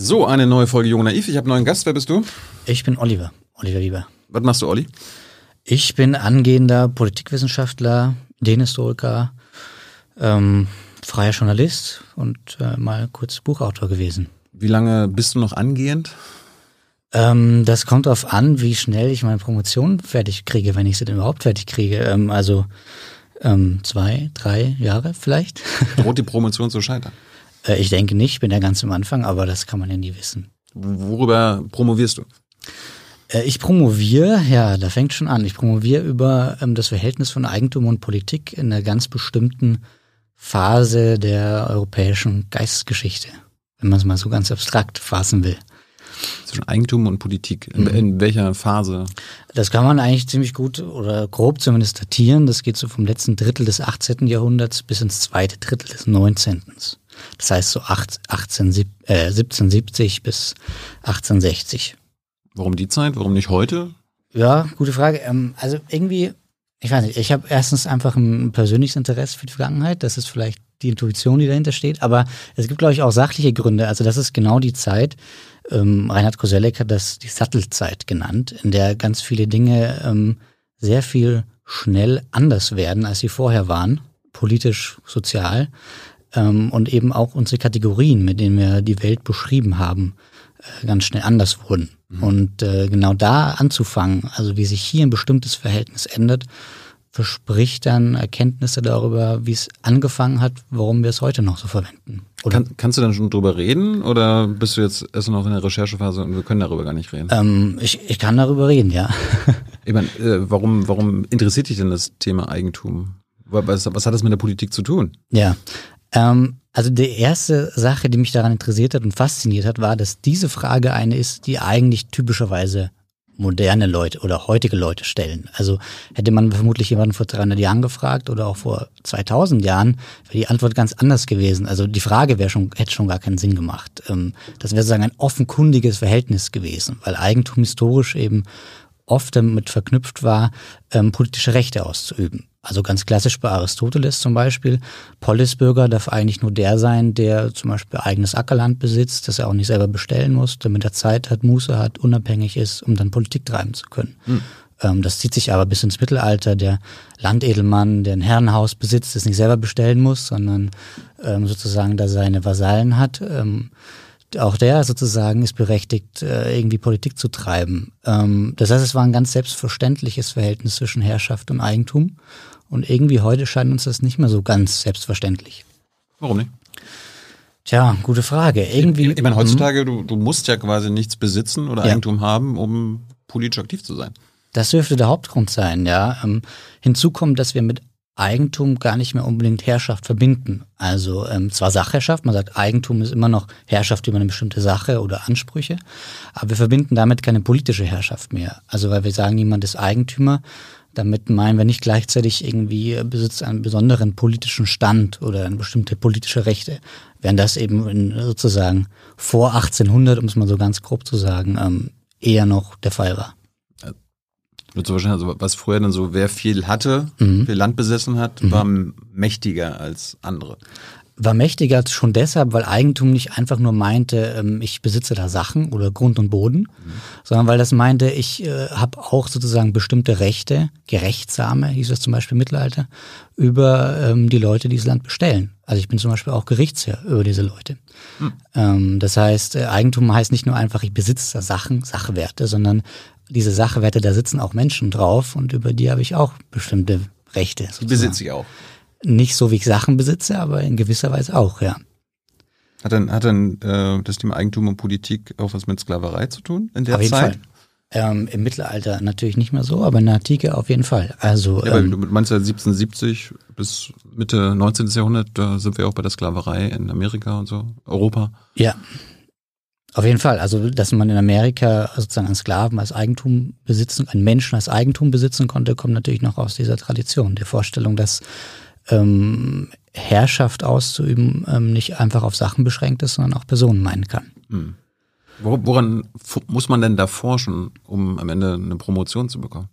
So, eine neue Folge Jung Naiv. Ich habe einen neuen Gast. Wer bist du? Ich bin Oliver. Oliver Lieber. Was machst du, Olli? Ich bin angehender Politikwissenschaftler, Ideenhistoriker, ähm, freier Journalist und äh, mal kurz Buchautor gewesen. Wie lange bist du noch angehend? Ähm, das kommt darauf an, wie schnell ich meine Promotion fertig kriege, wenn ich sie denn überhaupt fertig kriege. Ähm, also ähm, zwei, drei Jahre vielleicht. Droht die Promotion zu scheitern? Äh, ich denke nicht, ich bin ja ganz am Anfang, aber das kann man ja nie wissen. Worüber promovierst du? Äh, ich promoviere, ja, da fängt schon an. Ich promoviere über ähm, das Verhältnis von Eigentum und Politik in einer ganz bestimmten Phase der europäischen Geistesgeschichte, wenn man es mal so ganz abstrakt fassen will. Zwischen Eigentum und Politik. In, in, welcher Phase? Das kann man eigentlich ziemlich gut oder grob zumindest datieren. Das geht so vom letzten Drittel des 18. Jahrhunderts bis ins zweite Drittel des 19. Das heißt so 18, äh, 1770 bis 1860. Warum die Zeit? Warum nicht heute? Ja, gute Frage. Ähm, also irgendwie, ich weiß nicht, ich habe erstens einfach ein persönliches Interesse für die Vergangenheit. Das ist vielleicht die Intuition, die dahinter steht. Aber es gibt, glaube ich, auch sachliche Gründe. Also das ist genau die Zeit, ähm, Reinhard Koselleck hat das die Sattelzeit genannt, in der ganz viele Dinge ähm, sehr viel schnell anders werden, als sie vorher waren, politisch, sozial. Ähm, und eben auch unsere Kategorien, mit denen wir die Welt beschrieben haben, äh, ganz schnell anders wurden. Mhm. Und äh, genau da anzufangen, also wie sich hier ein bestimmtes Verhältnis ändert, verspricht dann Erkenntnisse darüber, wie es angefangen hat, warum wir es heute noch so verwenden. Kann, kannst du dann schon drüber reden oder bist du jetzt erst noch in der Recherchephase und wir können darüber gar nicht reden? Ähm, ich, ich kann darüber reden, ja. ich meine, äh, warum, warum interessiert dich denn das Thema Eigentum? Was, was hat das mit der Politik zu tun? Ja, ähm, also die erste Sache, die mich daran interessiert hat und fasziniert hat, war, dass diese Frage eine ist, die eigentlich typischerweise moderne Leute oder heutige Leute stellen. Also hätte man vermutlich jemanden vor 300 Jahren gefragt oder auch vor 2000 Jahren, wäre die Antwort ganz anders gewesen. Also die Frage wäre schon, hätte schon gar keinen Sinn gemacht. Ähm, das wäre sozusagen ein offenkundiges Verhältnis gewesen, weil Eigentum historisch eben oft damit verknüpft war, ähm, politische Rechte auszuüben. Also ganz klassisch bei Aristoteles zum Beispiel. Polisbürger darf eigentlich nur der sein, der zum Beispiel eigenes Ackerland besitzt, das er auch nicht selber bestellen muss, damit er Zeit hat, Muße hat, unabhängig ist, um dann Politik treiben zu können. Mhm. Ähm, das zieht sich aber bis ins Mittelalter. Der Landedelmann, der ein Herrenhaus besitzt, das nicht selber bestellen muss, sondern ähm, sozusagen da seine Vasallen hat. Ähm, auch der sozusagen ist berechtigt, äh, irgendwie Politik zu treiben. Das heißt, es war ein ganz selbstverständliches Verhältnis zwischen Herrschaft und Eigentum. Und irgendwie heute scheint uns das nicht mehr so ganz selbstverständlich. Warum nicht? Tja, gute Frage. Irgendwie. Ich meine, heutzutage, du, du musst ja quasi nichts besitzen oder ja. Eigentum haben, um politisch aktiv zu sein. Das dürfte der Hauptgrund sein, ja. Ähm, hinzu kommt, dass wir mit Eigentum gar nicht mehr unbedingt Herrschaft verbinden. Also ähm, zwar Sachherrschaft, man sagt, Eigentum ist immer noch Herrschaft über eine bestimmte Sache oder Ansprüche, aber wir verbinden damit keine politische Herrschaft mehr. Also weil wir sagen, niemand ist Eigentümer, damit meinen wir nicht gleichzeitig irgendwie besitzt einen besonderen politischen Stand oder eine bestimmte politische Rechte, während das eben in, sozusagen vor 1800, um es mal so ganz grob zu sagen, ähm, eher noch der Fall war. Wahrscheinlich, also was früher dann so, wer viel hatte, mhm. viel Land besessen hat, mhm. war mächtiger als andere war mächtiger schon deshalb, weil Eigentum nicht einfach nur meinte, ähm, ich besitze da Sachen oder Grund und Boden, mhm. sondern weil das meinte, ich äh, habe auch sozusagen bestimmte Rechte, Gerechtsame, hieß das zum Beispiel im Mittelalter, über ähm, die Leute, die das Land bestellen. Also ich bin zum Beispiel auch Gerichtsherr über diese Leute. Mhm. Ähm, das heißt, äh, Eigentum heißt nicht nur einfach, ich besitze da Sachen, Sachwerte, sondern diese Sachwerte, da sitzen auch Menschen drauf und über die habe ich auch bestimmte Rechte. Sozusagen. Die besitze ich auch. Nicht so, wie ich Sachen besitze, aber in gewisser Weise auch, ja. Hat dann, hat dann äh, das Thema Eigentum und Politik auch was mit Sklaverei zu tun in der auf jeden Zeit? Fall. Ähm, Im Mittelalter natürlich nicht mehr so, aber in der Antike auf jeden Fall. Also, ja, ähm, du meinst ja 1770 bis Mitte 19. Jahrhundert, da sind wir auch bei der Sklaverei in Amerika und so, Europa. Ja, auf jeden Fall. Also, dass man in Amerika sozusagen einen Sklaven als Eigentum besitzen, einen Menschen als Eigentum besitzen konnte, kommt natürlich noch aus dieser Tradition, der Vorstellung, dass ähm, Herrschaft auszuüben ähm, nicht einfach auf Sachen beschränkt ist, sondern auch Personen meinen kann. Hm. Woran muss man denn da forschen, um am Ende eine Promotion zu bekommen?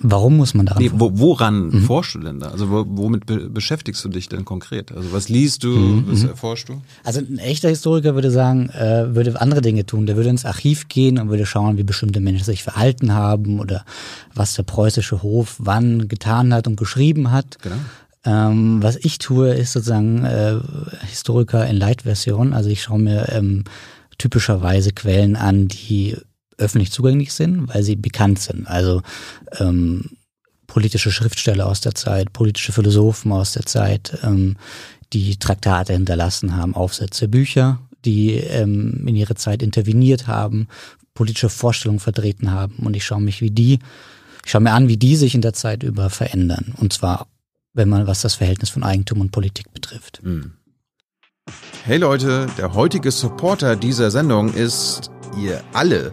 Warum muss man daran? Nee, wo, woran mhm. forschst du denn da? Also womit be beschäftigst du dich denn konkret? Also was liest du, mhm. was mhm. erforschst du? Also ein echter Historiker würde sagen, äh, würde andere Dinge tun. Der würde ins Archiv gehen und würde schauen, wie bestimmte Menschen sich verhalten haben oder was der preußische Hof wann getan hat und geschrieben hat. Genau. Ähm, was ich tue, ist sozusagen äh, Historiker in Light-Version. Also ich schaue mir ähm, typischerweise Quellen an, die öffentlich zugänglich sind, weil sie bekannt sind. Also ähm, politische Schriftsteller aus der Zeit, politische Philosophen aus der Zeit, ähm, die Traktate hinterlassen haben, Aufsätze, Bücher, die ähm, in ihre Zeit interveniert haben, politische Vorstellungen vertreten haben. Und ich schaue mich, wie die, ich schaue mir an, wie die sich in der Zeit über verändern. Und zwar, wenn man, was das Verhältnis von Eigentum und Politik betrifft. Hm. Hey Leute, der heutige Supporter dieser Sendung ist ihr alle.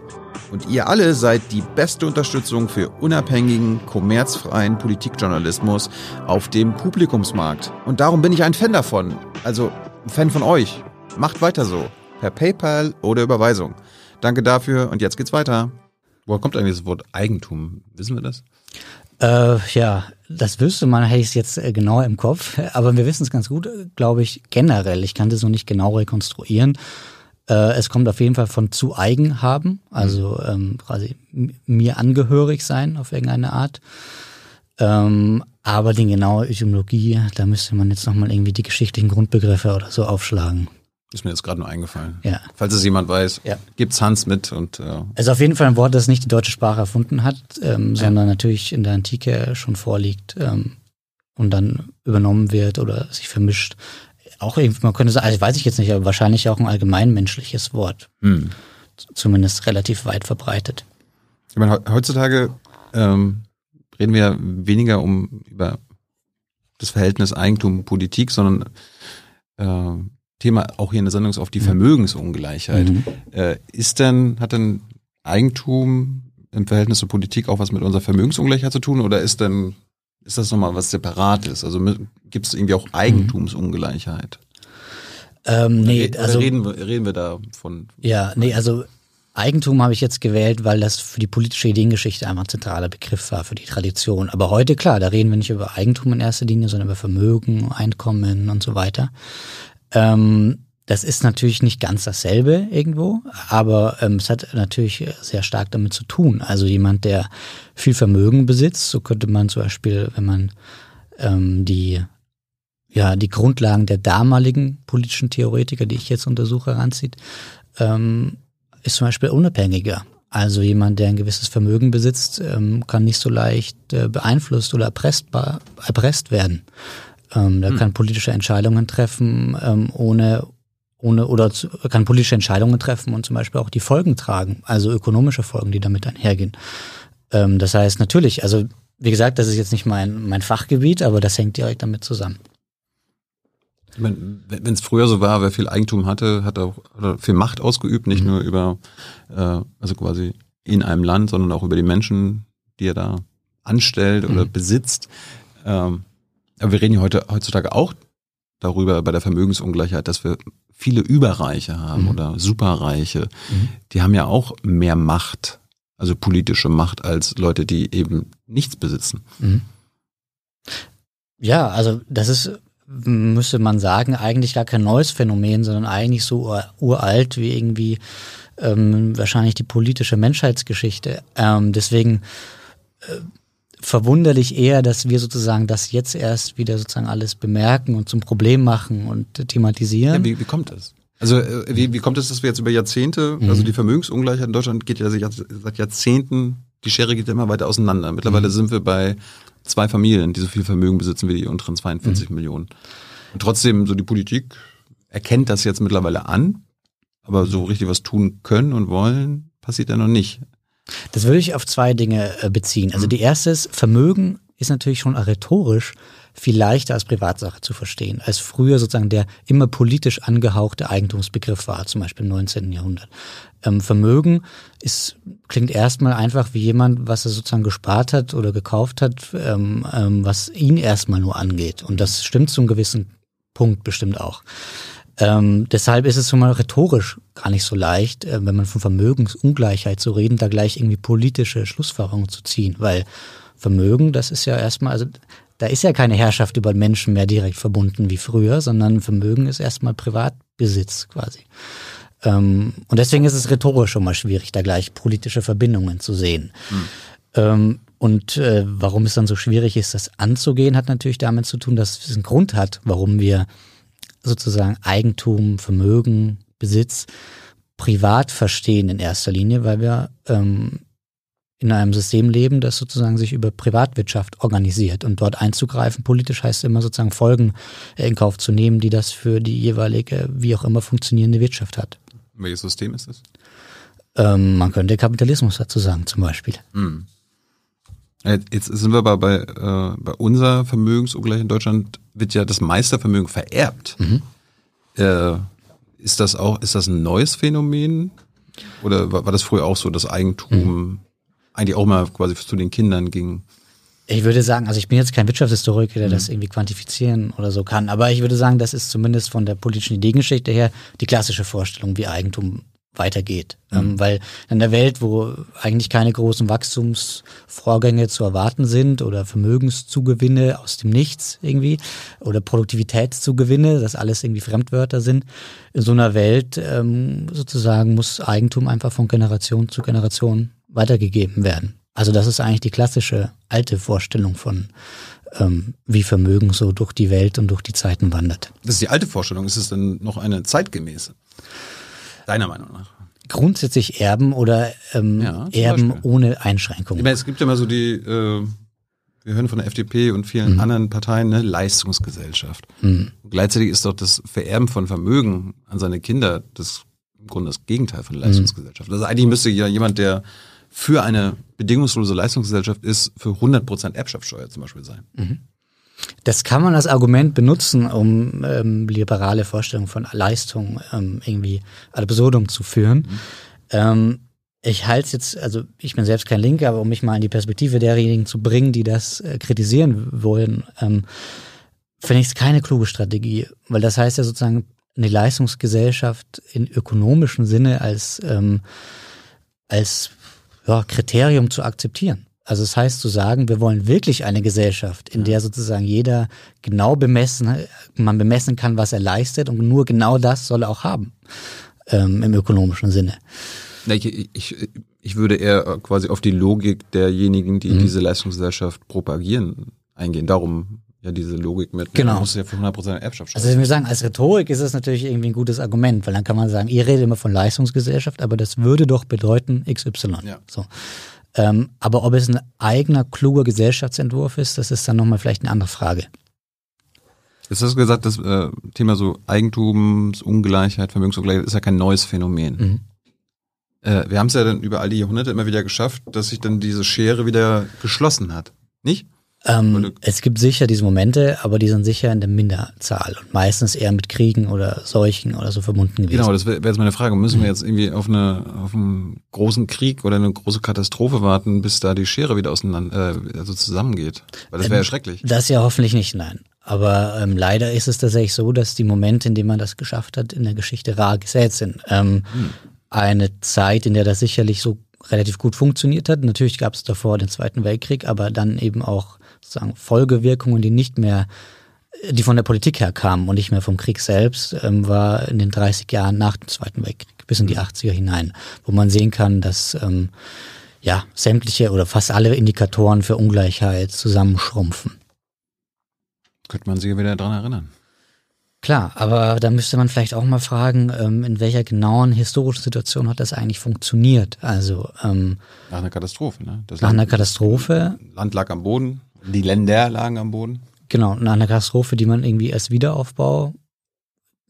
Und ihr alle seid die beste Unterstützung für unabhängigen, kommerzfreien Politikjournalismus auf dem Publikumsmarkt. Und darum bin ich ein Fan davon. Also ein Fan von euch. Macht weiter so. Per PayPal oder Überweisung. Danke dafür und jetzt geht's weiter. Woher kommt eigentlich das Wort Eigentum? Wissen wir das? Äh, ja, das wüsste man, hätte ich es jetzt äh, genauer im Kopf. Aber wir wissen es ganz gut, glaube ich, generell. Ich kann das noch nicht genau rekonstruieren. Äh, es kommt auf jeden Fall von zu eigen haben, also ähm, quasi mir angehörig sein auf irgendeine Art. Ähm, aber die genaue Etymologie, da müsste man jetzt nochmal irgendwie die geschichtlichen Grundbegriffe oder so aufschlagen. Ist mir jetzt gerade nur eingefallen. Ja. Falls es jemand weiß, ja. gibt's Hans mit und äh Also auf jeden Fall ein Wort, das nicht die deutsche Sprache erfunden hat, ähm, sondern natürlich in der Antike schon vorliegt ähm, und dann übernommen wird oder sich vermischt auch irgendwie, man könnte sagen, also weiß ich jetzt nicht, aber wahrscheinlich auch ein allgemeinmenschliches Wort. Hm. Zumindest relativ weit verbreitet. Ich meine, heutzutage ähm, reden wir weniger um über das Verhältnis Eigentum Politik, sondern äh, Thema auch hier in der Sendung ist auf die Vermögensungleichheit. Mhm. Äh, ist denn, hat denn Eigentum im Verhältnis zur Politik auch was mit unserer Vermögensungleichheit zu tun oder ist denn ist das nochmal was Separates? Also gibt es irgendwie auch Eigentumsungleichheit? Ähm, nee, Oder also reden, reden wir da von. Ja, nee, also Eigentum habe ich jetzt gewählt, weil das für die politische Ideengeschichte einfach ein zentraler Begriff war, für die Tradition. Aber heute, klar, da reden wir nicht über Eigentum in erster Linie, sondern über Vermögen, Einkommen und so weiter. Ähm, das ist natürlich nicht ganz dasselbe irgendwo, aber ähm, es hat natürlich sehr stark damit zu tun. Also jemand, der viel Vermögen besitzt, so könnte man zum Beispiel, wenn man ähm, die ja die Grundlagen der damaligen politischen Theoretiker, die ich jetzt untersuche, heranzieht, ähm, ist zum Beispiel unabhängiger. Also jemand, der ein gewisses Vermögen besitzt, ähm, kann nicht so leicht äh, beeinflusst oder erpresst, erpresst werden. Ähm, der hm. kann politische Entscheidungen treffen, ähm, ohne ohne oder zu, kann politische Entscheidungen treffen und zum Beispiel auch die Folgen tragen, also ökonomische Folgen, die damit einhergehen. Ähm, das heißt natürlich, also wie gesagt, das ist jetzt nicht mein, mein Fachgebiet, aber das hängt direkt damit zusammen. Wenn es früher so war, wer viel Eigentum hatte, hat auch oder viel Macht ausgeübt, nicht mhm. nur über, äh, also quasi in einem Land, sondern auch über die Menschen, die er da anstellt oder mhm. besitzt. Ähm, aber wir reden ja heute heutzutage auch darüber bei der Vermögensungleichheit, dass wir viele Überreiche haben mhm. oder Superreiche. Mhm. Die haben ja auch mehr Macht, also politische Macht, als Leute, die eben nichts besitzen. Mhm. Ja, also das ist, müsste man sagen, eigentlich gar kein neues Phänomen, sondern eigentlich so uralt wie irgendwie ähm, wahrscheinlich die politische Menschheitsgeschichte. Ähm, deswegen äh, verwunderlich eher, dass wir sozusagen das jetzt erst wieder sozusagen alles bemerken und zum Problem machen und thematisieren. Ja, wie, wie kommt das? Also äh, wie, wie kommt es, dass wir jetzt über Jahrzehnte, mhm. also die Vermögensungleichheit in Deutschland geht ja seit Jahrzehnten, die Schere geht ja immer weiter auseinander. Mittlerweile mhm. sind wir bei zwei Familien, die so viel Vermögen besitzen wie die unteren 42 mhm. Millionen. Und trotzdem, so die Politik erkennt das jetzt mittlerweile an, aber so richtig was tun können und wollen, passiert ja noch nicht. Das würde ich auf zwei Dinge äh, beziehen. Also die erste ist, Vermögen ist natürlich schon rhetorisch viel leichter als Privatsache zu verstehen, als früher sozusagen der immer politisch angehauchte Eigentumsbegriff war, zum Beispiel im 19. Jahrhundert. Ähm, Vermögen ist, klingt erstmal einfach wie jemand, was er sozusagen gespart hat oder gekauft hat, ähm, ähm, was ihn erstmal nur angeht. Und das stimmt zu einem gewissen Punkt bestimmt auch. Ähm, deshalb ist es schon mal rhetorisch gar nicht so leicht, äh, wenn man von Vermögensungleichheit zu reden, da gleich irgendwie politische Schlussfolgerungen zu ziehen, weil Vermögen, das ist ja erstmal, also da ist ja keine Herrschaft über Menschen mehr direkt verbunden wie früher, sondern Vermögen ist erstmal Privatbesitz quasi. Ähm, und deswegen ist es rhetorisch schon mal schwierig, da gleich politische Verbindungen zu sehen. Mhm. Ähm, und äh, warum es dann so schwierig ist, das anzugehen, hat natürlich damit zu tun, dass es einen Grund hat, warum wir sozusagen Eigentum, Vermögen, Besitz privat verstehen in erster Linie, weil wir ähm, in einem System leben, das sozusagen sich über Privatwirtschaft organisiert. Und dort einzugreifen, politisch heißt immer sozusagen Folgen in Kauf zu nehmen, die das für die jeweilige, wie auch immer funktionierende Wirtschaft hat. Welches System ist das? Ähm, man könnte Kapitalismus dazu sagen, zum Beispiel. Hm. Jetzt sind wir aber bei, äh, bei unserer Vermögensungleich in Deutschland wird ja das Meistervermögen vererbt. Mhm. Äh, ist das auch, ist das ein neues Phänomen? Oder war, war das früher auch so, dass Eigentum mhm. eigentlich auch mal quasi zu den Kindern ging? Ich würde sagen, also ich bin jetzt kein Wirtschaftshistoriker, der mhm. das irgendwie quantifizieren oder so kann, aber ich würde sagen, das ist zumindest von der politischen Ideengeschichte her die klassische Vorstellung, wie Eigentum weitergeht. Mhm. Ähm, weil in der Welt, wo eigentlich keine großen Wachstumsvorgänge zu erwarten sind oder Vermögenszugewinne aus dem Nichts irgendwie oder Produktivitätszugewinne, das alles irgendwie Fremdwörter sind, in so einer Welt ähm, sozusagen muss Eigentum einfach von Generation zu Generation weitergegeben werden. Also das ist eigentlich die klassische alte Vorstellung von ähm, wie Vermögen so durch die Welt und durch die Zeiten wandert. Das ist die alte Vorstellung. Ist es denn noch eine zeitgemäße? Deiner Meinung nach? Grundsätzlich erben oder ähm, ja, erben Beispiel. ohne Einschränkungen. Ich meine, es gibt ja immer so die, äh, wir hören von der FDP und vielen mhm. anderen Parteien, ne, Leistungsgesellschaft. Mhm. gleichzeitig ist doch das Vererben von Vermögen an seine Kinder das im Grunde das Gegenteil von Leistungsgesellschaft. Also eigentlich müsste ja jemand, der für eine bedingungslose Leistungsgesellschaft ist, für 100% Erbschaftssteuer zum Beispiel sein. Mhm. Das kann man als Argument benutzen, um ähm, liberale Vorstellungen von Leistung ähm, irgendwie ad absurdum zu führen. Mhm. Ähm, ich halte es jetzt, also ich bin selbst kein Linker, aber um mich mal in die Perspektive derjenigen zu bringen, die das äh, kritisieren wollen, ähm, finde ich es keine kluge Strategie, weil das heißt ja sozusagen eine Leistungsgesellschaft in ökonomischem Sinne als ähm, als ja, Kriterium zu akzeptieren. Also es das heißt zu sagen, wir wollen wirklich eine Gesellschaft, in der sozusagen jeder genau bemessen, man bemessen kann, was er leistet und nur genau das soll er auch haben ähm, im ökonomischen Sinne. Ich, ich, ich würde eher quasi auf die Logik derjenigen, die mhm. diese Leistungsgesellschaft propagieren, eingehen. Darum ja diese Logik mit, genau. man muss ja für 100% Erbschaft schaffen. Also wir sagen, als Rhetorik ist es natürlich irgendwie ein gutes Argument, weil dann kann man sagen, ihr redet immer von Leistungsgesellschaft, aber das würde doch bedeuten XY. Ja. So. Ähm, aber ob es ein eigener, kluger Gesellschaftsentwurf ist, das ist dann nochmal vielleicht eine andere Frage. Jetzt hast du gesagt, das äh, Thema so Eigentumsungleichheit, Vermögensungleichheit ist ja kein neues Phänomen. Mhm. Äh, wir haben es ja dann über all die Jahrhunderte immer wieder geschafft, dass sich dann diese Schere wieder geschlossen hat. Nicht? Ähm, es gibt sicher diese Momente, aber die sind sicher in der Minderzahl und meistens eher mit Kriegen oder Seuchen oder so verbunden gewesen. Genau, das wäre wär jetzt meine Frage. Müssen wir jetzt irgendwie auf, eine, auf einen großen Krieg oder eine große Katastrophe warten, bis da die Schere wieder auseinander, äh, also zusammengeht? Weil das wäre ähm, ja schrecklich. Das ja hoffentlich nicht, nein. Aber ähm, leider ist es tatsächlich so, dass die Momente, in denen man das geschafft hat, in der Geschichte rar gesät sind. Ähm, hm. Eine Zeit, in der das sicherlich so relativ gut funktioniert hat. Natürlich gab es davor den Zweiten Weltkrieg, aber dann eben auch sozusagen Folgewirkungen, die nicht mehr, die von der Politik her kamen und nicht mehr vom Krieg selbst, ähm, war in den 30 Jahren nach dem Zweiten Weltkrieg bis in die 80er hinein, wo man sehen kann, dass ähm, ja sämtliche oder fast alle Indikatoren für Ungleichheit zusammenschrumpfen. Könnte man sich wieder daran erinnern. Klar, aber da müsste man vielleicht auch mal fragen, ähm, in welcher genauen historischen Situation hat das eigentlich funktioniert? Also ähm, nach einer Katastrophe, ne? Das nach Land, einer Katastrophe. Land lag am Boden, die Länder lagen am Boden. Genau, nach einer Katastrophe, die man irgendwie als Wiederaufbau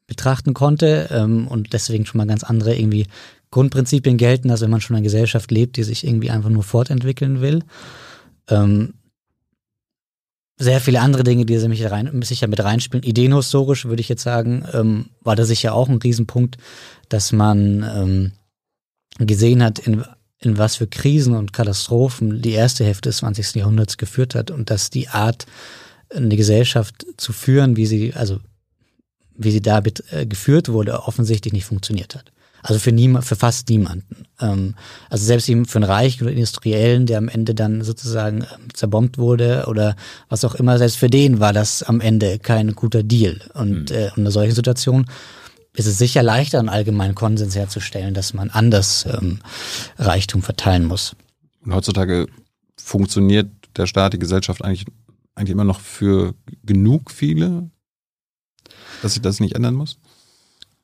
betrachten konnte ähm, und deswegen schon mal ganz andere irgendwie Grundprinzipien gelten, als wenn man schon in einer Gesellschaft lebt, die sich irgendwie einfach nur fortentwickeln will. Ähm, sehr viele andere Dinge, die sich, rein, sicher mit reinspielen. Ideenhistorisch würde ich jetzt sagen, ähm, war da sicher auch ein Riesenpunkt, dass man ähm, gesehen hat, in in was für Krisen und Katastrophen die erste Hälfte des 20. Jahrhunderts geführt hat und dass die Art, eine Gesellschaft zu führen, wie sie, also wie sie da äh, geführt wurde, offensichtlich nicht funktioniert hat. Also für niemand, für fast niemanden. Ähm, also selbst eben für einen Reichen oder Industriellen, der am Ende dann sozusagen ähm, zerbombt wurde oder was auch immer, selbst für den war das am Ende kein guter Deal. Und mhm. äh, in einer solchen Situation ist es sicher leichter, einen allgemeinen Konsens herzustellen, dass man anders ähm, Reichtum verteilen muss. Und heutzutage funktioniert der Staat, die Gesellschaft eigentlich, eigentlich immer noch für genug viele, dass sich das nicht ändern muss?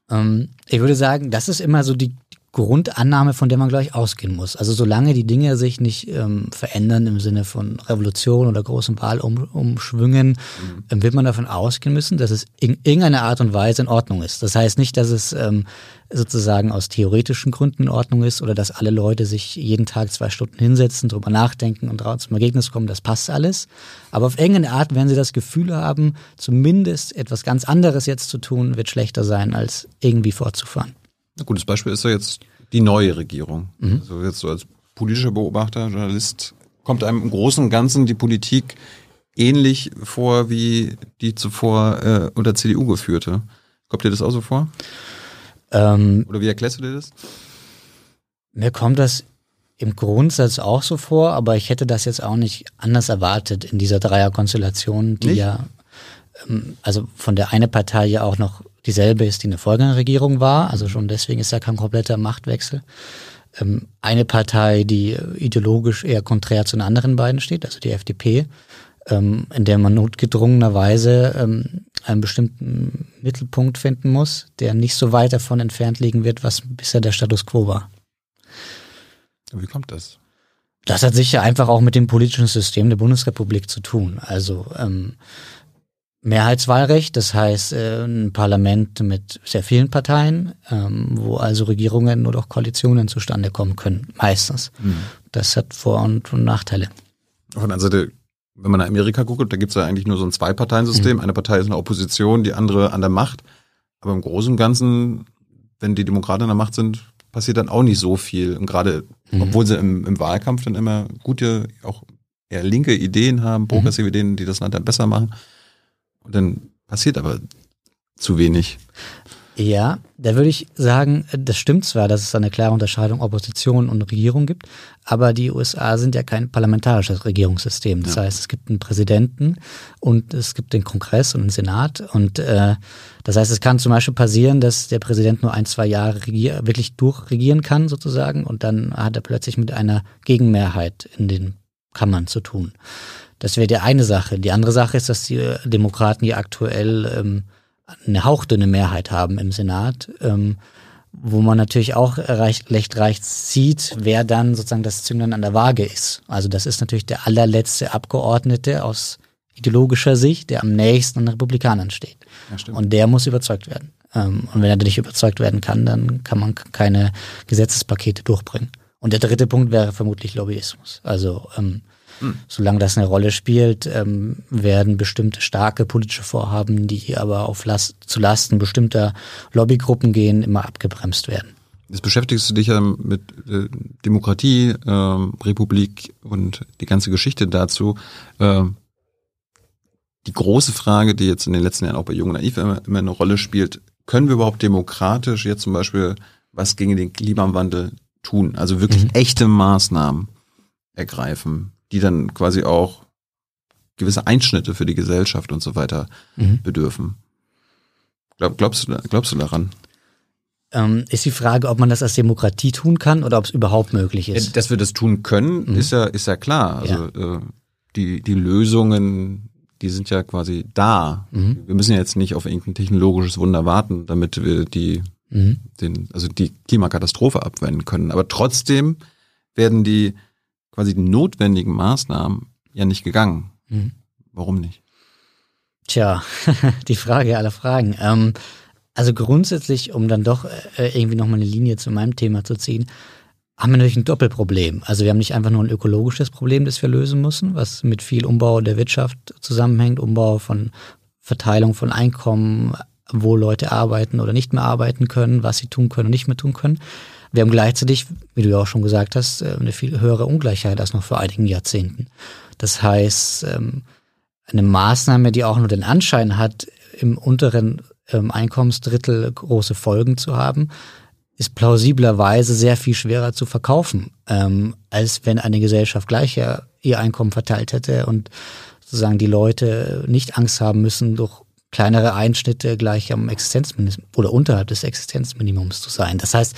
Ähm, ich würde sagen, das ist immer so die Grundannahme, von der man gleich ausgehen muss. Also solange die Dinge sich nicht ähm, verändern im Sinne von Revolution oder großen Wahlumschwüngen, mhm. ähm, wird man davon ausgehen müssen, dass es in irgendeiner Art und Weise in Ordnung ist. Das heißt nicht, dass es ähm, sozusagen aus theoretischen Gründen in Ordnung ist oder dass alle Leute sich jeden Tag zwei Stunden hinsetzen, drüber nachdenken und zum Ergebnis kommen, das passt alles. Aber auf irgendeine Art werden sie das Gefühl haben, zumindest etwas ganz anderes jetzt zu tun, wird schlechter sein, als irgendwie fortzufahren. Ein gutes Beispiel ist ja jetzt die neue Regierung. Mhm. Also jetzt so als politischer Beobachter, Journalist, kommt einem im Großen und Ganzen die Politik ähnlich vor wie die zuvor äh, unter CDU geführte. Kommt dir das auch so vor? Ähm, Oder wie erklärst du dir das? Mir kommt das im Grundsatz auch so vor, aber ich hätte das jetzt auch nicht anders erwartet in dieser Dreierkonstellation, die nicht? ja, ähm, also von der eine Partei ja auch noch dieselbe ist, die eine Vorgängerregierung war. Also schon deswegen ist ja kein kompletter Machtwechsel. Ähm, eine Partei, die ideologisch eher konträr zu den anderen beiden steht, also die FDP, ähm, in der man notgedrungenerweise ähm, einen bestimmten Mittelpunkt finden muss, der nicht so weit davon entfernt liegen wird, was bisher der Status quo war. Wie kommt das? Das hat sicher einfach auch mit dem politischen System der Bundesrepublik zu tun. Also ähm, Mehrheitswahlrecht, das heißt äh, ein Parlament mit sehr vielen Parteien, ähm, wo also Regierungen oder auch Koalitionen zustande kommen können, meistens. Mhm. Das hat Vor- und, Nachteile. Auf der anderen Seite, wenn man nach Amerika guckt, da gibt es ja eigentlich nur so ein Zwei-Parteien-System. Mhm. Eine Partei ist in der Opposition, die andere an der Macht. Aber im Großen und Ganzen, wenn die Demokraten an der Macht sind, passiert dann auch nicht so viel. Und gerade, mhm. obwohl sie im, im, Wahlkampf dann immer gute, auch eher linke Ideen haben, progressive mhm. Ideen, die das Land dann besser machen und dann passiert aber zu wenig. Ja, da würde ich sagen, das stimmt zwar, dass es eine klare Unterscheidung Opposition und Regierung gibt, aber die USA sind ja kein parlamentarisches Regierungssystem. Das ja. heißt, es gibt einen Präsidenten und es gibt den Kongress und den Senat. Und äh, das heißt, es kann zum Beispiel passieren, dass der Präsident nur ein, zwei Jahre regier wirklich durchregieren kann, sozusagen, und dann hat er plötzlich mit einer Gegenmehrheit in den Kammern zu tun. Das wäre die eine Sache. Die andere Sache ist, dass die Demokraten ja aktuell ähm, eine hauchdünne Mehrheit haben im Senat, ähm, wo man natürlich auch recht, recht recht sieht, wer dann sozusagen das Zünglein an der Waage ist. Also das ist natürlich der allerletzte Abgeordnete aus ideologischer Sicht, der am nächsten an den Republikanern steht. Ja, und der muss überzeugt werden. Ähm, und wenn er nicht überzeugt werden kann, dann kann man keine Gesetzespakete durchbringen. Und der dritte Punkt wäre vermutlich Lobbyismus. Also ähm, hm. Solange das eine Rolle spielt, ähm, werden bestimmte starke politische Vorhaben, die aber auf Last, zu Lasten bestimmter Lobbygruppen gehen, immer abgebremst werden. Jetzt beschäftigst du dich ja mit äh, Demokratie, äh, Republik und die ganze Geschichte dazu. Äh, die große Frage, die jetzt in den letzten Jahren auch bei Jung Naiv immer, immer eine Rolle spielt, können wir überhaupt demokratisch jetzt zum Beispiel was gegen den Klimawandel tun? Also wirklich mhm. echte Maßnahmen ergreifen die dann quasi auch gewisse Einschnitte für die Gesellschaft und so weiter mhm. bedürfen. Glaub, glaubst, du, glaubst du daran? Ähm, ist die Frage, ob man das als Demokratie tun kann oder ob es überhaupt möglich ist? Dass wir das tun können, mhm. ist ja ist ja klar. Also ja. Äh, die die Lösungen, die sind ja quasi da. Mhm. Wir müssen ja jetzt nicht auf irgendein technologisches Wunder warten, damit wir die mhm. den also die Klimakatastrophe abwenden können. Aber trotzdem werden die quasi die notwendigen Maßnahmen ja nicht gegangen. Mhm. Warum nicht? Tja, die Frage aller Fragen. Ähm, also grundsätzlich, um dann doch äh, irgendwie nochmal eine Linie zu meinem Thema zu ziehen, haben wir natürlich ein Doppelproblem. Also wir haben nicht einfach nur ein ökologisches Problem, das wir lösen müssen, was mit viel Umbau der Wirtschaft zusammenhängt, Umbau von Verteilung von Einkommen, wo Leute arbeiten oder nicht mehr arbeiten können, was sie tun können und nicht mehr tun können, wir haben gleichzeitig, wie du ja auch schon gesagt hast, äh, eine viel höhere Ungleichheit als noch vor einigen Jahrzehnten. Das heißt, ähm, eine Maßnahme, die auch nur den Anschein hat, im unteren ähm, Einkommensdrittel große Folgen zu haben, ist plausiblerweise sehr viel schwerer zu verkaufen, ähm, als wenn eine Gesellschaft gleich ihr Einkommen verteilt hätte und sozusagen die Leute nicht Angst haben müssen, durch kleinere Einschnitte gleich am Existenzminimum oder unterhalb des Existenzminimums zu sein. Das heißt,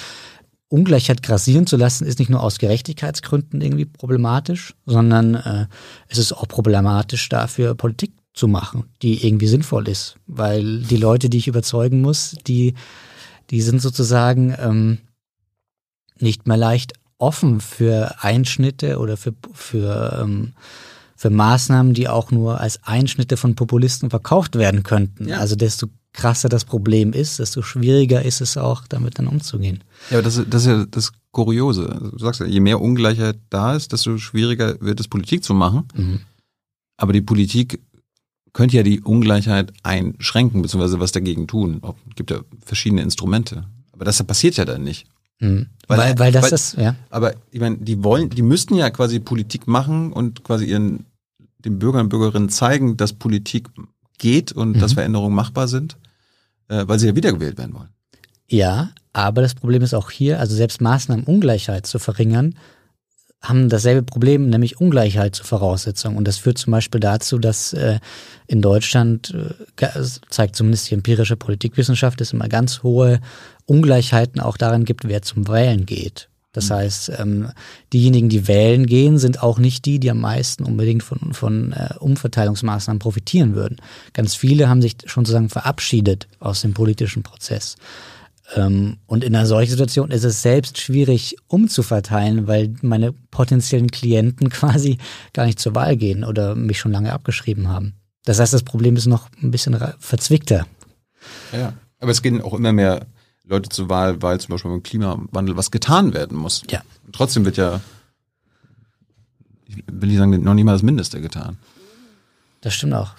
Ungleichheit grassieren zu lassen, ist nicht nur aus Gerechtigkeitsgründen irgendwie problematisch, sondern äh, es ist auch problematisch dafür, Politik zu machen, die irgendwie sinnvoll ist. Weil die Leute, die ich überzeugen muss, die, die sind sozusagen ähm, nicht mehr leicht offen für Einschnitte oder für, für ähm, für Maßnahmen, die auch nur als Einschnitte von Populisten verkauft werden könnten. Ja. Also desto krasser das Problem ist, desto schwieriger ist es auch, damit dann umzugehen. Ja, aber das, das ist ja das Kuriose. Du sagst ja, je mehr Ungleichheit da ist, desto schwieriger wird es, Politik zu machen. Mhm. Aber die Politik könnte ja die Ungleichheit einschränken, beziehungsweise was dagegen tun. Es gibt ja verschiedene Instrumente. Aber das passiert ja dann nicht. Mhm. Weil, weil, weil, das weil, ist, ja. Aber ich meine, die wollen, die müssten ja quasi Politik machen und quasi ihren den Bürgern und Bürgerinnen zeigen, dass Politik geht und mhm. dass Veränderungen machbar sind, äh, weil sie ja wiedergewählt werden wollen. Ja, aber das Problem ist auch hier, also selbst Maßnahmen, Ungleichheit zu verringern, haben dasselbe Problem, nämlich Ungleichheit zur Voraussetzung. Und das führt zum Beispiel dazu, dass äh, in Deutschland, äh, zeigt zumindest die empirische Politikwissenschaft, es immer ganz hohe Ungleichheiten auch darin gibt, wer zum Wählen geht. Das mhm. heißt, ähm, diejenigen, die wählen gehen, sind auch nicht die, die am meisten unbedingt von, von äh, Umverteilungsmaßnahmen profitieren würden. Ganz viele haben sich schon sozusagen verabschiedet aus dem politischen Prozess. Ähm, und in einer solchen Situation ist es selbst schwierig umzuverteilen, weil meine potenziellen Klienten quasi gar nicht zur Wahl gehen oder mich schon lange abgeschrieben haben. Das heißt, das Problem ist noch ein bisschen verzwickter. Ja, aber es gehen auch immer mehr Leute zur Wahl, weil zum Beispiel beim Klimawandel was getan werden muss. Ja. Und trotzdem wird ja, ich will nicht sagen, noch nicht mal das Mindeste getan. Das stimmt auch.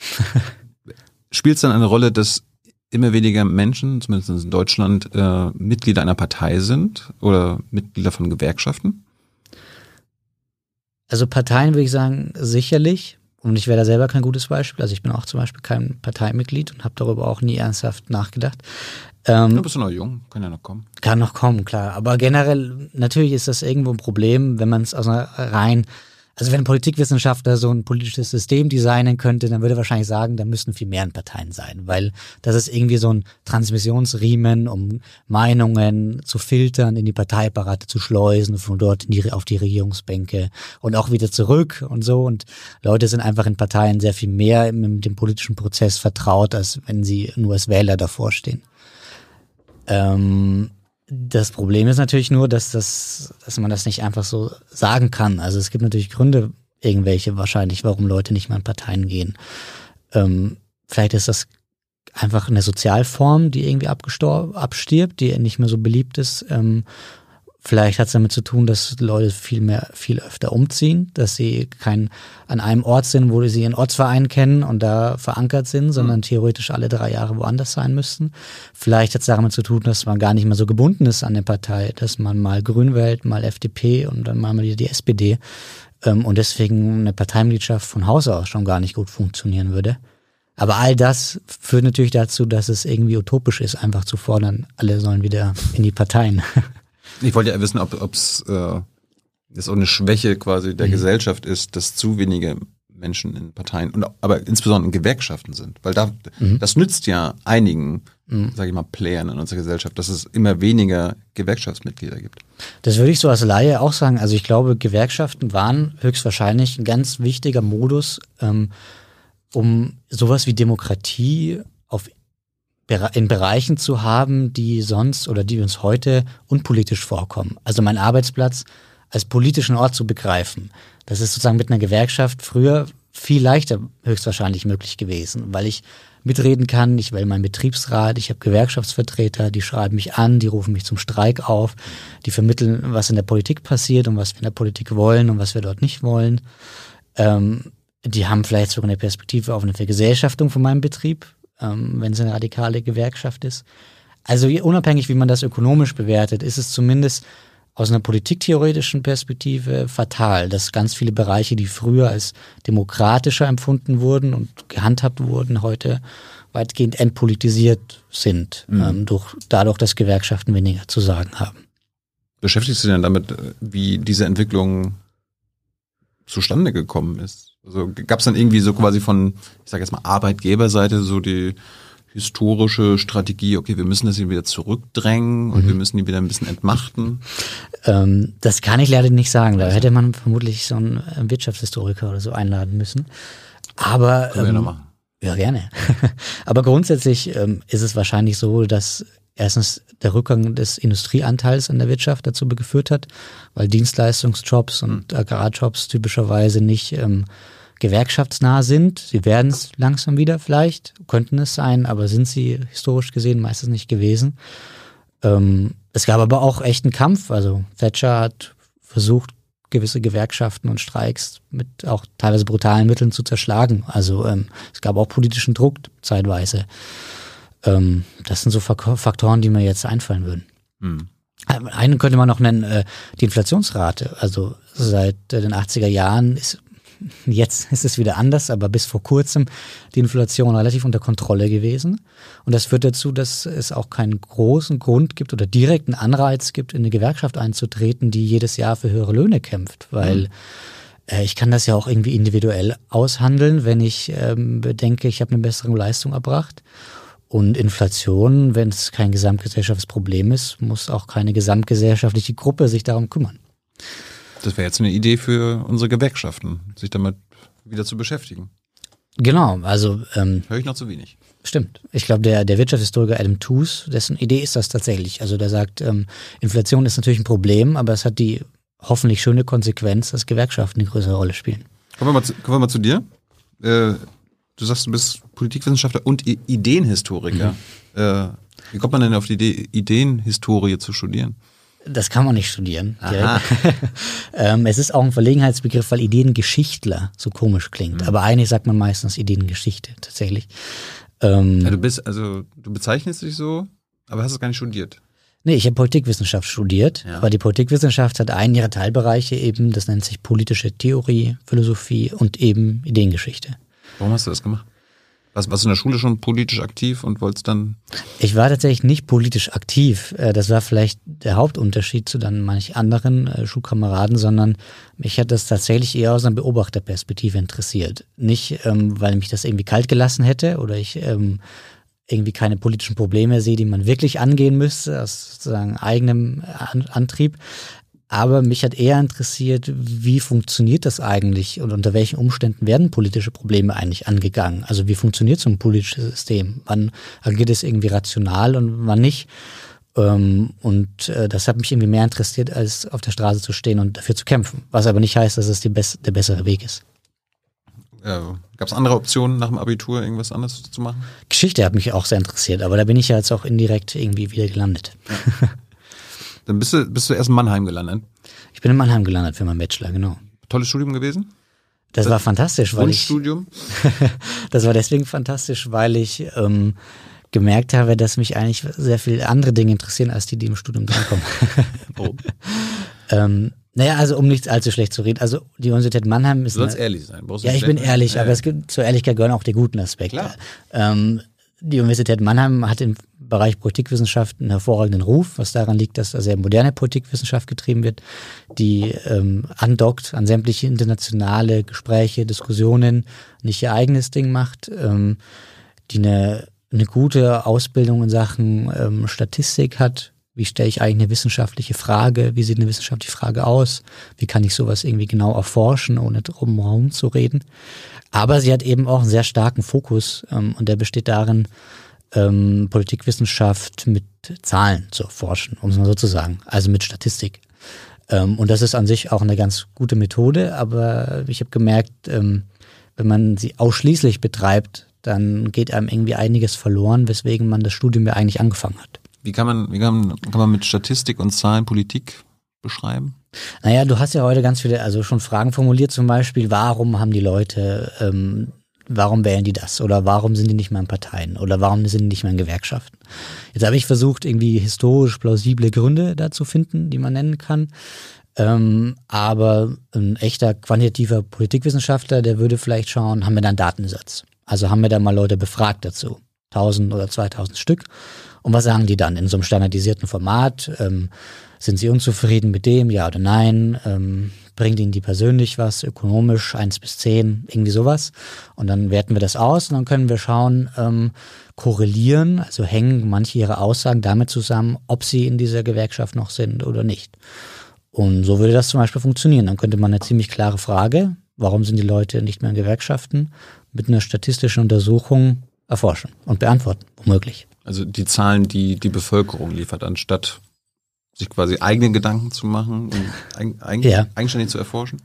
Spielt es dann eine Rolle, dass immer weniger Menschen, zumindest in Deutschland, äh, Mitglieder einer Partei sind oder Mitglieder von Gewerkschaften? Also Parteien würde ich sagen, sicherlich. Und ich wäre da selber kein gutes Beispiel. Also ich bin auch zum Beispiel kein Parteimitglied und habe darüber auch nie ernsthaft nachgedacht. Ähm, du bist noch jung, kann ja noch kommen. Kann noch kommen, klar. Aber generell, natürlich ist das irgendwo ein Problem, wenn man es aus einer rein, also wenn ein Politikwissenschaftler so ein politisches System designen könnte, dann würde er wahrscheinlich sagen, da müssten viel mehr Parteien sein, weil das ist irgendwie so ein Transmissionsriemen, um Meinungen zu filtern, in die Parteiapparate zu schleusen, von dort die, auf die Regierungsbänke und auch wieder zurück und so. Und Leute sind einfach in Parteien sehr viel mehr mit dem politischen Prozess vertraut, als wenn sie nur als Wähler davor stehen. Ähm, das Problem ist natürlich nur, dass das, dass man das nicht einfach so sagen kann. Also es gibt natürlich Gründe, irgendwelche wahrscheinlich, warum Leute nicht mehr in Parteien gehen. Ähm, vielleicht ist das einfach eine Sozialform, die irgendwie abstirbt, die nicht mehr so beliebt ist. Ähm, Vielleicht hat es damit zu tun, dass Leute viel mehr, viel öfter umziehen, dass sie kein an einem Ort sind, wo sie ihren Ortsverein kennen und da verankert sind, sondern mhm. theoretisch alle drei Jahre woanders sein müssten. Vielleicht hat es damit zu tun, dass man gar nicht mehr so gebunden ist an der Partei, dass man mal Grün wählt, mal FDP und dann mal wieder die SPD ähm, und deswegen eine Parteimitgliedschaft von Haus aus schon gar nicht gut funktionieren würde. Aber all das führt natürlich dazu, dass es irgendwie utopisch ist, einfach zu fordern, alle sollen wieder in die Parteien. Ich wollte ja wissen, ob es äh, das auch eine Schwäche quasi der mhm. Gesellschaft ist, dass zu wenige Menschen in Parteien und aber insbesondere in Gewerkschaften sind, weil da mhm. das nützt ja einigen, mhm. sage ich mal, Playern in unserer Gesellschaft, dass es immer weniger Gewerkschaftsmitglieder gibt. Das würde ich so als Laie auch sagen. Also ich glaube, Gewerkschaften waren höchstwahrscheinlich ein ganz wichtiger Modus, ähm, um sowas wie Demokratie in Bereichen zu haben, die sonst oder die uns heute unpolitisch vorkommen. Also mein Arbeitsplatz als politischen Ort zu begreifen. Das ist sozusagen mit einer Gewerkschaft früher viel leichter höchstwahrscheinlich möglich gewesen, weil ich mitreden kann, ich wähle meinen Betriebsrat, ich habe Gewerkschaftsvertreter, die schreiben mich an, die rufen mich zum Streik auf, die vermitteln, was in der Politik passiert und was wir in der Politik wollen und was wir dort nicht wollen. Ähm, die haben vielleicht sogar eine Perspektive auf eine Vergesellschaftung von meinem Betrieb ähm, wenn es eine radikale Gewerkschaft ist. Also unabhängig, wie man das ökonomisch bewertet, ist es zumindest aus einer politiktheoretischen Perspektive fatal, dass ganz viele Bereiche, die früher als demokratischer empfunden wurden und gehandhabt wurden, heute weitgehend entpolitisiert sind, mhm. ähm, durch, dadurch, dass Gewerkschaften weniger zu sagen haben. Beschäftigst du dich denn damit, wie diese Entwicklung zustande gekommen ist? Also gab es dann irgendwie so quasi von, ich sage jetzt mal, Arbeitgeberseite so die historische Strategie, okay, wir müssen das hier wieder zurückdrängen und mhm. wir müssen die wieder ein bisschen entmachten? Ähm, das kann ich leider nicht sagen. Da hätte man vermutlich so einen Wirtschaftshistoriker oder so einladen müssen. Aber Können wir ähm, noch machen. Ja, gerne. Aber grundsätzlich ähm, ist es wahrscheinlich so, dass erstens der Rückgang des Industrieanteils an der Wirtschaft dazu geführt hat, weil Dienstleistungsjobs und mhm. Agrarjobs typischerweise nicht ähm, gewerkschaftsnah sind. Sie werden es langsam wieder vielleicht, könnten es sein, aber sind sie historisch gesehen meistens nicht gewesen. Ähm, es gab aber auch echten Kampf. Also Thatcher hat versucht, gewisse Gewerkschaften und Streiks mit auch teilweise brutalen Mitteln zu zerschlagen. Also ähm, es gab auch politischen Druck zeitweise. Ähm, das sind so Faktoren, die mir jetzt einfallen würden. Hm. Einen könnte man noch nennen, äh, die Inflationsrate. Also seit äh, den 80er Jahren ist Jetzt ist es wieder anders, aber bis vor kurzem die Inflation relativ unter Kontrolle gewesen. Und das führt dazu, dass es auch keinen großen Grund gibt oder direkten Anreiz gibt, in eine Gewerkschaft einzutreten, die jedes Jahr für höhere Löhne kämpft, weil mhm. äh, ich kann das ja auch irgendwie individuell aushandeln, wenn ich ähm, bedenke, ich habe eine bessere Leistung erbracht. Und Inflation, wenn es kein gesamtgesellschaftsproblem ist, muss auch keine gesamtgesellschaftliche Gruppe sich darum kümmern. Das wäre jetzt eine Idee für unsere Gewerkschaften, sich damit wieder zu beschäftigen. Genau, also ähm, höre ich noch zu wenig. Stimmt. Ich glaube, der, der Wirtschaftshistoriker Adam Tooze, dessen Idee ist das tatsächlich. Also der sagt, ähm, Inflation ist natürlich ein Problem, aber es hat die hoffentlich schöne Konsequenz, dass Gewerkschaften eine größere Rolle spielen. Kommen wir mal zu, kommen wir mal zu dir. Äh, du sagst, du bist Politikwissenschaftler und I Ideenhistoriker. Mhm. Äh, wie kommt man denn auf die Idee, Ideenhistorie zu studieren? Das kann man nicht studieren. ähm, es ist auch ein Verlegenheitsbegriff, weil Ideengeschichtler so komisch klingt. Mhm. Aber eigentlich sagt man meistens Ideengeschichte tatsächlich. Ähm, ja, du bist, also du bezeichnest dich so, aber hast es gar nicht studiert. Nee, ich habe Politikwissenschaft studiert, ja. aber die Politikwissenschaft hat einen ihrer Teilbereiche eben, das nennt sich politische Theorie, Philosophie und eben Ideengeschichte. Warum hast du das gemacht? Was, warst du in der Schule schon politisch aktiv und wolltest dann? Ich war tatsächlich nicht politisch aktiv. Äh, das war vielleicht der Hauptunterschied zu dann manch anderen äh, Schulkameraden, sondern mich hat das tatsächlich eher aus einer Beobachterperspektive interessiert. Nicht, ähm, weil mich das irgendwie kalt gelassen hätte oder ich ähm, irgendwie keine politischen Probleme sehe, die man wirklich angehen müsste, aus sozusagen eigenem Antrieb, aber mich hat eher interessiert, wie funktioniert das eigentlich und unter welchen Umständen werden politische Probleme eigentlich angegangen? Also wie funktioniert so ein politisches System? Wann agiert es irgendwie rational und wann nicht? Ähm, und äh, das hat mich irgendwie mehr interessiert, als auf der Straße zu stehen und dafür zu kämpfen. Was aber nicht heißt, dass es der bessere Weg ist. Äh, Gab es andere Optionen nach dem Abitur, irgendwas anderes zu machen? Geschichte hat mich auch sehr interessiert, aber da bin ich ja jetzt auch indirekt irgendwie wieder gelandet. Ja. Dann bist du, bist du erst in Mannheim gelandet. Ich bin in Mannheim gelandet für meinen Bachelor, genau. Tolles Studium gewesen? Das, das war fantastisch, weil ich. Studium? das war deswegen fantastisch, weil ich ähm, gemerkt habe, dass mich eigentlich sehr viele andere Dinge interessieren, als die, die im Studium drankommen. oh. ähm, naja, also um nichts allzu schlecht zu reden. Also die Universität Mannheim ist. Du sollst eine, ehrlich sein. ja, ich bin ehrlich, ja, aber ja. es gibt zur Ehrlichkeit gehören auch die guten Aspekte. Ähm, die Universität Mannheim hat im Bereich Politikwissenschaft einen hervorragenden Ruf, was daran liegt, dass da sehr moderne Politikwissenschaft getrieben wird, die ähm, andockt an sämtliche internationale Gespräche, Diskussionen, nicht ihr eigenes Ding macht, ähm, die eine, eine gute Ausbildung in Sachen ähm, Statistik hat. Wie stelle ich eigentlich eine wissenschaftliche Frage? Wie sieht eine wissenschaftliche Frage aus? Wie kann ich sowas irgendwie genau erforschen, ohne drum herum zu reden? Aber sie hat eben auch einen sehr starken Fokus ähm, und der besteht darin, ähm, Politikwissenschaft mit Zahlen zu erforschen, um es mal so zu sagen, also mit Statistik. Ähm, und das ist an sich auch eine ganz gute Methode, aber ich habe gemerkt, ähm, wenn man sie ausschließlich betreibt, dann geht einem irgendwie einiges verloren, weswegen man das Studium ja eigentlich angefangen hat. Wie kann man, wie kann, kann man mit Statistik und Zahlen Politik beschreiben? Naja, du hast ja heute ganz viele, also schon Fragen formuliert, zum Beispiel, warum haben die Leute, ähm, warum wählen die das? Oder warum sind die nicht mehr in Parteien? Oder warum sind die nicht mehr in Gewerkschaften? Jetzt habe ich versucht, irgendwie historisch plausible Gründe dazu finden, die man nennen kann. Ähm, aber ein echter quantitativer Politikwissenschaftler, der würde vielleicht schauen, haben wir da einen Datensatz? Also haben wir da mal Leute befragt dazu? 1000 oder 2000 Stück. Und was sagen die dann in so einem standardisierten Format? Ähm, sind sie unzufrieden mit dem, ja oder nein? Ähm, bringt ihnen die persönlich was, ökonomisch, eins bis zehn, irgendwie sowas. Und dann werten wir das aus und dann können wir schauen, ähm, korrelieren, also hängen manche ihrer Aussagen damit zusammen, ob sie in dieser Gewerkschaft noch sind oder nicht. Und so würde das zum Beispiel funktionieren. Dann könnte man eine ziemlich klare Frage, warum sind die Leute nicht mehr in Gewerkschaften, mit einer statistischen Untersuchung erforschen und beantworten, womöglich. Also die Zahlen, die die Bevölkerung liefert, anstatt sich quasi eigene Gedanken zu machen und eigen, ja. eigenständig zu erforschen?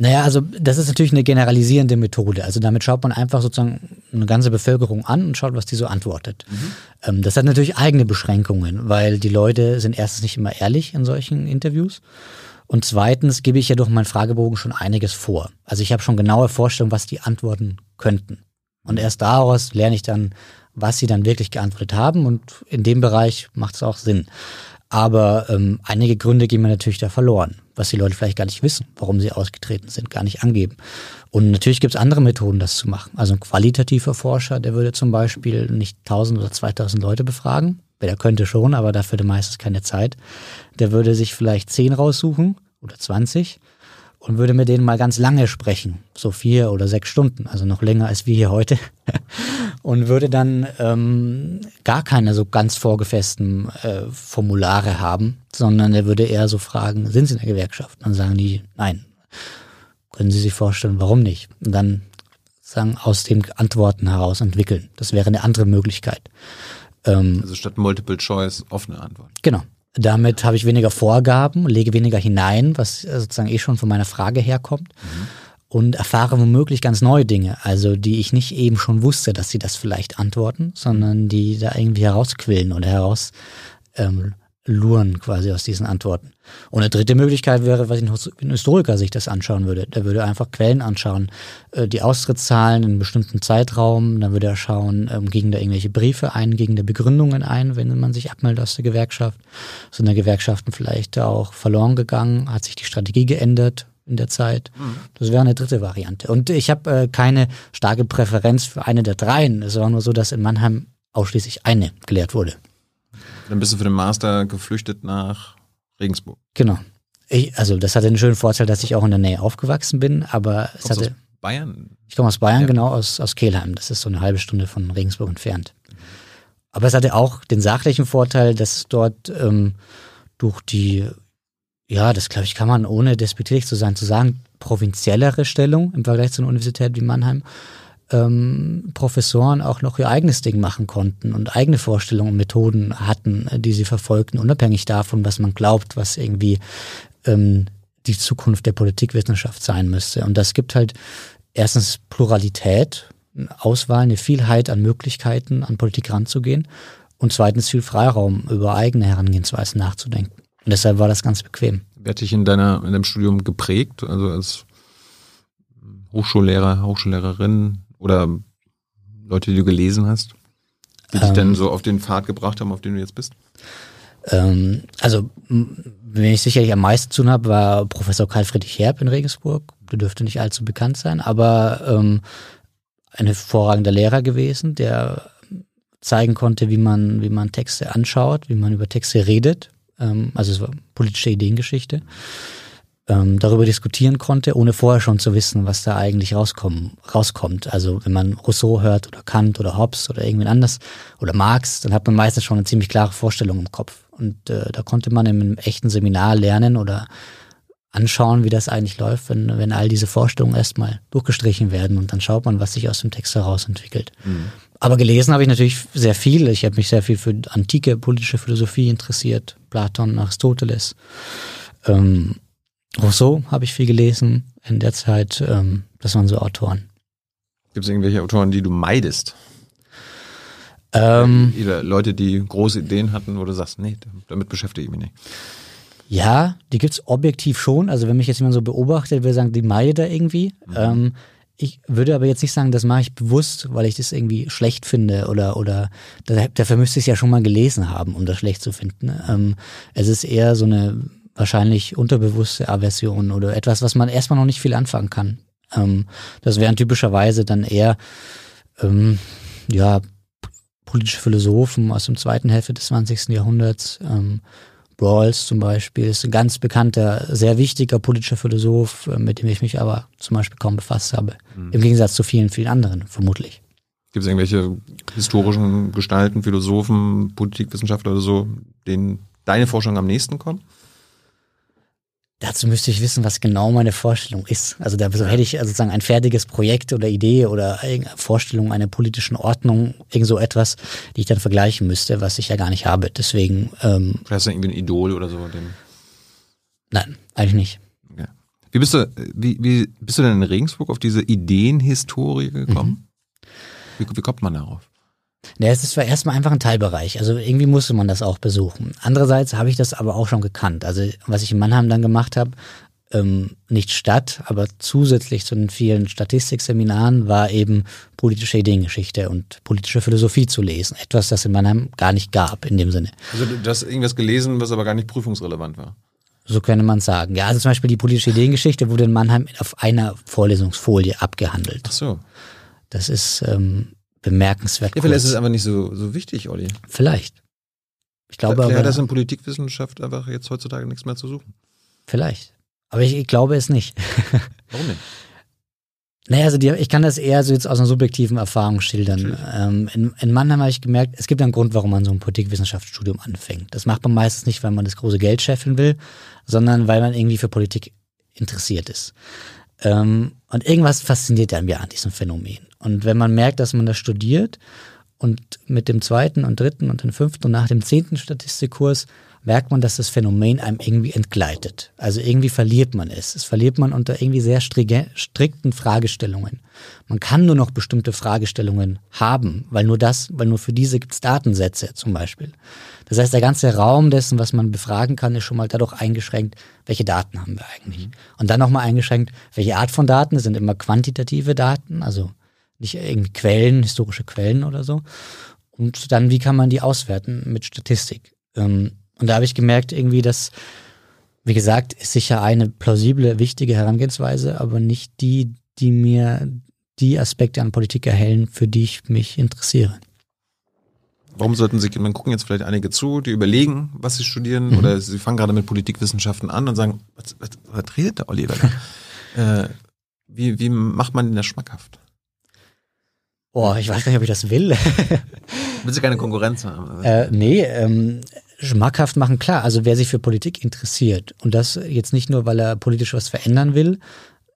Naja, also das ist natürlich eine generalisierende Methode. Also damit schaut man einfach sozusagen eine ganze Bevölkerung an und schaut, was die so antwortet. Mhm. Ähm, das hat natürlich eigene Beschränkungen, weil die Leute sind erstens nicht immer ehrlich in solchen Interviews. Und zweitens gebe ich ja durch meinen Fragebogen schon einiges vor. Also ich habe schon genaue Vorstellungen, was die antworten könnten. Und erst daraus lerne ich dann, was sie dann wirklich geantwortet haben. Und in dem Bereich macht es auch Sinn. Aber ähm, einige Gründe gehen mir natürlich da verloren, was die Leute vielleicht gar nicht wissen, warum sie ausgetreten sind, gar nicht angeben. Und natürlich gibt es andere Methoden, das zu machen. Also ein qualitativer Forscher, der würde zum Beispiel nicht 1000 oder 2000 Leute befragen. Der könnte schon, aber dafür meistens keine Zeit. Der würde sich vielleicht 10 raussuchen oder 20 und würde mit denen mal ganz lange sprechen, so vier oder sechs Stunden, also noch länger als wir hier heute, und würde dann ähm, gar keine so ganz vorgefesten äh, Formulare haben, sondern er würde eher so fragen, sind Sie in der Gewerkschaft? Dann sagen die, nein. Können Sie sich vorstellen, warum nicht? Und dann sagen, aus den Antworten heraus entwickeln. Das wäre eine andere Möglichkeit. Ähm, also statt Multiple Choice offene Antwort. Genau. Damit habe ich weniger Vorgaben, lege weniger hinein, was sozusagen eh schon von meiner Frage herkommt. Mhm. Und erfahre womöglich ganz neue Dinge, also die ich nicht eben schon wusste, dass sie das vielleicht antworten, sondern die da irgendwie herausquillen oder heraus ähm, luren quasi aus diesen Antworten. Und eine dritte Möglichkeit wäre, was ein Historiker sich das anschauen würde. Der würde einfach Quellen anschauen, äh, die Austrittszahlen in einem bestimmten Zeitraum, dann würde er schauen, ähm, gegen da irgendwelche Briefe ein, gegen da Begründungen ein, wenn man sich abmeldet aus der Gewerkschaft. Sind da Gewerkschaften vielleicht auch verloren gegangen? Hat sich die Strategie geändert? in der Zeit. Mhm. Das wäre eine dritte Variante. Und ich habe äh, keine starke Präferenz für eine der dreien. Es war nur so, dass in Mannheim ausschließlich eine gelehrt wurde. Dann bist du für den Master geflüchtet nach Regensburg. Genau. Ich, also das hatte einen schönen Vorteil, dass ich auch in der Nähe aufgewachsen bin, aber es hatte. Aus Bayern? Ich komme aus Bayern, ja. genau, aus, aus Kehlheim. Das ist so eine halbe Stunde von Regensburg entfernt. Aber es hatte auch den sachlichen Vorteil, dass dort ähm, durch die, ja, das glaube ich, kann man ohne despektierlich zu sein, zu sagen, provinziellere Stellung im Vergleich zu einer Universität wie Mannheim, ähm, Professoren auch noch ihr eigenes Ding machen konnten und eigene Vorstellungen und Methoden hatten, die sie verfolgten, unabhängig davon, was man glaubt, was irgendwie ähm, die Zukunft der Politikwissenschaft sein müsste. Und das gibt halt erstens Pluralität, Auswahl, eine Vielheit an Möglichkeiten, an Politik ranzugehen und zweitens viel Freiraum, über eigene Herangehensweisen nachzudenken. Und deshalb war das ganz bequem. Wer hat dich in, deiner, in deinem Studium geprägt, also als Hochschullehrer, Hochschullehrerin, oder Leute, die du gelesen hast, die dich dann ähm. so auf den Pfad gebracht haben, auf den du jetzt bist? Ähm, also, wenn ich sicherlich am meisten zu tun habe, war Professor Karl Friedrich Herb in Regensburg. Der dürfte nicht allzu bekannt sein, aber ähm, ein hervorragender Lehrer gewesen, der zeigen konnte, wie man, wie man Texte anschaut, wie man über Texte redet. Ähm, also es war politische Ideengeschichte ähm, darüber diskutieren konnte, ohne vorher schon zu wissen, was da eigentlich rauskommen, rauskommt. Also wenn man Rousseau hört oder Kant oder Hobbes oder irgendwen anders oder Marx, dann hat man meistens schon eine ziemlich klare Vorstellung im Kopf. Und äh, da konnte man in einem echten Seminar lernen oder anschauen, wie das eigentlich läuft, wenn, wenn all diese Vorstellungen erstmal durchgestrichen werden und dann schaut man, was sich aus dem Text heraus entwickelt. Mhm. Aber gelesen habe ich natürlich sehr viel. Ich habe mich sehr viel für antike politische Philosophie interessiert, Platon, Aristoteles. Ähm, Rousseau habe ich viel gelesen in der Zeit. Ähm, das waren so Autoren. Gibt es irgendwelche Autoren, die du meidest? Ähm, Leute, die große Ideen hatten, wo du sagst, nee, damit beschäftige ich mich nicht. Ja, die gibt es objektiv schon. Also wenn mich jetzt jemand so beobachtet, würde sagen, die meide da irgendwie. Mhm. Ähm, ich würde aber jetzt nicht sagen, das mache ich bewusst, weil ich das irgendwie schlecht finde oder oder dafür müsste ich es ja schon mal gelesen haben, um das schlecht zu finden. Ähm, es ist eher so eine wahrscheinlich unterbewusste Aversion oder etwas, was man erstmal noch nicht viel anfangen kann. Ähm, das wären typischerweise dann eher ähm, ja politische Philosophen aus dem zweiten Hälfte des 20. Jahrhunderts. Ähm, Rawls zum Beispiel ist ein ganz bekannter, sehr wichtiger politischer Philosoph, äh, mit dem ich mich aber zum Beispiel kaum befasst habe. Mhm. Im Gegensatz zu vielen, vielen anderen, vermutlich. Gibt es irgendwelche historischen Gestalten, Philosophen, Politikwissenschaftler oder so, denen deine Forschung am nächsten kommt? Dazu müsste ich wissen, was genau meine Vorstellung ist. Also da hätte ich also sozusagen ein fertiges Projekt oder Idee oder Vorstellung einer politischen Ordnung, irgend so etwas, die ich dann vergleichen müsste, was ich ja gar nicht habe. Deswegen. Ähm, Hast du irgendwie ein Idol oder so? Den Nein, eigentlich nicht. Okay. Wie bist du, wie, wie bist du denn in Regensburg auf diese Ideenhistorie gekommen? Mhm. Wie, wie kommt man darauf? Ja, es war erstmal einfach ein Teilbereich. Also irgendwie musste man das auch besuchen. Andererseits habe ich das aber auch schon gekannt. Also was ich in Mannheim dann gemacht habe, ähm, nicht statt, aber zusätzlich zu den vielen Statistikseminaren war eben politische Ideengeschichte und politische Philosophie zu lesen. Etwas, das in Mannheim gar nicht gab in dem Sinne. Also du hast irgendwas gelesen, was aber gar nicht prüfungsrelevant war. So könnte man sagen. Ja, also zum Beispiel die politische Ideengeschichte wurde in Mannheim auf einer Vorlesungsfolie abgehandelt. Ach so. Das ist ähm, bemerkenswert. Ja, vielleicht ist es einfach nicht so, so wichtig, Olli. Vielleicht. Ich glaube vielleicht aber. hat das in Politikwissenschaft einfach jetzt heutzutage nichts mehr zu suchen. Vielleicht. Aber ich, ich glaube es nicht. Warum nicht? Naja, also die, ich kann das eher so jetzt aus einer subjektiven Erfahrung schildern. Ähm, in, in Mannheim habe ich gemerkt, es gibt einen Grund, warum man so ein Politikwissenschaftsstudium anfängt. Das macht man meistens nicht, weil man das große Geld scheffeln will, sondern weil man irgendwie für Politik interessiert ist. Ähm, und irgendwas fasziniert einem ja an diesem Phänomen. Und wenn man merkt, dass man das studiert und mit dem zweiten und dritten und dem fünften und nach dem zehnten Statistikkurs merkt man, dass das Phänomen einem irgendwie entgleitet. Also irgendwie verliert man es. Es verliert man unter irgendwie sehr strikten Fragestellungen. Man kann nur noch bestimmte Fragestellungen haben, weil nur das, weil nur für diese gibt es Datensätze zum Beispiel. Das heißt, der ganze Raum dessen, was man befragen kann, ist schon mal dadurch eingeschränkt, welche Daten haben wir eigentlich. Mhm. Und dann nochmal eingeschränkt, welche Art von Daten, das sind immer quantitative Daten, also nicht irgendwie Quellen, historische Quellen oder so. Und dann, wie kann man die auswerten mit Statistik? Ähm, und da habe ich gemerkt, irgendwie, dass, wie gesagt, ist sicher eine plausible, wichtige Herangehensweise, aber nicht die, die mir die Aspekte an Politik erhellen, für die ich mich interessiere. Warum sollten Sie, man gucken jetzt vielleicht einige zu, die überlegen, was sie studieren, mhm. oder sie fangen gerade mit Politikwissenschaften an und sagen, was, was, was redet der Oliver äh, wie, wie macht man denn das schmackhaft? Boah, ich weiß gar nicht, ob ich das will. Willst du keine Konkurrenz haben? Äh, nee, ähm, schmackhaft machen, klar. Also wer sich für Politik interessiert und das jetzt nicht nur, weil er politisch was verändern will,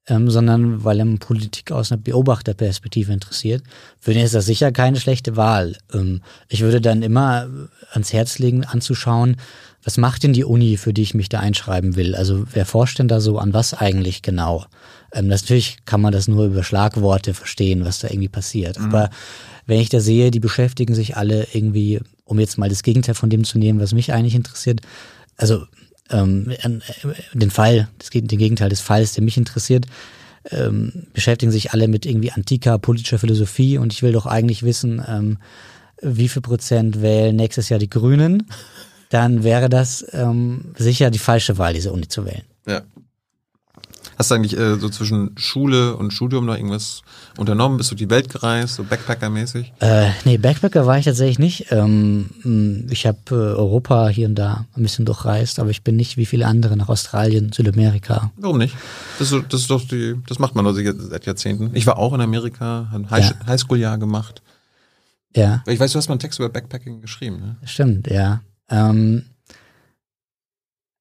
ähm, sondern weil er Politik aus einer Beobachterperspektive interessiert, für den ist das sicher keine schlechte Wahl. Ähm, ich würde dann immer ans Herz legen, anzuschauen, was macht denn die Uni, für die ich mich da einschreiben will? Also wer forscht denn da so an was eigentlich genau? Ähm, natürlich kann man das nur über Schlagworte verstehen, was da irgendwie passiert. Mhm. Aber wenn ich da sehe, die beschäftigen sich alle irgendwie, um jetzt mal das Gegenteil von dem zu nehmen, was mich eigentlich interessiert, also ähm, äh, den Fall, das, den Gegenteil des Falls, der mich interessiert, ähm, beschäftigen sich alle mit irgendwie antiker politischer Philosophie und ich will doch eigentlich wissen, ähm, wie viel Prozent wählen nächstes Jahr die Grünen, dann wäre das ähm, sicher die falsche Wahl, diese Uni zu wählen. Ja. Hast du eigentlich äh, so zwischen Schule und Studium noch irgendwas unternommen? Bist du die Welt gereist, so Backpacker-mäßig? Äh, nee, Backpacker war ich tatsächlich nicht. Ähm, ich habe äh, Europa hier und da ein bisschen durchreist, aber ich bin nicht wie viele andere nach Australien, Südamerika. Warum nicht? Das ist, das ist doch die, das macht man doch seit Jahrzehnten. Ich war auch in Amerika, ein High ja. Highschool-Jahr gemacht. Ja. Ich weiß, du hast mal einen Text über Backpacking geschrieben, ne? Stimmt, ja. Ähm,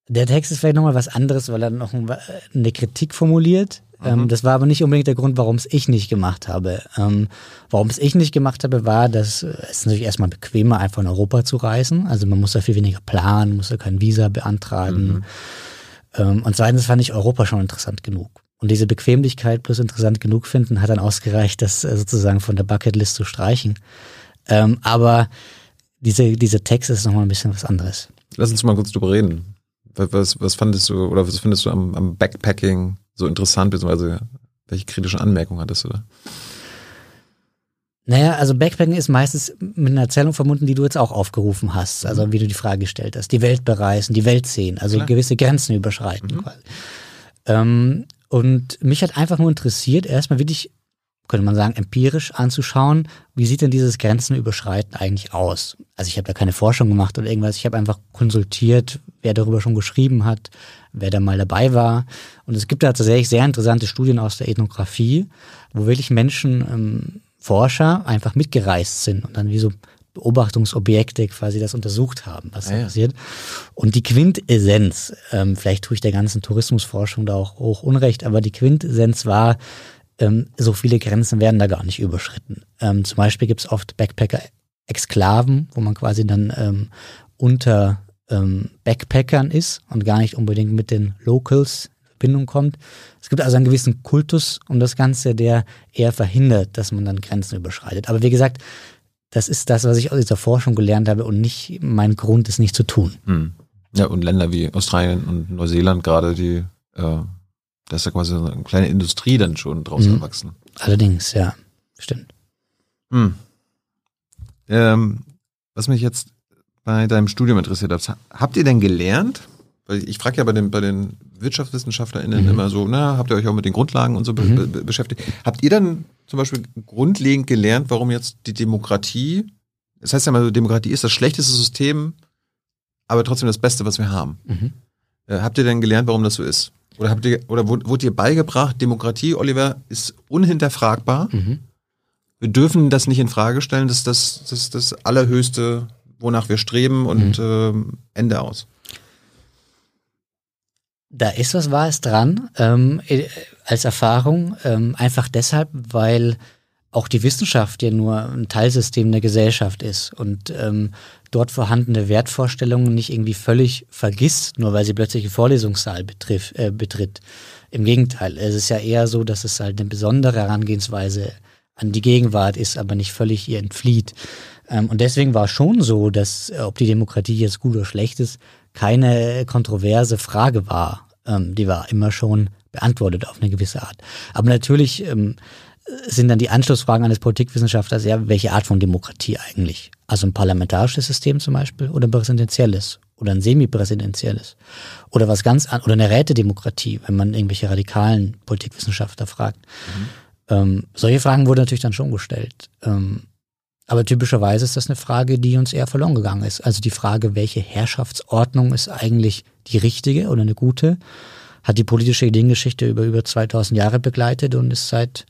der Text ist vielleicht nochmal was anderes, weil er noch eine Kritik formuliert. Ähm, mhm. das war aber nicht unbedingt der Grund, warum es ich nicht gemacht habe. Ähm, warum es ich nicht gemacht habe, war, dass es natürlich erstmal bequemer, einfach in Europa zu reisen. Also man muss da viel weniger planen, muss da kein Visa beantragen. Mhm. Ähm, und zweitens fand ich Europa schon interessant genug. Und diese Bequemlichkeit plus interessant genug finden hat dann ausgereicht, das äh, sozusagen von der Bucketlist zu streichen. aber diese, diese Text ist nochmal ein bisschen was anderes. Lass uns mal kurz drüber reden. Was, was fandest du oder was findest du am, am Backpacking so interessant, beziehungsweise welche kritischen Anmerkungen hattest du da? Naja, also Backpacking ist meistens mit einer Erzählung verbunden, die du jetzt auch aufgerufen hast, also mhm. wie du die Frage gestellt hast. Die Welt bereisen, die Welt sehen, also Klar. gewisse Grenzen überschreiten. Mhm. Ähm, und mich hat einfach nur interessiert, erstmal wirklich könnte man sagen, empirisch anzuschauen, wie sieht denn dieses Grenzenüberschreiten eigentlich aus? Also ich habe da keine Forschung gemacht oder irgendwas, ich habe einfach konsultiert, wer darüber schon geschrieben hat, wer da mal dabei war. Und es gibt da tatsächlich sehr interessante Studien aus der Ethnographie, wo wirklich Menschen, ähm, Forscher einfach mitgereist sind und dann wie so Beobachtungsobjekte quasi das untersucht haben, was da ja, passiert. Und die Quintessenz, ähm, vielleicht tue ich der ganzen Tourismusforschung da auch hoch Unrecht, aber die Quintessenz war, ähm, so viele Grenzen werden da gar nicht überschritten. Ähm, zum Beispiel gibt es oft Backpacker-Exklaven, wo man quasi dann ähm, unter ähm, Backpackern ist und gar nicht unbedingt mit den Locals in Verbindung kommt. Es gibt also einen gewissen Kultus um das Ganze, der eher verhindert, dass man dann Grenzen überschreitet. Aber wie gesagt, das ist das, was ich aus dieser Forschung gelernt habe und nicht mein Grund, es nicht zu tun. Hm. Ja, und Länder wie Australien und Neuseeland gerade, die, äh, da ist ja quasi eine kleine Industrie dann schon draus mhm. erwachsen. Allerdings, ja, stimmt. Hm. Ähm, was mich jetzt bei deinem Studium interessiert hat, habt ihr denn gelernt, weil ich frage ja bei den, bei den WirtschaftswissenschaftlerInnen mhm. immer so, na, habt ihr euch auch mit den Grundlagen und so mhm. be be beschäftigt? Habt ihr dann zum Beispiel grundlegend gelernt, warum jetzt die Demokratie, das heißt ja mal, Demokratie ist das schlechteste System, aber trotzdem das Beste, was wir haben. Mhm. Äh, habt ihr denn gelernt, warum das so ist? Oder habt ihr, oder wurde ihr beigebracht, Demokratie, Oliver, ist unhinterfragbar? Mhm. Wir dürfen das nicht in Frage stellen, das ist das, das, das allerhöchste, wonach wir streben und mhm. äh, Ende aus. Da ist was Wahres dran, ähm, äh, als Erfahrung, ähm, einfach deshalb, weil auch die Wissenschaft ja nur ein Teilsystem der Gesellschaft ist und ähm, dort vorhandene Wertvorstellungen nicht irgendwie völlig vergisst, nur weil sie plötzlich einen Vorlesungssaal betriff, äh, betritt. Im Gegenteil, es ist ja eher so, dass es halt eine besondere Herangehensweise an die Gegenwart ist, aber nicht völlig ihr entflieht. Ähm, und deswegen war schon so, dass äh, ob die Demokratie jetzt gut oder schlecht ist, keine kontroverse Frage war. Ähm, die war immer schon beantwortet auf eine gewisse Art. Aber natürlich ähm, sind dann die Anschlussfragen eines Politikwissenschaftlers, ja, welche Art von Demokratie eigentlich? Also ein parlamentarisches System zum Beispiel oder ein präsidentielles oder ein semipräsidentielles oder was ganz an oder eine Rätedemokratie, wenn man irgendwelche radikalen Politikwissenschaftler fragt. Mhm. Ähm, solche Fragen wurden natürlich dann schon gestellt. Ähm, aber typischerweise ist das eine Frage, die uns eher verloren gegangen ist. Also die Frage, welche Herrschaftsordnung ist eigentlich die richtige oder eine gute, hat die politische Ideengeschichte über über 2000 Jahre begleitet und ist seit,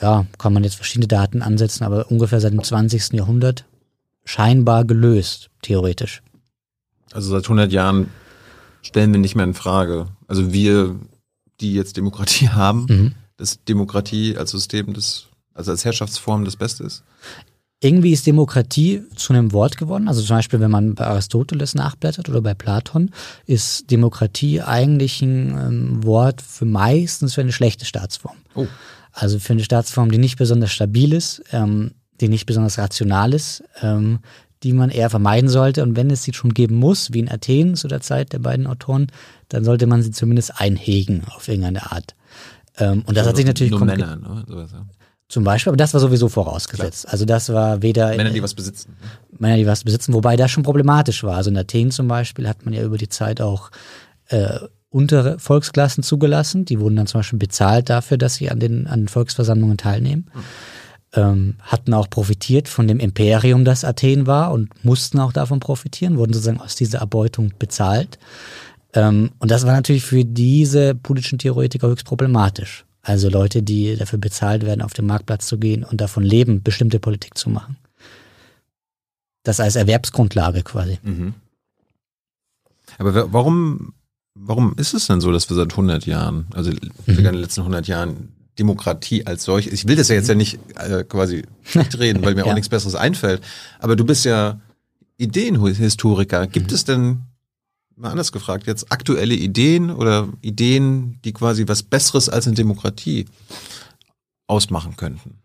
ja, kann man jetzt verschiedene Daten ansetzen, aber ungefähr seit dem 20. Jahrhundert scheinbar gelöst, theoretisch. Also seit 100 Jahren stellen wir nicht mehr in Frage. Also wir, die jetzt Demokratie haben, mhm. dass Demokratie als System das, also als Herrschaftsform das Beste ist? irgendwie ist Demokratie zu einem Wort geworden. Also zum Beispiel, wenn man bei Aristoteles nachblättert oder bei Platon, ist Demokratie eigentlich ein ähm, Wort für meistens für eine schlechte Staatsform. Oh. Also für eine Staatsform, die nicht besonders stabil ist, ähm, die nicht besonders rational ist, ähm, die man eher vermeiden sollte. Und wenn es sie schon geben muss, wie in Athen zu der Zeit der beiden Autoren, dann sollte man sie zumindest einhegen auf irgendeine Art. Ähm, und das also hat sich natürlich nur Männer, ne? Sowas, ja. Zum Beispiel, aber das war sowieso vorausgesetzt. Klar. Also das war weder Männer, die was besitzen. Ne? Männer, die was besitzen, wobei das schon problematisch war. Also in Athen zum Beispiel hat man ja über die Zeit auch äh, untere Volksklassen zugelassen. Die wurden dann zum Beispiel bezahlt dafür, dass sie an den, an Volksversammlungen teilnehmen. Hm. Ähm, hatten auch profitiert von dem Imperium, das Athen war und mussten auch davon profitieren, wurden sozusagen aus dieser Erbeutung bezahlt. Ähm, und das war natürlich für diese politischen Theoretiker höchst problematisch. Also Leute, die dafür bezahlt werden, auf den Marktplatz zu gehen und davon leben, bestimmte Politik zu machen. Das als Erwerbsgrundlage quasi. Mhm. Aber warum, warum ist es denn so, dass wir seit 100 Jahren, also mhm. in den letzten 100 Jahren, Demokratie als solche, ich will das ja jetzt ja nicht äh, quasi nicht reden, weil mir ja. auch nichts Besseres einfällt, aber du bist ja Ideenhistoriker. Gibt mhm. es denn mal anders gefragt, jetzt aktuelle Ideen oder Ideen, die quasi was Besseres als eine Demokratie ausmachen könnten?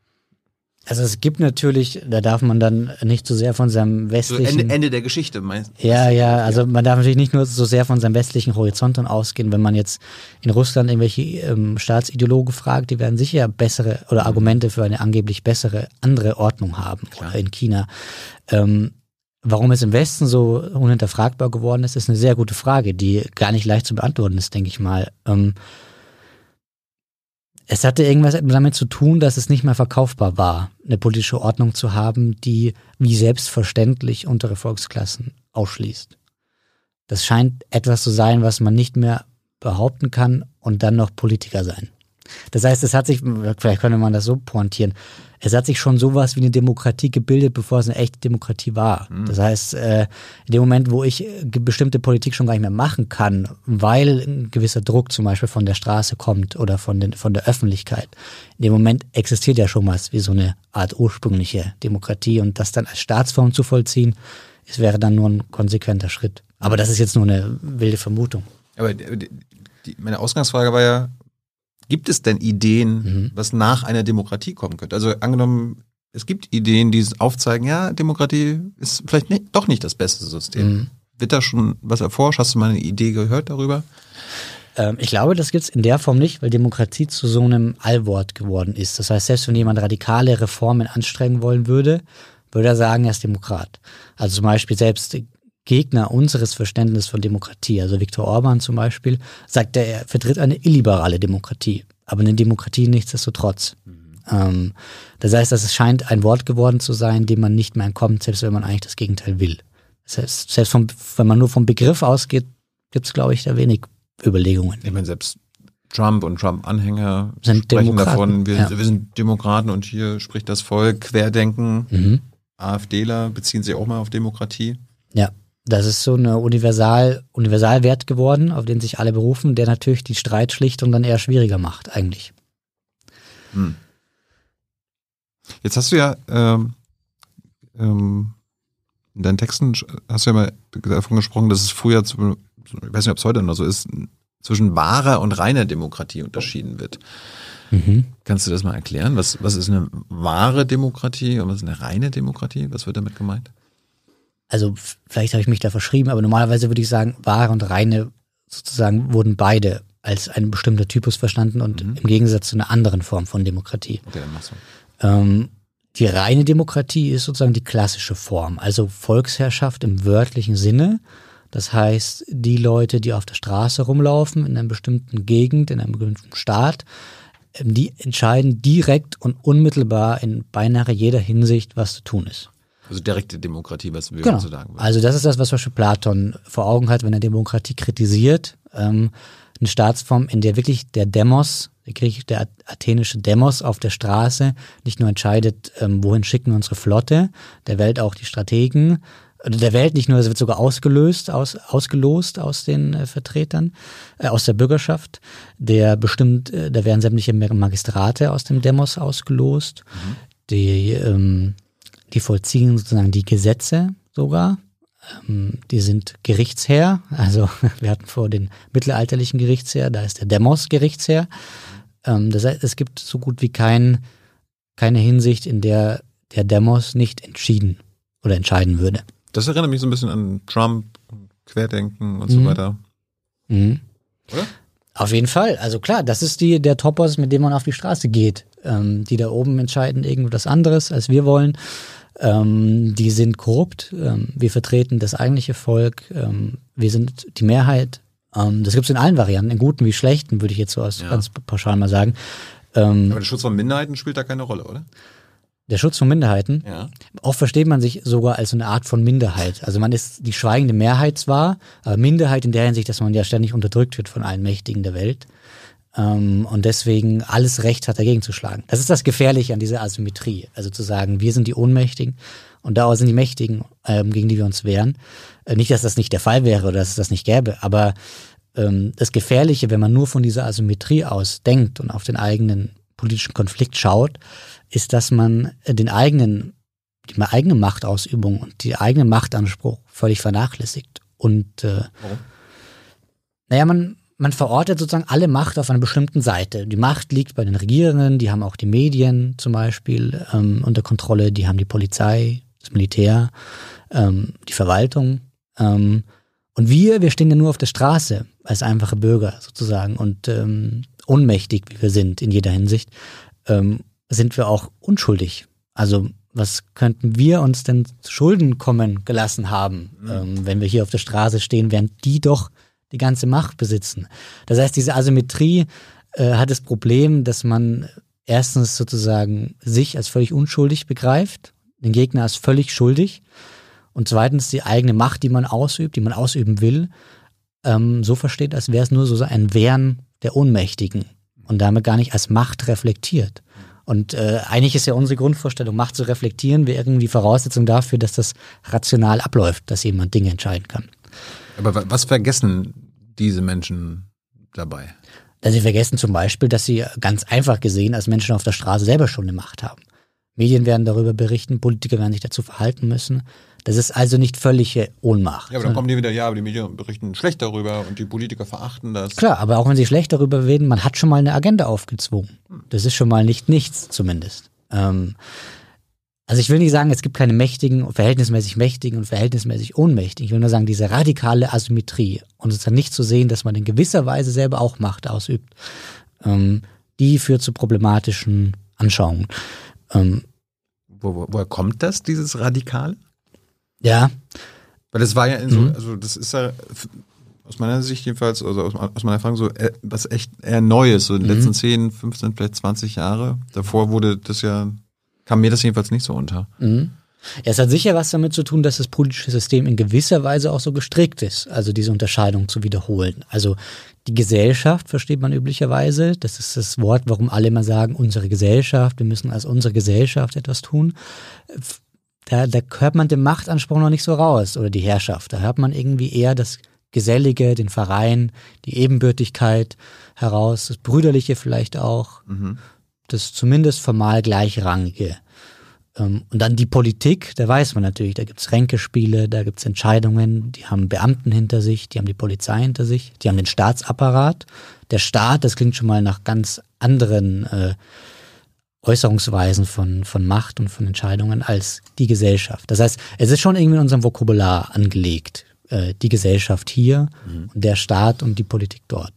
Also es gibt natürlich, da darf man dann nicht so sehr von seinem westlichen... So Ende, Ende der Geschichte meinst du? Ja, ja, also man darf natürlich nicht nur so sehr von seinem westlichen Horizont ausgehen. Wenn man jetzt in Russland irgendwelche ähm, Staatsideologen fragt, die werden sicher bessere oder mhm. Argumente für eine angeblich bessere andere Ordnung haben. Klar. Oder in China. Ähm, Warum es im Westen so unhinterfragbar geworden ist, ist eine sehr gute Frage, die gar nicht leicht zu beantworten ist, denke ich mal. Ähm, Es hatte irgendwas damit zu tun, dass es nicht mehr verkaufbar war, eine politische Ordnung zu haben, die wie selbstverständlich untere Volksklassen ausschließt. Das scheint etwas zu sein, was man nicht mehr behaupten kann und dann noch Politiker sein. Das heißt, es hat sich, vielleicht könnte man das so pointieren, es hat sich schon sowas wie eine Demokratie gebildet, bevor es eine echte Demokratie war. Mhm. Das heißt, äh, in dem Moment, wo ich äh, bestimmte Politik schon gar nicht mehr machen kann, weil ein gewisser Druck zum Beispiel von der Straße kommt oder von, den, von der Öffentlichkeit, in dem Moment existiert ja schon was wie so eine Art ursprüngliche Demokratie und das dann als Staatsform zu vollziehen, es wäre dann nur ein konsequenter Schritt. Aber das ist jetzt nur eine wilde Vermutung. Aber die, die, meine Ausgangsfrage war ja, Gibt es denn Ideen, mhm. was nach einer Demokratie kommen könnte? Also angenommen, es gibt Ideen, die aufzeigen, ja, Demokratie ist vielleicht nicht, doch nicht das beste System. Mhm. Wird da schon was erforscht? Hast du mal eine Idee gehört darüber? Ähm, ich glaube, das gibt's in der Form nicht, weil Demokratie zu so einem Allwort geworden ist. Das heißt, selbst wenn jemand radikale Reformen anstrengen wollen würde, würde er sagen, er ist Demokrat. Also zum Beispiel selbst Gegner unseres Verständnisses von Demokratie, also Viktor Orban zum Beispiel, sagt er, er vertritt eine illiberale Demokratie, aber eine Demokratie nichtsdestotrotz. Mhm. Ähm, das heißt, das scheint ein Wort geworden zu sein, dem man nicht mehr entkommt, selbst wenn man eigentlich das Gegenteil will. Das heißt, selbst vom, wenn man nur vom Begriff ausgeht, gibt es, glaube ich, da wenig Überlegungen. Ich meine, selbst Trump und Trump-Anhänger sprechen Demokraten, davon, wir, ja. wir, sind Demokraten und hier spricht das Volk, Querdenken, mhm. AfDler beziehen sich auch mal auf Demokratie. Ja, das ist so eine Universal, Universalwert geworden, auf den sich alle berufen, der natürlich die Streitschlichtung dann eher schwieriger macht, eigentlich. Hm. Jetzt hast du ja ähm, ähm, in deinen Texten hast du ja mal davon gesprochen, dass es früher, zu, ich weiß nicht, ob es heute noch so ist, zwischen wahrer und reiner Demokratie unterschieden wird. Mhm. Kannst du das mal erklären? Was, was ist eine wahre Demokratie und was ist eine reine Demokratie? Was wird damit gemeint? Also vielleicht habe ich mich da verschrieben, aber normalerweise würde ich sagen, wahre und reine sozusagen wurden beide als ein bestimmter Typus verstanden und mhm. im Gegensatz zu einer anderen Form von Demokratie. Okay, dann machst du. Ähm, die reine Demokratie ist sozusagen die klassische Form, also Volksherrschaft im wörtlichen Sinne. Das heißt, die Leute, die auf der Straße rumlaufen, in einer bestimmten Gegend, in einem bestimmten Staat, ähm, die entscheiden direkt und unmittelbar in beinahe jeder Hinsicht, was zu tun ist. Also direkte Demokratie, was wir genau. so sagen würden. Also das ist das, was zum Beispiel Platon vor Augen hat, wenn er Demokratie kritisiert. Ähm, eine Staatsform, in der wirklich der Demos, der, athenische Demos auf der Straße nicht nur entscheidet, ähm, wohin schicken wir unsere Flotte, der Welt auch die Strategen, der Welt nicht nur, es wird sogar ausgelöst, aus, ausgelost aus den äh, Vertretern, äh, aus der Bürgerschaft. Der bestimmt, äh, da werden sämtliche Magistrate aus dem Demos ausgelost. Mhm. Die ähm, die vollziehen sozusagen die Gesetze sogar. Ähm, die sind Gerichtsherr. Also wir hatten vor den mittelalterlichen Gerichtsherr, da ist der Demos Gerichtsherr. Ähm, das heißt, es gibt so gut wie kein, keine Hinsicht, in der der Demos nicht entschieden oder entscheiden würde. Das erinnert mich so ein bisschen an Trump, Querdenken und mhm. so weiter. Mhm. Oder? Auf jeden Fall. Also klar, das ist die, der Topos, mit dem man auf die Straße geht. Ähm, die da oben entscheiden irgendwas anderes, als wir wollen. Ähm, die sind korrupt. Ähm, wir vertreten das eigentliche Volk. Ähm, wir sind die Mehrheit. Ähm, das gibt es in allen Varianten, in guten wie schlechten, würde ich jetzt so aus ja. ganz pauschal mal sagen. Ähm, Aber der Schutz von Minderheiten spielt da keine Rolle, oder? Der Schutz von Minderheiten. Ja. Oft versteht man sich sogar als eine Art von Minderheit. Also man ist die schweigende Mehrheit zwar, aber Minderheit in der Hinsicht, dass man ja ständig unterdrückt wird von allen Mächtigen der Welt. Ähm, und deswegen alles Recht hat, dagegen zu schlagen. Das ist das Gefährliche an dieser Asymmetrie. Also zu sagen, wir sind die Ohnmächtigen und da sind die Mächtigen, ähm, gegen die wir uns wehren. Äh, nicht, dass das nicht der Fall wäre oder dass es das nicht gäbe, aber ähm, das Gefährliche, wenn man nur von dieser Asymmetrie aus denkt und auf den eigenen politischen Konflikt schaut, ist, dass man den eigenen, die eigene Machtausübung und die eigene Machtanspruch völlig vernachlässigt. Und äh, Warum? naja, man, man verortet sozusagen alle Macht auf einer bestimmten Seite. Die Macht liegt bei den Regierenden, die haben auch die Medien zum Beispiel ähm, unter Kontrolle, die haben die Polizei, das Militär, ähm, die Verwaltung. Ähm, und wir, wir stehen ja nur auf der Straße als einfache Bürger sozusagen und ähm, ohnmächtig, wie wir sind in jeder Hinsicht, ähm, sind wir auch unschuldig. Also was könnten wir uns denn zu Schulden kommen gelassen haben, mhm. ähm, wenn wir hier auf der Straße stehen, während die doch die ganze Macht besitzen. Das heißt, diese Asymmetrie äh, hat das Problem, dass man erstens sozusagen sich als völlig unschuldig begreift, den Gegner als völlig schuldig und zweitens die eigene Macht, die man ausübt, die man ausüben will, ähm, so versteht, als wäre es nur so ein Wehren der Ohnmächtigen und damit gar nicht als Macht reflektiert. Und äh, eigentlich ist ja unsere Grundvorstellung, Macht zu reflektieren, wäre irgendwie Voraussetzung dafür, dass das rational abläuft, dass jemand Dinge entscheiden kann. Aber was vergessen diese Menschen dabei? Dass sie vergessen zum Beispiel, dass sie ganz einfach gesehen als Menschen auf der Straße selber schon eine Macht haben. Medien werden darüber berichten, Politiker werden sich dazu verhalten müssen. Das ist also nicht völlige Ohnmacht. Ja, aber dann kommen die wieder, ja, aber die Medien berichten schlecht darüber und die Politiker verachten das. Klar, aber auch wenn sie schlecht darüber reden, man hat schon mal eine Agenda aufgezwungen. Das ist schon mal nicht nichts zumindest. Ähm, also ich will nicht sagen, es gibt keine mächtigen, verhältnismäßig mächtigen und verhältnismäßig ohnmächtigen. Ich will nur sagen, diese radikale Asymmetrie und es dann nicht zu sehen, dass man in gewisser Weise selber auch Macht ausübt, ähm, die führt zu problematischen Anschauungen. Ähm, wo, wo, woher kommt das, dieses Radikale? Ja. Weil das war ja in so, mhm. also das ist ja aus meiner Sicht jedenfalls, also aus, aus meiner Erfahrung so äh, was echt eher Neues, so in den mhm. letzten 10, 15, vielleicht 20 Jahre. Davor wurde das ja, kam mir das jedenfalls nicht so unter. Mhm. Ja, es hat sicher was damit zu tun, dass das politische System in gewisser Weise auch so gestrickt ist, also diese Unterscheidung zu wiederholen. Also die Gesellschaft versteht man üblicherweise, das ist das Wort, warum alle immer sagen, unsere Gesellschaft, wir müssen als unsere Gesellschaft etwas tun da, da hört man den Machtanspruch noch nicht so raus oder die Herrschaft. Da hört man irgendwie eher das Gesellige, den Verein, die Ebenbürtigkeit heraus, das Brüderliche vielleicht auch, mhm. Das zumindest formal Gleichrangige. Ähm, und dann die Politik, da weiß man natürlich, da gibt's Ränkespiele, da gibt's Entscheidungen, die haben Beamten hinter sich, die haben die Polizei hinter sich, die haben den Staatsapparat. Der Staat, das klingt schon mal nach ganz anderen äh, Äußerungsweisen von, von Macht und von Entscheidungen als die Gesellschaft. Das heißt, es ist schon irgendwie in unserem Vokabular angelegt, äh, die Gesellschaft hier mhm. und der Staat und die Politik dort.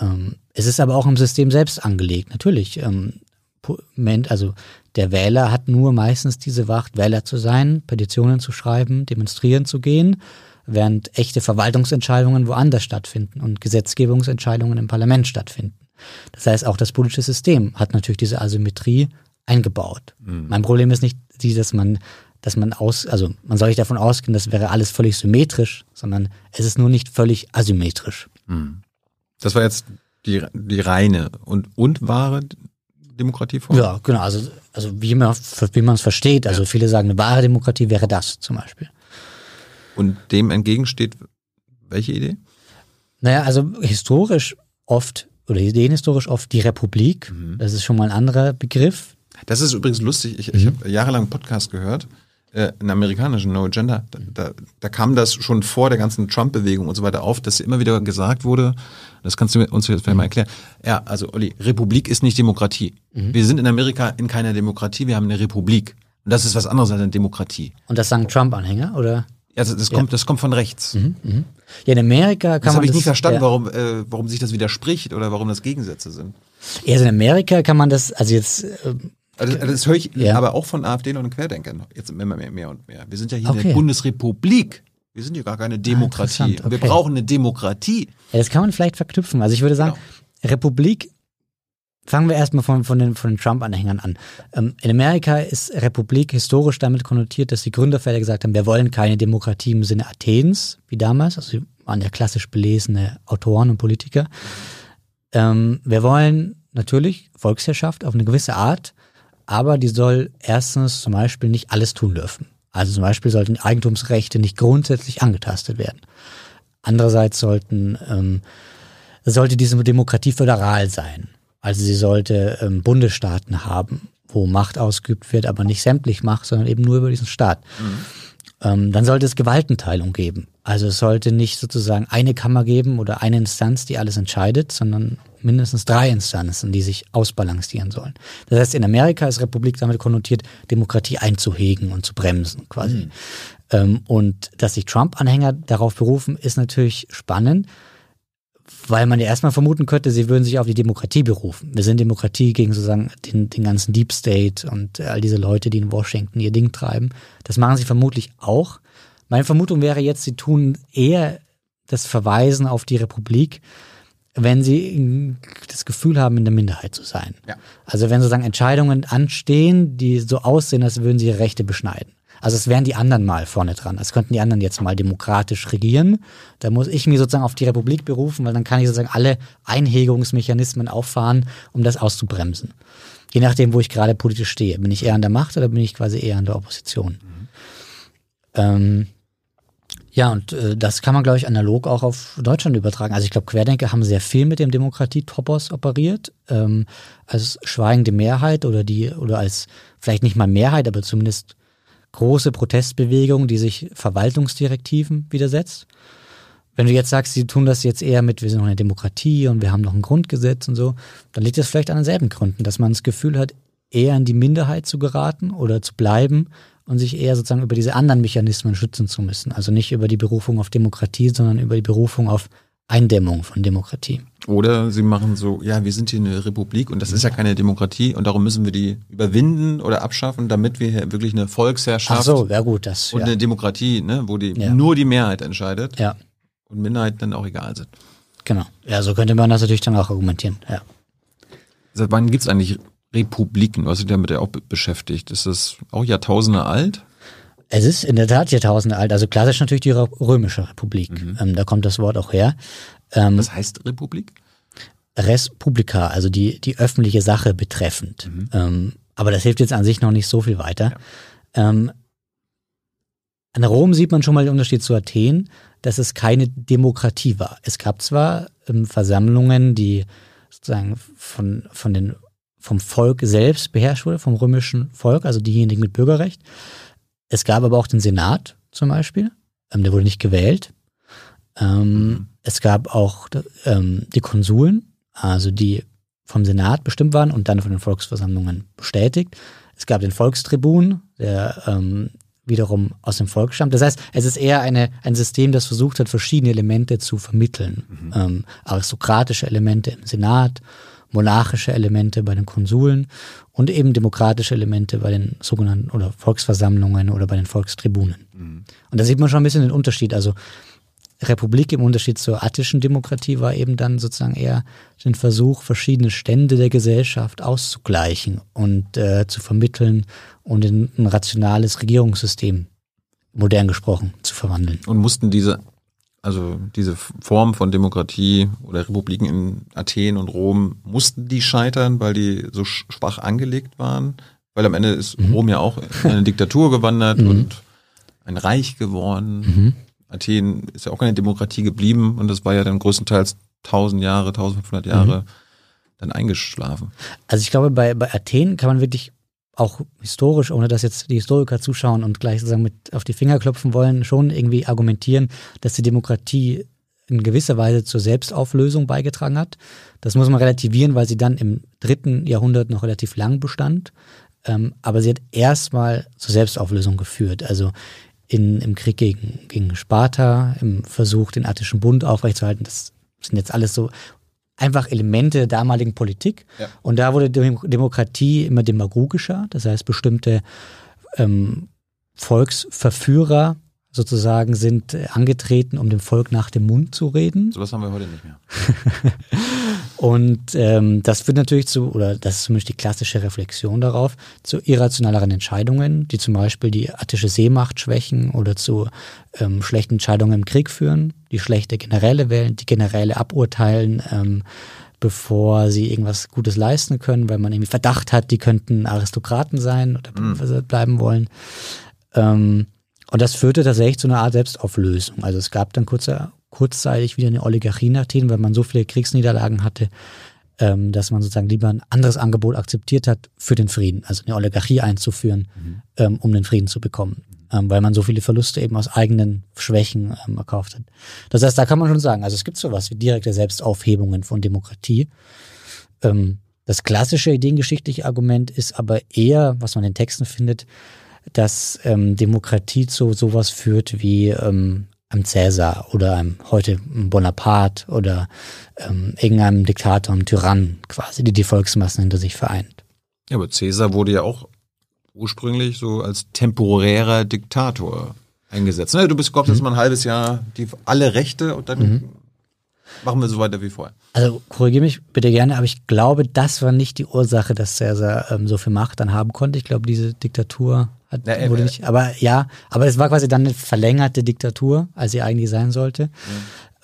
Ähm, es ist aber auch im System selbst angelegt, natürlich. Ähm, also der Wähler hat nur meistens diese Wacht, Wähler zu sein, Petitionen zu schreiben, demonstrieren zu gehen, während echte Verwaltungsentscheidungen woanders stattfinden und Gesetzgebungsentscheidungen im Parlament stattfinden. Das heißt, auch das politische System hat natürlich diese Asymmetrie eingebaut. Mhm. Mein Problem ist nicht die, dass man, dass man aus, also man soll nicht davon ausgehen, das wäre alles völlig symmetrisch, sondern es ist nur nicht völlig asymmetrisch. Mhm. Das war jetzt die, die reine und, und wahre Demokratieform? Ja, genau. Also, also wie man wie man es versteht. Also ja. viele sagen, eine wahre Demokratie wäre das zum Beispiel. Und dem entgegensteht welche Idee? Naja, also historisch oft oder ideenhistorisch oft die Republik. Mhm. Das ist schon mal ein anderer Begriff. Das ist übrigens lustig. Ich, mhm. ich habe jahrelang einen Podcast gehört, äh, einen amerikanischen No Agenda. Da, da, da, kam das schon vor der ganzen Trump-Bewegung und so weiter auf, dass immer wieder gesagt wurde, das kannst du uns jetzt vielleicht mal erklären. Ja, also Olli, Republik ist nicht Demokratie. Mhm. Wir sind in Amerika in keiner Demokratie, wir haben eine Republik. Und das ist was anderes als eine Demokratie. Und das sagen Trump-Anhänger, oder? Ja, das, das, kommt, das kommt von rechts. Mhm, mh. Ja, in Amerika kann das man. Das habe ich nie verstanden, ja. warum, äh, warum sich das widerspricht oder warum das Gegensätze sind. Ja, also in Amerika kann man das, also jetzt. Also, das höre ich ja. aber auch von AfD und Querdenkern jetzt immer mehr, mehr und mehr. Wir sind ja hier okay. eine Bundesrepublik. Wir sind hier gar keine ah, Demokratie. Ah, okay. Wir brauchen eine Demokratie. Ja, das kann man vielleicht verknüpfen. Also ich würde sagen, genau. Republik Fangen wir erstmal von, von den, von den Trump-Anhängern an. Ähm, in Amerika ist Republik historisch damit konnotiert, dass die Gründerväter gesagt haben, wir wollen keine Demokratie im Sinne Athens, wie damals. Also sie waren ja klassisch belesene Autoren und Politiker. Ähm, wir wollen natürlich Volksherrschaft auf eine gewisse Art, aber die soll erstens zum Beispiel nicht alles tun dürfen. Also zum Beispiel sollten Eigentumsrechte nicht grundsätzlich angetastet werden. Andererseits sollten, ähm, sollte diese Demokratie föderal sein. Also sie sollte ähm, Bundesstaaten haben, wo Macht ausgeübt wird, aber nicht sämtlich Macht, sondern eben nur über diesen Staat. Mhm. Ähm, dann sollte es Gewaltenteilung geben. Also es sollte nicht sozusagen eine Kammer geben oder eine Instanz, die alles entscheidet, sondern mindestens drei Instanzen, die sich ausbalancieren sollen. Das heißt, in Amerika ist Republik damit konnotiert, Demokratie einzuhegen und zu bremsen quasi. Mhm. Ähm, und dass sich Trump-Anhänger darauf berufen, ist natürlich spannend, weil man ja erstmal vermuten könnte, sie würden sich auf die Demokratie berufen. Wir sind Demokratie gegen sozusagen den, den ganzen Deep State und all diese Leute, die in Washington ihr Ding treiben. Das machen sie vermutlich auch. Meine Vermutung wäre jetzt, sie tun eher das Verweisen auf die Republik wenn sie das Gefühl haben, in der Minderheit zu sein. Ja. Also wenn sozusagen Entscheidungen anstehen, die so aussehen, als würden sie ihre Rechte beschneiden. Also es wären die anderen mal vorne dran. Es könnten die anderen jetzt mal demokratisch regieren. Da muss ich mich sozusagen auf die Republik berufen, weil dann kann ich sozusagen alle Einhegungsmechanismen auffahren, um das auszubremsen. Je nachdem, wo ich gerade politisch stehe. Bin ich eher an der Macht oder bin ich quasi eher an der Opposition? Mhm. Ähm, ja, und äh, das kann man, glaube ich, analog auch auf Deutschland übertragen. Also ich glaube, Querdenker haben sehr viel mit dem Demokratietopos operiert, ähm, als schweigende Mehrheit oder die, oder als vielleicht nicht mal Mehrheit, aber zumindest große Protestbewegung, die sich Verwaltungsdirektiven widersetzt. Wenn du jetzt sagst, sie tun das jetzt eher mit, wir sind noch eine Demokratie und wir haben noch ein Grundgesetz und so, dann liegt das vielleicht an denselben Gründen, dass man das Gefühl hat, eher in die Minderheit zu geraten oder zu bleiben und sich eher sozusagen über diese anderen Mechanismen schützen zu müssen. Also nicht über die Berufung auf Demokratie, sondern über die Berufung auf Eindämmung von Demokratie. Oder sie machen so, ja, wir sind hier eine Republik und das ist ja keine Demokratie und darum müssen wir die überwinden oder abschaffen, damit wir hier wirklich eine Volksherrschaft Ach so, ja gut, das und ja. eine Demokratie, ne, wo die Ja. nur die Mehrheit entscheidet Ja, und Minderheiten dann auch egal sind. genau. Ja, so könnte man das natürlich dann auch argumentieren. Ja. Seit wann gibt's eigentlich Republiken? Du hast dich damit ja auch be- beschäftigt. Ist das auch Jahrtausende alt? Es ist in der Tat Jahrtausende alt. Also klassisch natürlich die Rö- römische Republik. Mhm. Ähm, da kommt das Wort auch her. Ähm, Was heißt Republik? Res publica, also die, die öffentliche Sache betreffend. Ähm, aber das hilft jetzt an sich noch nicht so viel weiter. Ähm, an Rom sieht man schon mal den Unterschied zu Athen, dass es keine Demokratie war. Es gab zwar ähm, Versammlungen, die sozusagen von, von den, vom Volk selbst beherrscht wurde, vom römischen Volk, also diejenigen mit Bürgerrecht. Es gab aber auch den Senat zum Beispiel, ähm, der wurde nicht gewählt. Ähm, Es gab auch ähm, die Konsuln, also die vom Senat bestimmt waren und dann von den Volksversammlungen bestätigt. Es gab den Volkstribun, der ähm, wiederum aus dem Volk stammt. Das heißt, es ist eher eine, ein System, das versucht hat, verschiedene Elemente zu vermitteln. Ähm, aristokratische Elemente im Senat, monarchische Elemente bei den Konsuln und eben demokratische Elemente bei den sogenannten oder Volksversammlungen oder bei den Volkstribunen. Und da sieht man schon ein bisschen den Unterschied. Also Republik im Unterschied zur attischen Demokratie war eben dann sozusagen eher den Versuch, verschiedene Stände der Gesellschaft auszugleichen und äh, zu vermitteln und in ein rationales Regierungssystem, modern gesprochen, zu verwandeln. Und mussten diese, also diese Form von Demokratie oder Republiken in Athen und Rom, mussten die scheitern, weil die so sch- schwach angelegt waren? Weil am Ende ist Rom ja auch in eine Diktatur gewandert und ein Reich geworden. Athen ist ja auch keine Demokratie geblieben und das war ja dann größtenteils 1000 Jahre, 1500 Jahre dann eingeschlafen. Also ich glaube, bei, bei Athen kann man wirklich auch historisch, ohne dass jetzt die Historiker zuschauen und gleich sozusagen mit auf die Finger klopfen wollen, schon irgendwie argumentieren, dass die Demokratie in gewisser Weise zur Selbstauflösung beigetragen hat. Das muss man relativieren, weil sie dann im dritten Jahrhundert noch relativ lang bestand. Ähm, aber sie hat erstmal zur Selbstauflösung geführt. Also in, im Krieg gegen, gegen Sparta, im Versuch, den attischen Bund aufrechtzuerhalten. Das sind jetzt alles so einfach Elemente der damaligen Politik. Ja. Und da wurde Dem Demokratie immer demagogischer. Das heißt, bestimmte ähm, Volksverführer sozusagen sind äh, angetreten, um dem Volk nach dem Mund zu reden. Sowas haben wir heute nicht mehr. Und ähm, das führt natürlich zu, oder das ist zumindest die klassische Reflexion darauf, zu irrationaleren Entscheidungen, die zum Beispiel die attische Seemacht schwächen oder zu ähm, schlechten Entscheidungen im Krieg führen, die schlechte Generäle wählen, die Generäle aburteilen, ähm, bevor sie irgendwas Gutes leisten können, weil man irgendwie Verdacht hat, die könnten Aristokraten sein oder bleiben wollen. Ähm, und das führte tatsächlich zu einer Art Selbstauflösung. Also es gab dann kurzer, kurzzeitig wieder eine Oligarchie in Athen, weil man so viele Kriegsniederlagen hatte, ähm, dass man sozusagen lieber ein anderes Angebot akzeptiert hat für den Frieden, also eine Oligarchie einzuführen, ähm, um den Frieden zu bekommen, ähm, weil man so viele Verluste eben aus eigenen Schwächen erkauft hat. Das heißt, da kann man schon sagen, also es gibt sowas wie direkte Selbstaufhebungen von Demokratie. Das klassische ideengeschichtliche Argument ist aber eher, was man in den Texten findet, dass ähm, Demokratie zu sowas führt wie ähm, einem Cäsar oder einem heute einem Bonaparte oder ähm, irgendeinem Diktator, einem Tyrann quasi, die die Volksmassen hinter sich vereint. Ja, aber Caesar wurde ja auch ursprünglich so als temporärer Diktator eingesetzt. Ne? Du bist, glaubst, dass man ein halbes Jahr die, alle Rechte und dann machen wir so weiter wie vorher. Also korrigiere mich bitte gerne, aber ich glaube, das war nicht die Ursache, dass Caesar ähm, so viel Macht dann haben konnte. Ich glaube, diese Diktatur hat, Ja, er- wurde nicht, aber ja, aber es war quasi dann eine verlängerte Diktatur, als sie eigentlich sein sollte.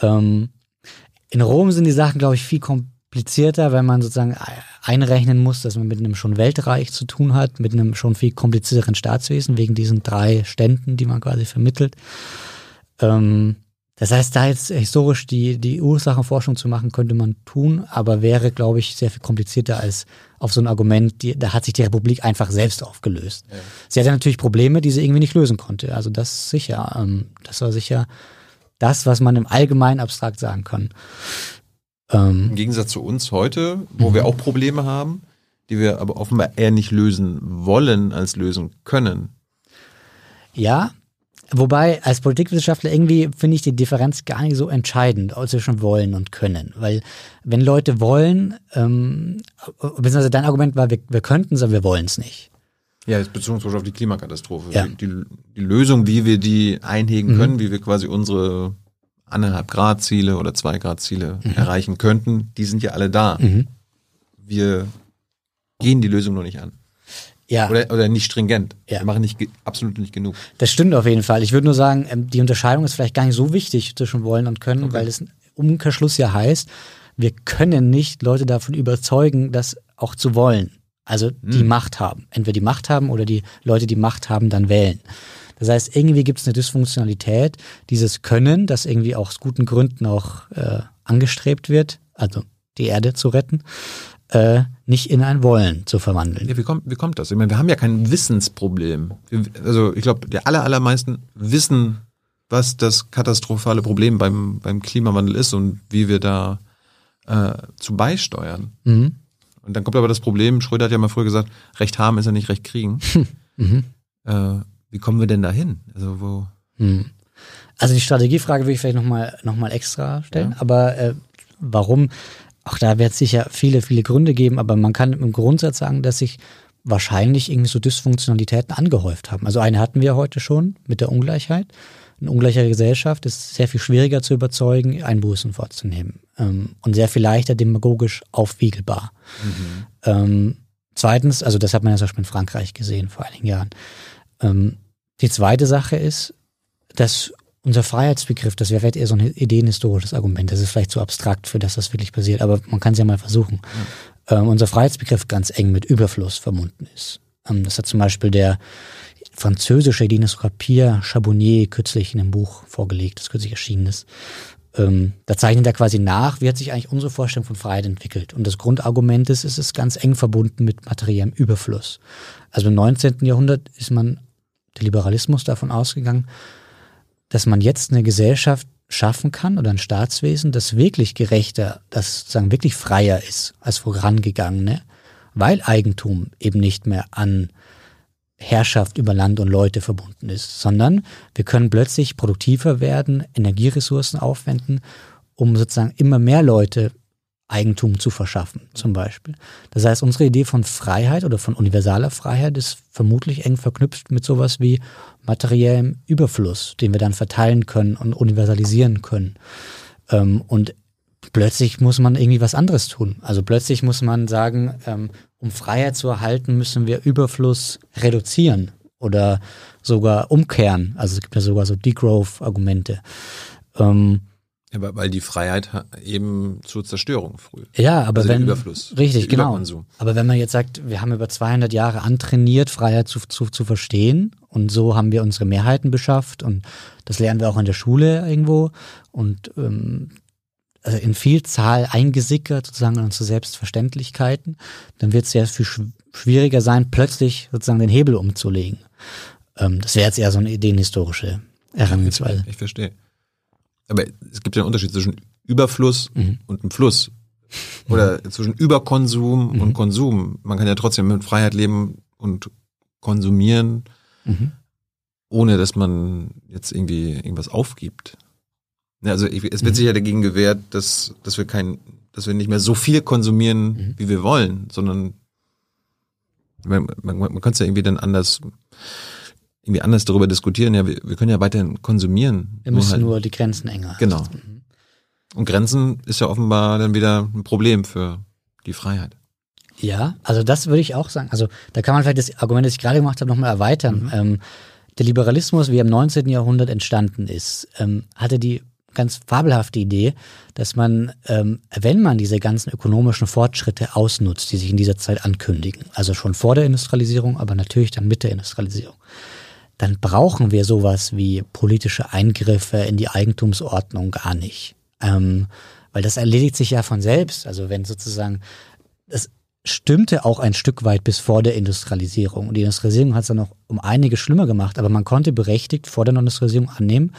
Ähm, in Rom sind die Sachen, glaube ich, viel komplizierter, wenn man sozusagen einrechnen muss, dass man mit einem schon Weltreich zu tun hat, mit einem schon viel komplizierteren Staatswesen, wegen diesen drei Ständen, die man quasi vermittelt. Ähm, das heißt, da jetzt historisch die, die Ursachenforschung zu machen, könnte man tun, aber wäre, glaube ich, sehr viel komplizierter als auf so ein Argument, die, da hat sich die Republik einfach selbst aufgelöst. Sie hatte natürlich Probleme, die sie irgendwie nicht lösen konnte. Also das sicher. Ähm, das war sicher das, was man im Allgemeinen abstrakt sagen kann. Ähm, Im Gegensatz zu uns heute, wo wir auch Probleme haben, die wir aber offenbar eher nicht lösen wollen, als lösen können. Ja, wobei als Politikwissenschaftler irgendwie finde ich die Differenz gar nicht so entscheidend zwischen wollen und können. Weil wenn Leute wollen, ähm, beziehungsweise dein Argument war, wir, wir könnten es, aber wir wollen es nicht. Ja, jetzt bezogen Beispiel auf die Klimakatastrophe. Ja. Die, die Lösung, wie wir die einhegen können, wie wir quasi unsere anderthalb Grad Ziele oder zwei Grad Ziele erreichen könnten, die sind ja alle da. Wir gehen die Lösung noch nicht an. Ja, Oder, oder nicht stringent. Ja. Wir machen nicht, absolut nicht genug. das stimmt auf jeden Fall. Ich würde nur sagen, ähm, die Unterscheidung ist vielleicht gar nicht so wichtig zwischen wollen und können, weil es im Umkehrschluss ja heißt, wir können nicht Leute davon überzeugen, das auch zu wollen. Also die Macht haben. Entweder die Macht haben oder die Leute, die Macht haben, dann wählen. Das heißt, irgendwie gibt es eine Dysfunktionalität, dieses Können, das irgendwie auch aus guten Gründen auch äh, angestrebt wird, also die Erde zu retten, äh, nicht in ein Wollen zu verwandeln. Ja, wie kommt, wie kommt das? Ich meine, wir haben ja kein Wissensproblem. Also ich glaube, die aller, allermeisten wissen, was das katastrophale Problem beim, beim Klimawandel ist und wie wir da äh, zu beisteuern. Mhm. Und dann kommt aber das Problem, Schröder hat ja mal früher gesagt, Recht haben ist ja nicht Recht kriegen. Mhm. Äh, wie kommen wir denn dahin? Also wo? Hm. Also die Strategiefrage würde ich vielleicht nochmal noch mal extra stellen, aber äh, warum? Auch da wird es sicher viele, viele Gründe geben, aber man kann im Grundsatz sagen, dass sich wahrscheinlich irgendwie so Dysfunktionalitäten angehäuft haben. Also eine hatten wir heute schon mit der Ungleichheit. Eine ungleichere Gesellschaft ist sehr viel schwieriger zu überzeugen, Einbußen vorzunehmen ähm, und sehr viel leichter demagogisch aufwiegelbar. Ähm, zweitens, also das hat man ja zum Beispiel in Frankreich gesehen vor einigen Jahren. Ähm, die zweite Sache ist, dass unser Freiheitsbegriff, das wäre vielleicht eher so ein ideenhistorisches Argument, das ist vielleicht zu abstrakt für das, was wirklich passiert, aber man kann es ja mal versuchen. Ähm, unser Freiheitsbegriff ganz eng mit Überfluss verbunden ist. Ähm, das hat zum Beispiel der französische Ideenhistoriker Pierre Chabonnier kürzlich in einem Buch vorgelegt, das kürzlich erschienen ist. Ähm, da zeichnet er quasi nach, wie hat sich eigentlich unsere Vorstellung von Freiheit entwickelt. Und das Grundargument ist, es ist ganz eng verbunden mit materiellem Überfluss. Also im 19. Jahrhundert ist man, der Liberalismus davon ausgegangen, dass man jetzt eine Gesellschaft schaffen kann oder ein Staatswesen, das wirklich gerechter, das sozusagen wirklich freier ist als vorangegangene, weil Eigentum eben nicht mehr an Herrschaft über Land und Leute verbunden ist, sondern wir können plötzlich produktiver werden, Energieressourcen aufwenden, um sozusagen immer mehr Leute Eigentum zu verschaffen, zum Beispiel. Das heißt, unsere Idee von Freiheit oder von universaler Freiheit ist vermutlich eng verknüpft mit sowas wie materiellem Überfluss, den wir dann verteilen können und universalisieren können. Ähm, und plötzlich muss man irgendwie was anderes tun. Also plötzlich muss man sagen, ähm, um Freiheit zu erhalten, müssen wir Überfluss reduzieren oder sogar umkehren. Also es gibt ja sogar so Degrowth-Argumente. Ähm, Ja, weil die Freiheit eben zur Zerstörung früh. ja, aber Also wenn Überfluss, richtig genau. Überkonsum. Aber wenn man jetzt sagt, wir haben über 200 Jahre antrainiert, Freiheit zu, zu, zu verstehen und so haben wir unsere Mehrheiten beschafft und das lernen wir auch in der Schule irgendwo und ähm, also in Vielzahl eingesickert sozusagen in unsere Selbstverständlichkeiten, dann wird es sehr viel schw- schwieriger sein, plötzlich sozusagen den Hebel umzulegen. Ähm, das wäre jetzt eher so eine ideenhistorische Herangehensweise. Ich verstehe. Aber es gibt ja einen Unterschied zwischen Überfluss Mhm. und einem Fluss. Oder zwischen Überkonsum Mhm. und Konsum. Man kann ja trotzdem mit Freiheit leben und konsumieren, Mhm. ohne dass man jetzt irgendwie irgendwas aufgibt. Also es wird Mhm. sich ja dagegen gewehrt, dass, dass wir kein, dass wir nicht mehr so viel konsumieren, Mhm. wie wir wollen, sondern man, man, man kann es ja irgendwie dann anders, irgendwie anders darüber diskutieren. Ja, wir, wir können ja weiterhin konsumieren. Wir müssen halt- nur die Grenzen enger. Genau. Und Grenzen ist ja offenbar dann wieder ein Problem für die Freiheit. Ja, also das würde ich auch sagen. Also da kann man vielleicht das Argument, das ich gerade gemacht habe, nochmal erweitern. Mhm. Ähm, der Liberalismus, wie er im 19. Jahrhundert entstanden ist, ähm, hatte die ganz fabelhafte Idee, dass man, ähm, wenn man diese ganzen ökonomischen Fortschritte ausnutzt, die sich in dieser Zeit ankündigen, also schon vor der Industrialisierung, aber natürlich dann mit der Industrialisierung, dann brauchen wir sowas wie politische Eingriffe in die Eigentumsordnung gar nicht. Ähm, weil das erledigt sich ja von selbst. Also wenn sozusagen das stimmte auch ein Stück weit bis vor der Industrialisierung. Und die Industrialisierung hat es dann noch um einige schlimmer gemacht, aber man konnte berechtigt vor der Industrialisierung annehmen,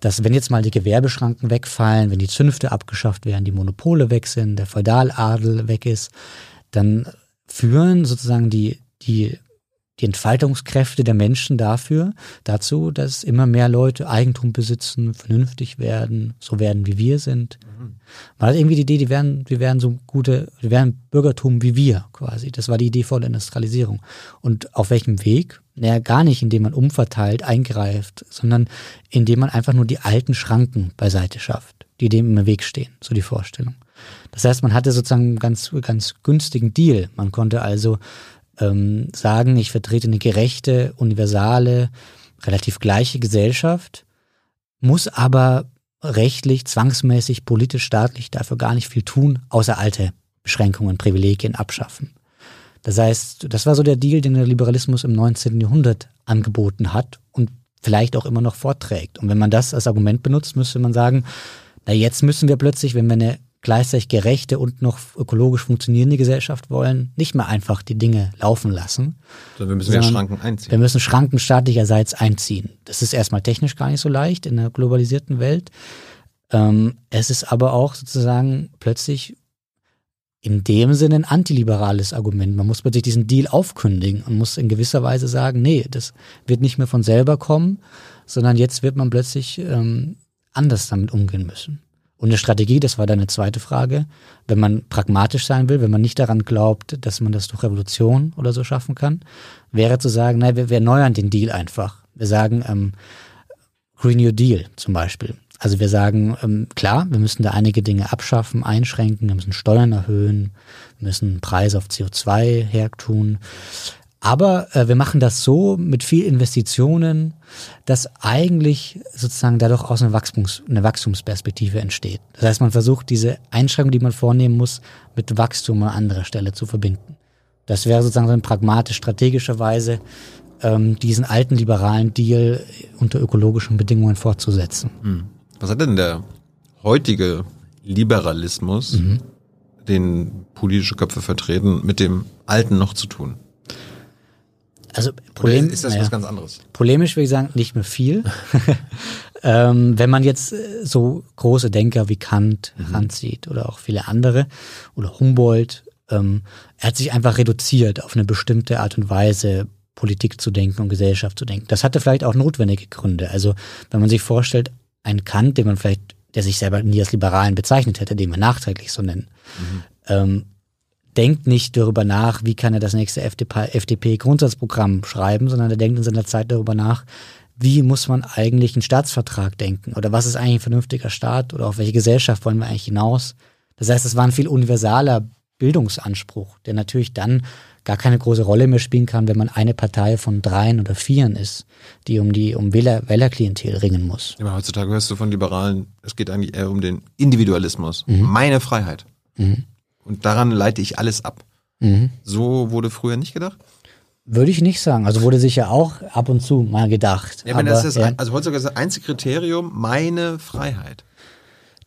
dass wenn jetzt mal die Gewerbeschranken wegfallen, wenn die Zünfte abgeschafft werden, die Monopole weg sind, der Feudaladel weg ist, dann führen sozusagen die, die die Entfaltungskräfte der Menschen dafür, dazu, dass immer mehr Leute Eigentum besitzen, vernünftig werden, so werden wie wir sind. Mhm. Man hat irgendwie die Idee, die werden, die werden so gute, die werden Bürgertum wie wir quasi. Das war die Idee vor der Industrialisierung. Und auf welchem Weg? Naja, gar nicht, indem man umverteilt, eingreift, sondern indem man einfach nur die alten Schranken beiseite schafft, die dem im Weg stehen, so die Vorstellung. Das heißt, man hatte sozusagen einen ganz, ganz günstigen Deal. Man konnte also ähm, sagen, ich vertrete eine gerechte, universale, relativ gleiche Gesellschaft, muss aber rechtlich, zwangsmäßig, politisch, staatlich dafür gar nicht viel tun, außer alte Beschränkungen, Privilegien abschaffen. Das heißt, das war so der Deal, den der Liberalismus im 19. Jahrhundert angeboten hat und vielleicht auch immer noch vorträgt. Und wenn man das als Argument benutzt, müsste man sagen, na jetzt müssen wir plötzlich, wenn wir eine gleichzeitig gerechte und noch ökologisch funktionierende Gesellschaft wollen, nicht mehr einfach die Dinge laufen lassen. So, wir müssen ja Schranken einziehen. Wir müssen Schranken staatlicherseits einziehen. Das ist erstmal technisch gar nicht so leicht in einer globalisierten Welt. Ähm, es ist aber auch sozusagen plötzlich in dem Sinne ein antiliberales Argument. Man muss plötzlich diesen Deal aufkündigen und muss in gewisser Weise sagen, nee, das wird nicht mehr von selber kommen, sondern jetzt wird man plötzlich ähm, anders damit umgehen müssen. Und eine Strategie, das war deine zweite Frage, wenn man pragmatisch sein will, wenn man nicht daran glaubt, dass man das durch Revolution oder so schaffen kann, wäre zu sagen, nein, wir, wir erneuern den Deal einfach. Wir sagen ähm, Green New Deal zum Beispiel. Also wir sagen, ähm, klar, wir müssen da einige Dinge abschaffen, einschränken, wir müssen Steuern erhöhen, wir müssen Preise auf CO2 hertun. Aber äh, wir machen das so mit viel Investitionen, dass eigentlich sozusagen dadurch aus einer, Wachstums, eine Wachstumsperspektive entsteht. Das heißt, man versucht diese Einschränkung, die man vornehmen muss, mit Wachstum an anderer Stelle zu verbinden. Das wäre sozusagen so eine pragmatisch strategische Weise, ähm, diesen alten liberalen Deal unter ökologischen Bedingungen fortzusetzen. Hm. Was hat denn der heutige Liberalismus, mhm. den politische Köpfe vertreten, mit dem alten noch zu tun? Also Problem, Oder ist das naja, was ganz anderes? Polemisch würde ich sagen, nicht mehr viel. ähm, wenn man jetzt äh, so große Denker wie Kant mhm. ranzieht oder auch viele andere oder Humboldt, ähm, er hat sich einfach reduziert auf eine bestimmte Art und Weise, Politik zu denken und Gesellschaft zu denken. Das hatte vielleicht auch notwendige Gründe. Also wenn man sich vorstellt, ein Kant, den man vielleicht, der sich selber nie als Liberalen bezeichnet hätte, den wir nachträglich so nennen, mhm. ähm, denkt nicht darüber nach, wie kann er das nächste FDP-Grundsatzprogramm schreiben, sondern er denkt in seiner Zeit darüber nach, wie muss man eigentlich einen Staatsvertrag denken oder was ist eigentlich ein vernünftiger Staat oder auf welche Gesellschaft wollen wir eigentlich hinaus. Das heißt, es war ein viel universaler Bildungsanspruch, der natürlich dann gar keine große Rolle mehr spielen kann, wenn man eine Partei von dreien oder vieren ist, die um die um Wähler, Wählerklientel ringen muss. Ja, heutzutage hörst du von Liberalen, es geht eigentlich eher um den Individualismus, mhm. meine Freiheit. Mhm. Und daran leite ich alles ab. Mhm. So wurde früher nicht gedacht? Würde ich nicht sagen. Also wurde sicher auch ab und zu mal gedacht. Ja, aber, das ist ja. also heutzutage ist das einzige Kriterium meine Freiheit.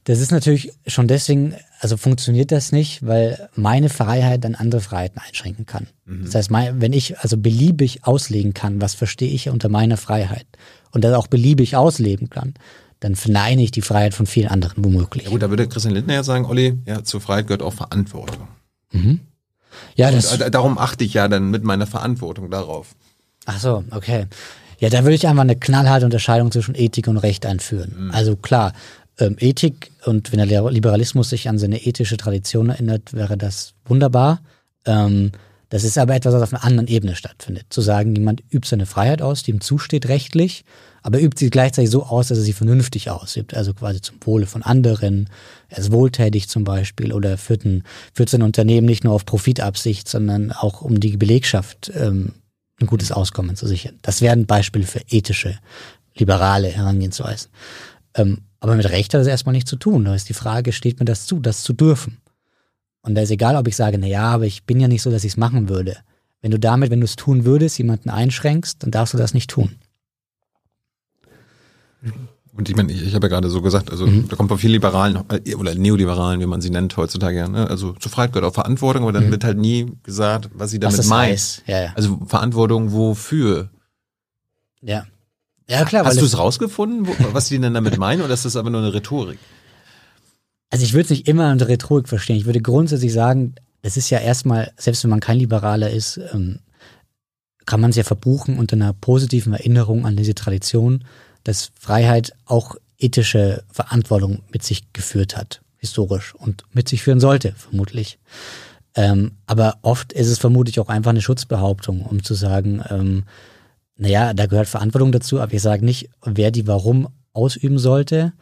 Das ist natürlich schon deswegen, also funktioniert das nicht, weil meine Freiheit dann andere Freiheiten einschränken kann. Mhm. Das heißt, wenn ich also beliebig auslegen kann, was verstehe ich unter meiner Freiheit und das auch beliebig ausleben kann, dann verneine ich die Freiheit von vielen anderen womöglich. Ja gut, da würde Christian Lindner ja sagen, Olli, ja, zur Freiheit gehört auch Verantwortung. Mhm. Ja, das, Und darum achte ich ja dann mit meiner Verantwortung darauf. Ach so, okay. Ja, da würde ich einfach eine knallharte Unterscheidung zwischen Ethik und Recht einführen. Mhm. Also klar, ähm, Ethik und wenn der Liberalismus sich an seine ethische Tradition erinnert, wäre das wunderbar. Ähm, das ist aber etwas, was auf einer anderen Ebene stattfindet. Zu sagen, jemand übt seine Freiheit aus, die ihm zusteht rechtlich, aber übt sie gleichzeitig so aus, dass er sie vernünftig ausübt, also quasi zum Wohle von anderen. Er ist wohltätig zum Beispiel oder führt, ein, führt sein Unternehmen nicht nur auf Profitabsicht, sondern auch um die Belegschaft ähm, ein gutes Auskommen zu sichern. Das wären Beispiele für ethische, liberale Herangehensweisen. Ähm, aber mit Recht hat das erstmal nichts zu tun. Da ist die Frage, steht mir das zu, das zu dürfen? Und da ist egal, ob ich sage, na ja, aber ich bin ja nicht so, dass ich es machen würde. Wenn du damit, wenn du es tun würdest, jemanden einschränkst, dann darfst du das nicht tun. Und ich meine, ich, ich habe ja gerade so gesagt, also mhm. da kommt von vielen Liberalen äh, oder Neoliberalen, wie man sie nennt heutzutage, ja, ne? also zur Freiheit gehört auch Verantwortung, aber dann mhm. wird halt nie gesagt, was sie damit was meint. Ja, ja. Also Verantwortung wofür? Ja. Ja, klar. Hast du es rausgefunden, wo, was die denn damit meinen, oder ist das aber nur eine Rhetorik? Also ich würde es nicht immer unter Rhetorik verstehen. Ich würde grundsätzlich sagen, es ist ja erstmal, selbst wenn man kein Liberaler ist, ähm, kann man es ja verbuchen unter einer positiven Erinnerung an diese Tradition, dass Freiheit auch ethische Verantwortung mit sich geführt hat, historisch und mit sich führen sollte, vermutlich. Ähm, aber oft ist es vermutlich auch einfach eine Schutzbehauptung, um zu sagen, ähm, naja, da gehört Verantwortung dazu, aber ich sage nicht, wer die warum ausüben sollte,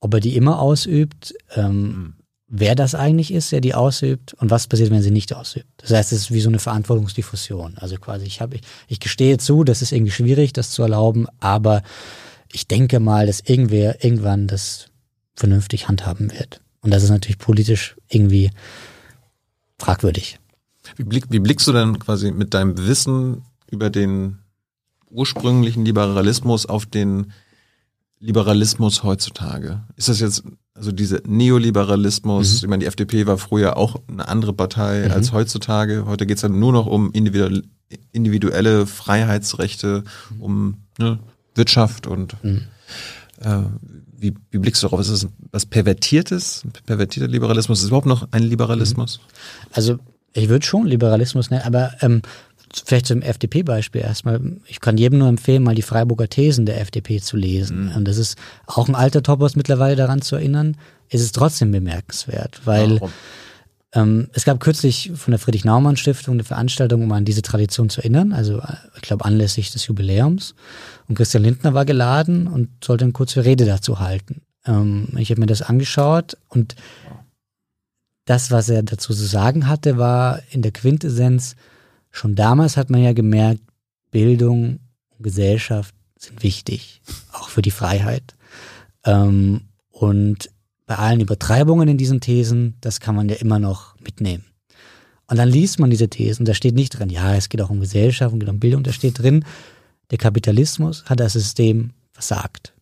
ob er die immer ausübt, ähm, mhm. wer das eigentlich ist, der die ausübt und was passiert, wenn sie nicht ausübt. Das heißt, es ist wie so eine Verantwortungsdiffusion. Also quasi, ich habe, ich, ich gestehe zu, das ist irgendwie schwierig, das zu erlauben, aber ich denke mal, dass irgendwer irgendwann das vernünftig handhaben wird. Und das ist natürlich politisch irgendwie fragwürdig. Wie, blick, wie blickst du denn quasi mit deinem Wissen über den ursprünglichen Liberalismus auf den Liberalismus heutzutage? Ist das jetzt, also dieser Neoliberalismus, mhm. ich meine, die FDP war früher auch eine andere Partei mhm. als heutzutage. Heute geht es dann nur noch um individuelle Freiheitsrechte, um ne, Wirtschaft und mhm. äh, wie, wie blickst du darauf? Ist das was Pervertiertes, pervertierter Liberalismus? Ist überhaupt noch ein Liberalismus? Also ich würde schon Liberalismus nennen, aber ähm, vielleicht zum FDP-Beispiel erstmal. Ich kann jedem nur empfehlen, mal die Freiburger Thesen der FDP zu lesen. Mhm. Und das ist auch ein alter Topos mittlerweile daran zu erinnern. ist Es trotzdem bemerkenswert, weil? Ähm, es gab kürzlich von der Friedrich-Naumann-Stiftung eine Veranstaltung, um an diese Tradition zu erinnern, also ich glaube anlässlich des Jubiläums. Und Christian Lindner war geladen und sollte eine kurze Rede dazu halten. Ähm, ich habe mir das angeschaut und das, was er dazu zu sagen hatte, war in der Quintessenz, schon damals hat man ja gemerkt, Bildung und Gesellschaft sind wichtig, auch für die Freiheit. Ähm, und bei allen Übertreibungen in diesen Thesen, das kann man ja immer noch mitnehmen. Und dann liest man diese Thesen, da steht nicht drin, ja, es geht auch um Gesellschaft, es geht um Bildung, da steht drin, der Kapitalismus hat das System versagt.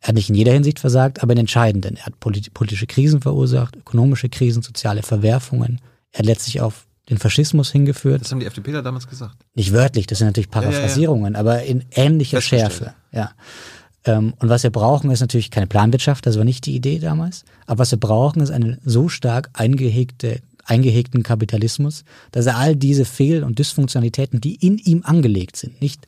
Er hat nicht in jeder Hinsicht versagt, aber in entscheidenden. Er hat politische Krisen verursacht, ökonomische Krisen, soziale Verwerfungen. Er hat letztlich auf den Faschismus hingeführt. Das haben die FDP da damals gesagt. Nicht wörtlich, das sind natürlich Paraphrasierungen, ja, ja, ja. aber in ähnlicher Schärfe. Ja. Ähm, und was wir brauchen, ist natürlich keine Planwirtschaft, das war nicht die Idee damals. Aber was wir brauchen, ist einen so stark eingehegte, eingehegten Kapitalismus, dass er all diese Fehl- und Dysfunktionalitäten, die in ihm angelegt sind, nicht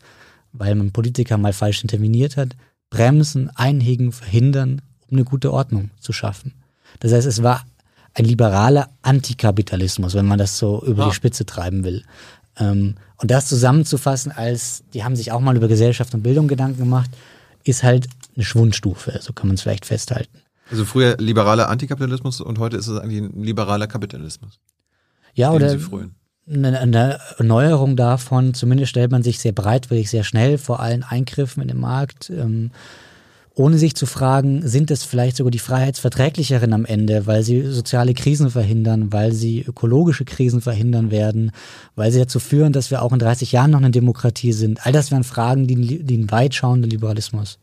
weil man Politiker mal falsch interveniert hat, bremsen, einhegen, verhindern, um eine gute Ordnung zu schaffen. Das heißt, es war ein liberaler Antikapitalismus, wenn man das so über ja. die Spitze treiben will. Ähm, und das zusammenzufassen als, die haben sich auch mal über Gesellschaft und Bildung Gedanken gemacht, ist halt eine Schwundstufe, so kann man es vielleicht festhalten. Also früher liberaler Antikapitalismus und heute ist es eigentlich ein liberaler Kapitalismus. Ja, oder eine, eine Erneuerung davon, zumindest stellt man sich sehr breitwillig, sehr schnell vor allen Eingriffen in den Markt. Ähm, ohne sich zu fragen, sind es vielleicht sogar die Freiheitsverträglicheren am Ende, weil sie soziale Krisen verhindern, weil sie ökologische Krisen verhindern werden, weil sie dazu führen, dass wir auch in 30 Jahren noch eine Demokratie sind. All das wären Fragen, die, die ein weitschauender Liberalismus,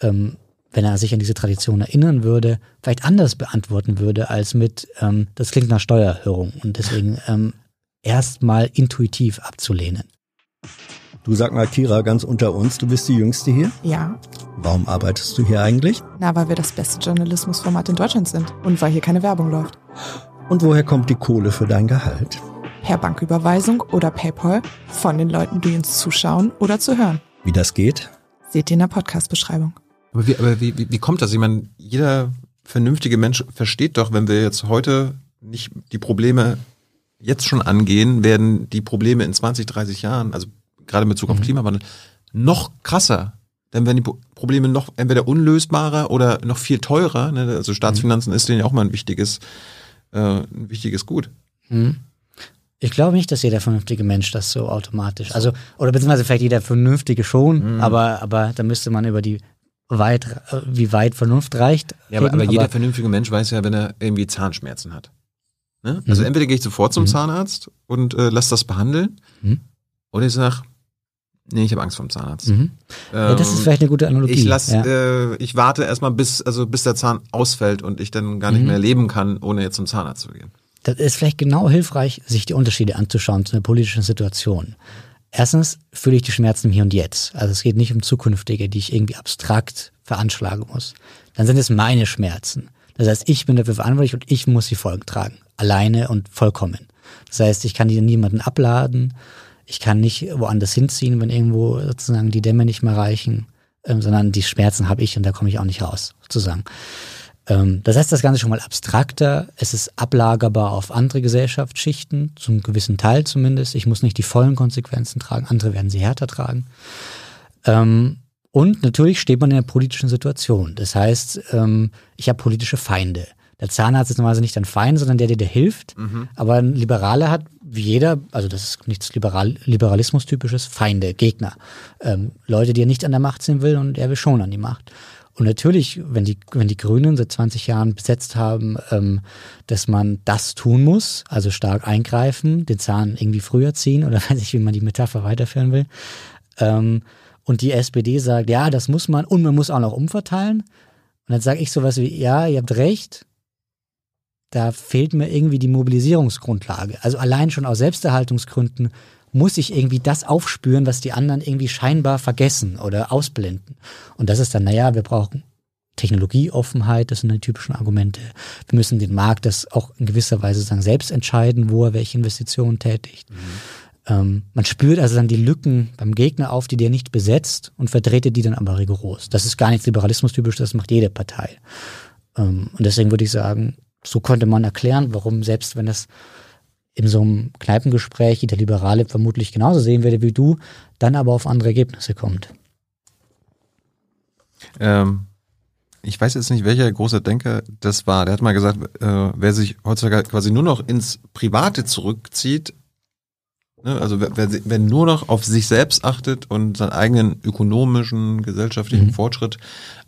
ähm, wenn er sich an diese Tradition erinnern würde, vielleicht anders beantworten würde als mit, ähm, das klingt nach Steuererhöhung und deswegen ähm, erstmal intuitiv abzulehnen. Du sag mal, Kira, ganz unter uns, du bist die Jüngste hier? Ja. Warum arbeitest du hier eigentlich? Na, weil wir das beste Journalismusformat in Deutschland sind und weil hier keine Werbung läuft. Und woher kommt die Kohle für dein Gehalt? Per Banküberweisung oder PayPal von den Leuten, die uns zuschauen oder zu hören. Wie das geht? Seht ihr in der Podcast-Beschreibung. Aber, wie, aber wie, wie, wie kommt das? Ich meine, jeder vernünftige Mensch versteht doch, wenn wir jetzt heute nicht die Probleme jetzt schon angehen, werden die Probleme in 20, 30 Jahren, also gerade in Bezug auf mhm. Klimawandel, noch krasser dann werden die Pro- Probleme noch entweder unlösbarer oder noch viel teurer. Ne? Also Staatsfinanzen ist denen ja auch mal ein wichtiges, äh, ein wichtiges Gut. Hm. Ich glaube nicht, dass jeder vernünftige Mensch das so automatisch, also, oder beziehungsweise vielleicht jeder vernünftige schon, Mhm. aber, aber da müsste man über die weit, äh, wie weit Vernunft reicht. Ja, aber, aber jeder vernünftige Mensch weiß ja, wenn er irgendwie Zahnschmerzen hat. Ne? Also Mhm. entweder gehe ich sofort zum Mhm. Zahnarzt und äh, lass das behandeln, Mhm. oder ich sag, nee, ich habe Angst vor dem Zahnarzt. Mhm. Ja, das ist Ähm, vielleicht eine gute Analogie. ich lass, ja. äh, ich warte erstmal bis, also bis der Zahn ausfällt und ich dann gar nicht Mhm. mehr leben kann, ohne jetzt zum Zahnarzt zu gehen. Das ist vielleicht genau hilfreich, sich die Unterschiede anzuschauen zu einer politischen Situation. Erstens fühle ich die Schmerzen im Hier und Jetzt. Also es geht nicht um zukünftige, die ich irgendwie abstrakt veranschlagen muss. Dann sind es meine Schmerzen. Das heißt, ich bin dafür verantwortlich und ich muss die Folgen tragen. Alleine und vollkommen. Das heißt, ich kann die niemanden abladen. Ich kann nicht woanders hinziehen, wenn irgendwo sozusagen die Dämme nicht mehr reichen, ähm, sondern die Schmerzen habe ich und da komme ich auch nicht raus, sozusagen. Ähm, das heißt, das Ganze schon mal abstrakter. Es ist ablagerbar auf andere Gesellschaftsschichten, zum gewissen Teil zumindest. Ich muss nicht die vollen Konsequenzen tragen, andere werden sie härter tragen. Ähm, und natürlich steht man in einer politischen Situation. Das heißt, ähm, ich habe politische Feinde. Der Zahnarzt ist normalerweise nicht ein Feind, sondern der, der dir hilft. Aber ein Liberaler hat, wie jeder, also das ist nichts Liberal, Liberalismus-typisches, Feinde, Gegner. Ähm, Leute, die er nicht an der Macht sehen will und er will schon an die Macht. Und natürlich, wenn die, wenn die Grünen seit 20 Jahren besetzt haben, ähm, dass man das tun muss, also stark eingreifen, den Zahn irgendwie früher ziehen oder weiß ich, wie man die Metapher weiterführen will. Ähm, und die SPD sagt, ja, das muss man und man muss auch noch umverteilen. Und dann sage ich sowas wie, ja, ihr habt recht, da fehlt mir irgendwie die Mobilisierungsgrundlage. Also allein schon aus Selbsterhaltungsgründen muss ich irgendwie das aufspüren, was die anderen irgendwie scheinbar vergessen oder ausblenden. Und das ist dann, naja, wir brauchen Technologieoffenheit, das sind die typischen Argumente. Wir müssen den Markt das auch in gewisser Weise sagen, selbst entscheiden, wo er welche Investitionen tätigt. Ähm, man spürt also dann die Lücken beim Gegner auf, die der nicht besetzt und vertretet die dann aber rigoros. Das ist gar nichts Liberalismus-typisch, das macht jede Partei. Ähm, und deswegen würde ich sagen, so könnte man erklären, warum selbst wenn das in so einem Kneipengespräch der Liberale vermutlich genauso sehen würde wie du, dann aber auf andere Ergebnisse kommt. Ähm, ich weiß jetzt nicht, welcher große Denker das war. Der hat mal gesagt, äh, wer sich heutzutage quasi nur noch ins Private zurückzieht, also wer, wer, wer nur noch auf sich selbst achtet und seinen eigenen ökonomischen, gesellschaftlichen Mhm. Fortschritt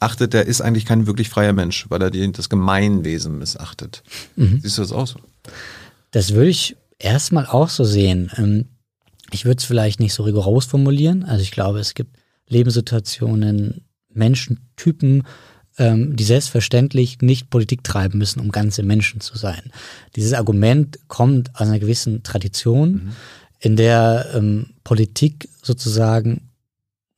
achtet, der ist eigentlich kein wirklich freier Mensch, weil er die, das Gemeinwesen missachtet. Mhm. Siehst du das auch so? Das würde ich erstmal auch so sehen. Ähm, Ich würde es vielleicht nicht so rigoros formulieren. Also ich glaube, es gibt Lebenssituationen, Menschentypen, ähm, die selbstverständlich nicht Politik treiben müssen, um ganze Menschen zu sein. Dieses Argument kommt aus einer gewissen Tradition, in der ähm, Politik sozusagen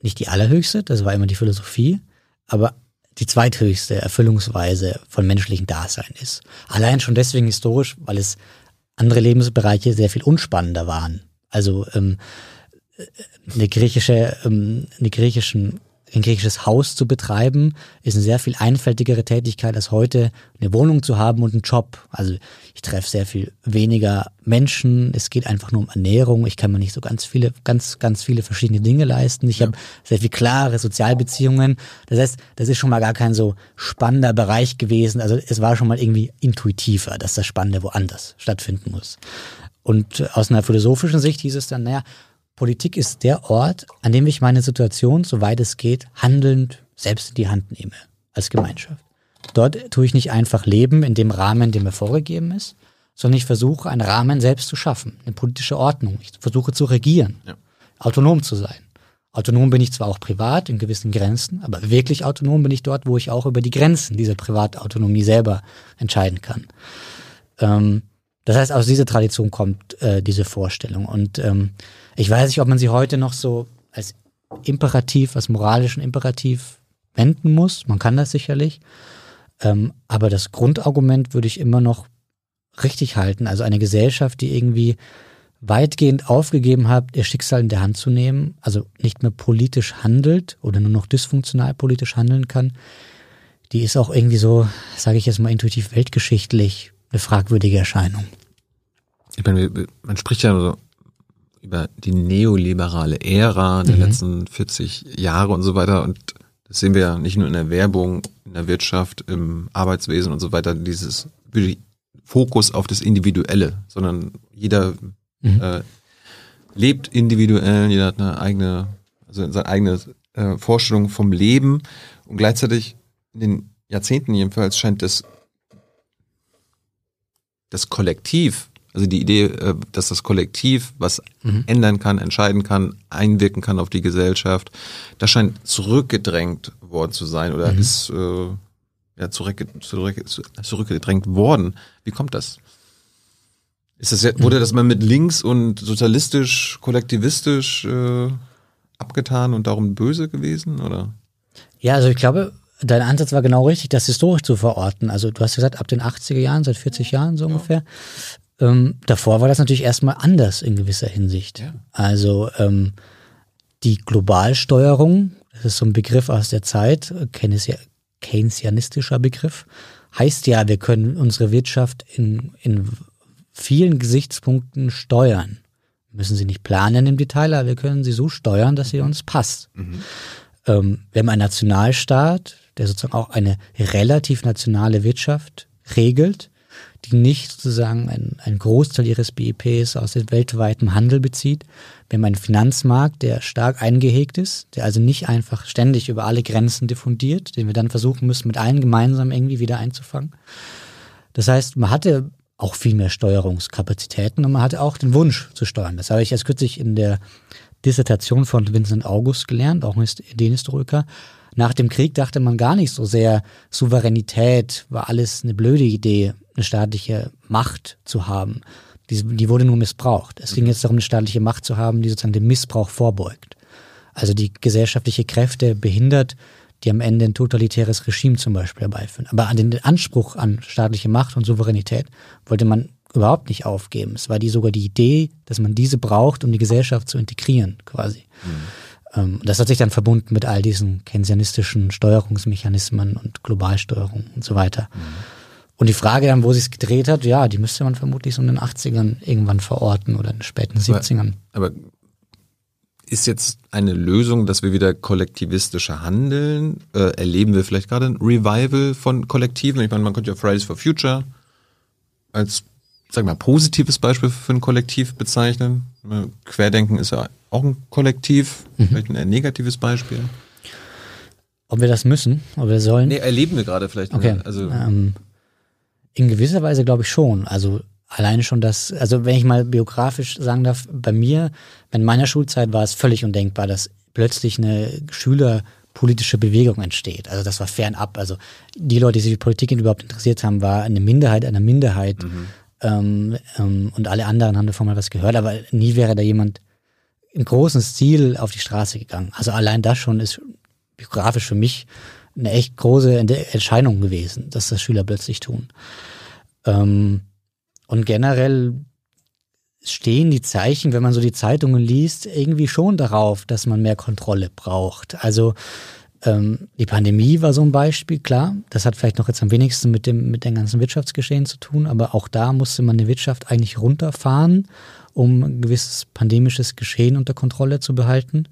nicht die allerhöchste, das war immer die Philosophie, aber die zweithöchste Erfüllungsweise von menschlichen Dasein ist. Allein schon deswegen historisch, weil es andere Lebensbereiche sehr viel unspannender waren. Also ähm, eine griechische, ähm, eine griechischen, ein griechisches Haus zu betreiben, ist eine sehr viel einfältigere Tätigkeit als heute eine Wohnung zu haben und einen Job. Also ich treffe sehr viel weniger Menschen. Es geht einfach nur um Ernährung. Ich kann mir nicht so ganz viele, ganz, ganz viele verschiedene Dinge leisten. Ich habe sehr viel klare Sozialbeziehungen. Das heißt, das ist schon mal gar kein so spannender Bereich gewesen. Also es war schon mal irgendwie intuitiver, dass das Spannende woanders stattfinden muss. Und aus einer philosophischen Sicht hieß es dann, naja, Politik ist der Ort, an dem ich meine Situation, soweit es geht, handelnd selbst in die Hand nehme, als Gemeinschaft. Dort tue ich nicht einfach leben in dem Rahmen, der mir vorgegeben ist, sondern ich versuche, einen Rahmen selbst zu schaffen, eine politische Ordnung. Ich versuche zu regieren, Ja. autonom zu sein. Autonom bin ich zwar auch privat in gewissen Grenzen, aber wirklich autonom bin ich dort, wo ich auch über die Grenzen dieser Privatautonomie selber entscheiden kann. Ähm, das heißt, aus dieser Tradition kommt äh, diese Vorstellung. Und ähm, ich weiß nicht, ob man sie heute noch so als Imperativ, als moralischen Imperativ wenden muss. Man kann das sicherlich. Ähm, aber das Grundargument würde ich immer noch richtig halten. Also eine Gesellschaft, die irgendwie weitgehend aufgegeben hat, ihr Schicksal in der Hand zu nehmen, also nicht mehr politisch handelt oder nur noch dysfunktional politisch handeln kann, die ist auch irgendwie so, sage ich jetzt mal intuitiv weltgeschichtlich, eine fragwürdige Erscheinung. Ich meine, man spricht ja so über die neoliberale Ära der Mhm. letzten 40 Jahre und so weiter und das sehen wir ja nicht nur in der Werbung, in der Wirtschaft, im Arbeitswesen und so weiter, dieses Fokus auf das Individuelle, sondern jeder mhm. äh, lebt individuell, jeder hat eine eigene, also seine eigene äh, Vorstellung vom Leben und gleichzeitig in den Jahrzehnten jedenfalls scheint das, das Kollektiv, also die Idee, äh, dass das Kollektiv was mhm. ändern kann, entscheiden kann, einwirken kann auf die Gesellschaft, das scheint zurückgedrängt worden zu sein oder mhm. ist äh, ja, zurück, zurück, zurückgedrängt worden. Wie kommt das? Ist das ja, wurde das mal mit links und sozialistisch, kollektivistisch äh, abgetan und darum böse gewesen, oder? Ja, also ich glaube, dein Ansatz war genau richtig, das historisch zu verorten. Also du hast gesagt, ab den 80er Jahren, seit 40 Jahren so ja. ungefähr. Ähm, davor war das natürlich erstmal anders in gewisser Hinsicht. Ja. Also ähm, die Globalsteuerung, das ist so ein Begriff aus der Zeit, keynesianistischer Begriff, heißt ja, wir können unsere Wirtschaft in, in vielen Gesichtspunkten steuern. Wir müssen sie nicht planen im Detail, aber wir können sie so steuern, dass sie uns passt. Mhm. Ähm, wir haben einen Nationalstaat, der sozusagen auch eine relativ nationale Wirtschaft regelt, die nicht sozusagen einen, Großteil ihres BIPs aus dem weltweiten Handel bezieht. Wir haben einen Finanzmarkt, der stark eingehegt ist, der also nicht einfach ständig über alle Grenzen diffundiert, den wir dann versuchen müssen, mit allen gemeinsam irgendwie wieder einzufangen. Das heißt, man hatte auch viel mehr Steuerungskapazitäten und man hatte auch den Wunsch zu steuern. Das habe ich erst kürzlich in der Dissertation von Vincent August gelernt, auch ein Ideenhistoriker. Nach dem Krieg dachte man gar nicht so sehr, Souveränität war alles eine blöde Idee, eine staatliche Macht zu haben. Die, die wurde nur missbraucht. Es ging jetzt darum, eine staatliche Macht zu haben, die sozusagen dem Missbrauch vorbeugt. Also die gesellschaftliche Kräfte behindert die am Ende ein totalitäres Regime zum Beispiel herbeiführen. Aber an den Anspruch an staatliche Macht und Souveränität wollte man überhaupt nicht aufgeben. Es war die sogar die Idee, dass man diese braucht, um die Gesellschaft zu integrieren, quasi. Mhm. Das hat sich dann verbunden mit all diesen keynesianistischen Steuerungsmechanismen und Globalsteuerung und so weiter. Mhm. Und die Frage dann, wo sich gedreht hat, ja, die müsste man vermutlich so in den 80ern irgendwann verorten oder in den späten 70ern. Aber, aber ist jetzt eine Lösung, dass wir wieder kollektivistischer handeln? Äh, erleben wir vielleicht gerade ein Revival von Kollektiven? Ich meine, man könnte ja Fridays for Future als, sag mal, positives Beispiel für ein Kollektiv bezeichnen. Querdenken ist ja auch ein Kollektiv, mhm. vielleicht ein negatives Beispiel. Ob wir das müssen, ob wir sollen? Nee, erleben wir gerade vielleicht. Okay. Also, ähm, in gewisser Weise glaube ich schon. Also alleine schon das, also wenn ich mal biografisch sagen darf, bei mir, in meiner Schulzeit war es völlig undenkbar, dass plötzlich eine Schülerpolitische Bewegung entsteht. Also das war fernab. Also die Leute, die sich für Politik überhaupt interessiert haben, war eine Minderheit einer Minderheit. Mhm. Ähm, ähm, und alle anderen haben davon mal was gehört, aber nie wäre da jemand im großen Stil auf die Straße gegangen. Also allein das schon ist biografisch für mich eine echt große Entscheidung gewesen, dass das Schüler plötzlich tun. Ähm, und generell stehen die Zeichen, wenn man so die Zeitungen liest, irgendwie schon darauf, dass man mehr Kontrolle braucht. Also ähm, die Pandemie war so ein Beispiel, klar. Das hat vielleicht noch jetzt am wenigsten mit dem, mit dem ganzen Wirtschaftsgeschehen zu tun, aber auch da musste man die Wirtschaft eigentlich runterfahren, um ein gewisses pandemisches Geschehen unter Kontrolle zu behalten.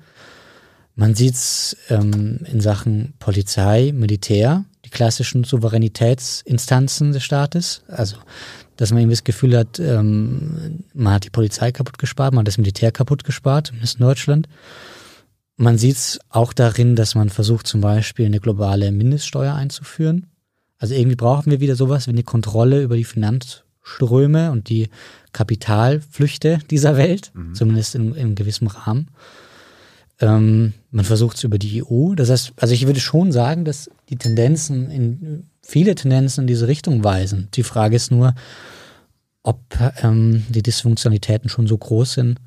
Man sieht es ähm, in Sachen Polizei, Militär, die klassischen Souveränitätsinstanzen des Staates. Also dass man irgendwie das Gefühl hat, ähm, man hat die Polizei kaputt gespart, man hat das Militär kaputt gespart, zumindest in Deutschland. Man sieht es auch darin, dass man versucht, zum Beispiel eine globale Mindeststeuer einzuführen. Also irgendwie brauchen wir wieder sowas wie eine Kontrolle über die Finanzströme und die Kapitalflüchte dieser Welt, mhm. zumindest in, in gewissem Rahmen. Ähm, man versucht es über die EU. Das heißt, also ich würde schon sagen, dass die Tendenzen in viele Tendenzen in diese Richtung weisen. Die Frage ist nur, ob ähm, die Dysfunktionalitäten schon so groß sind,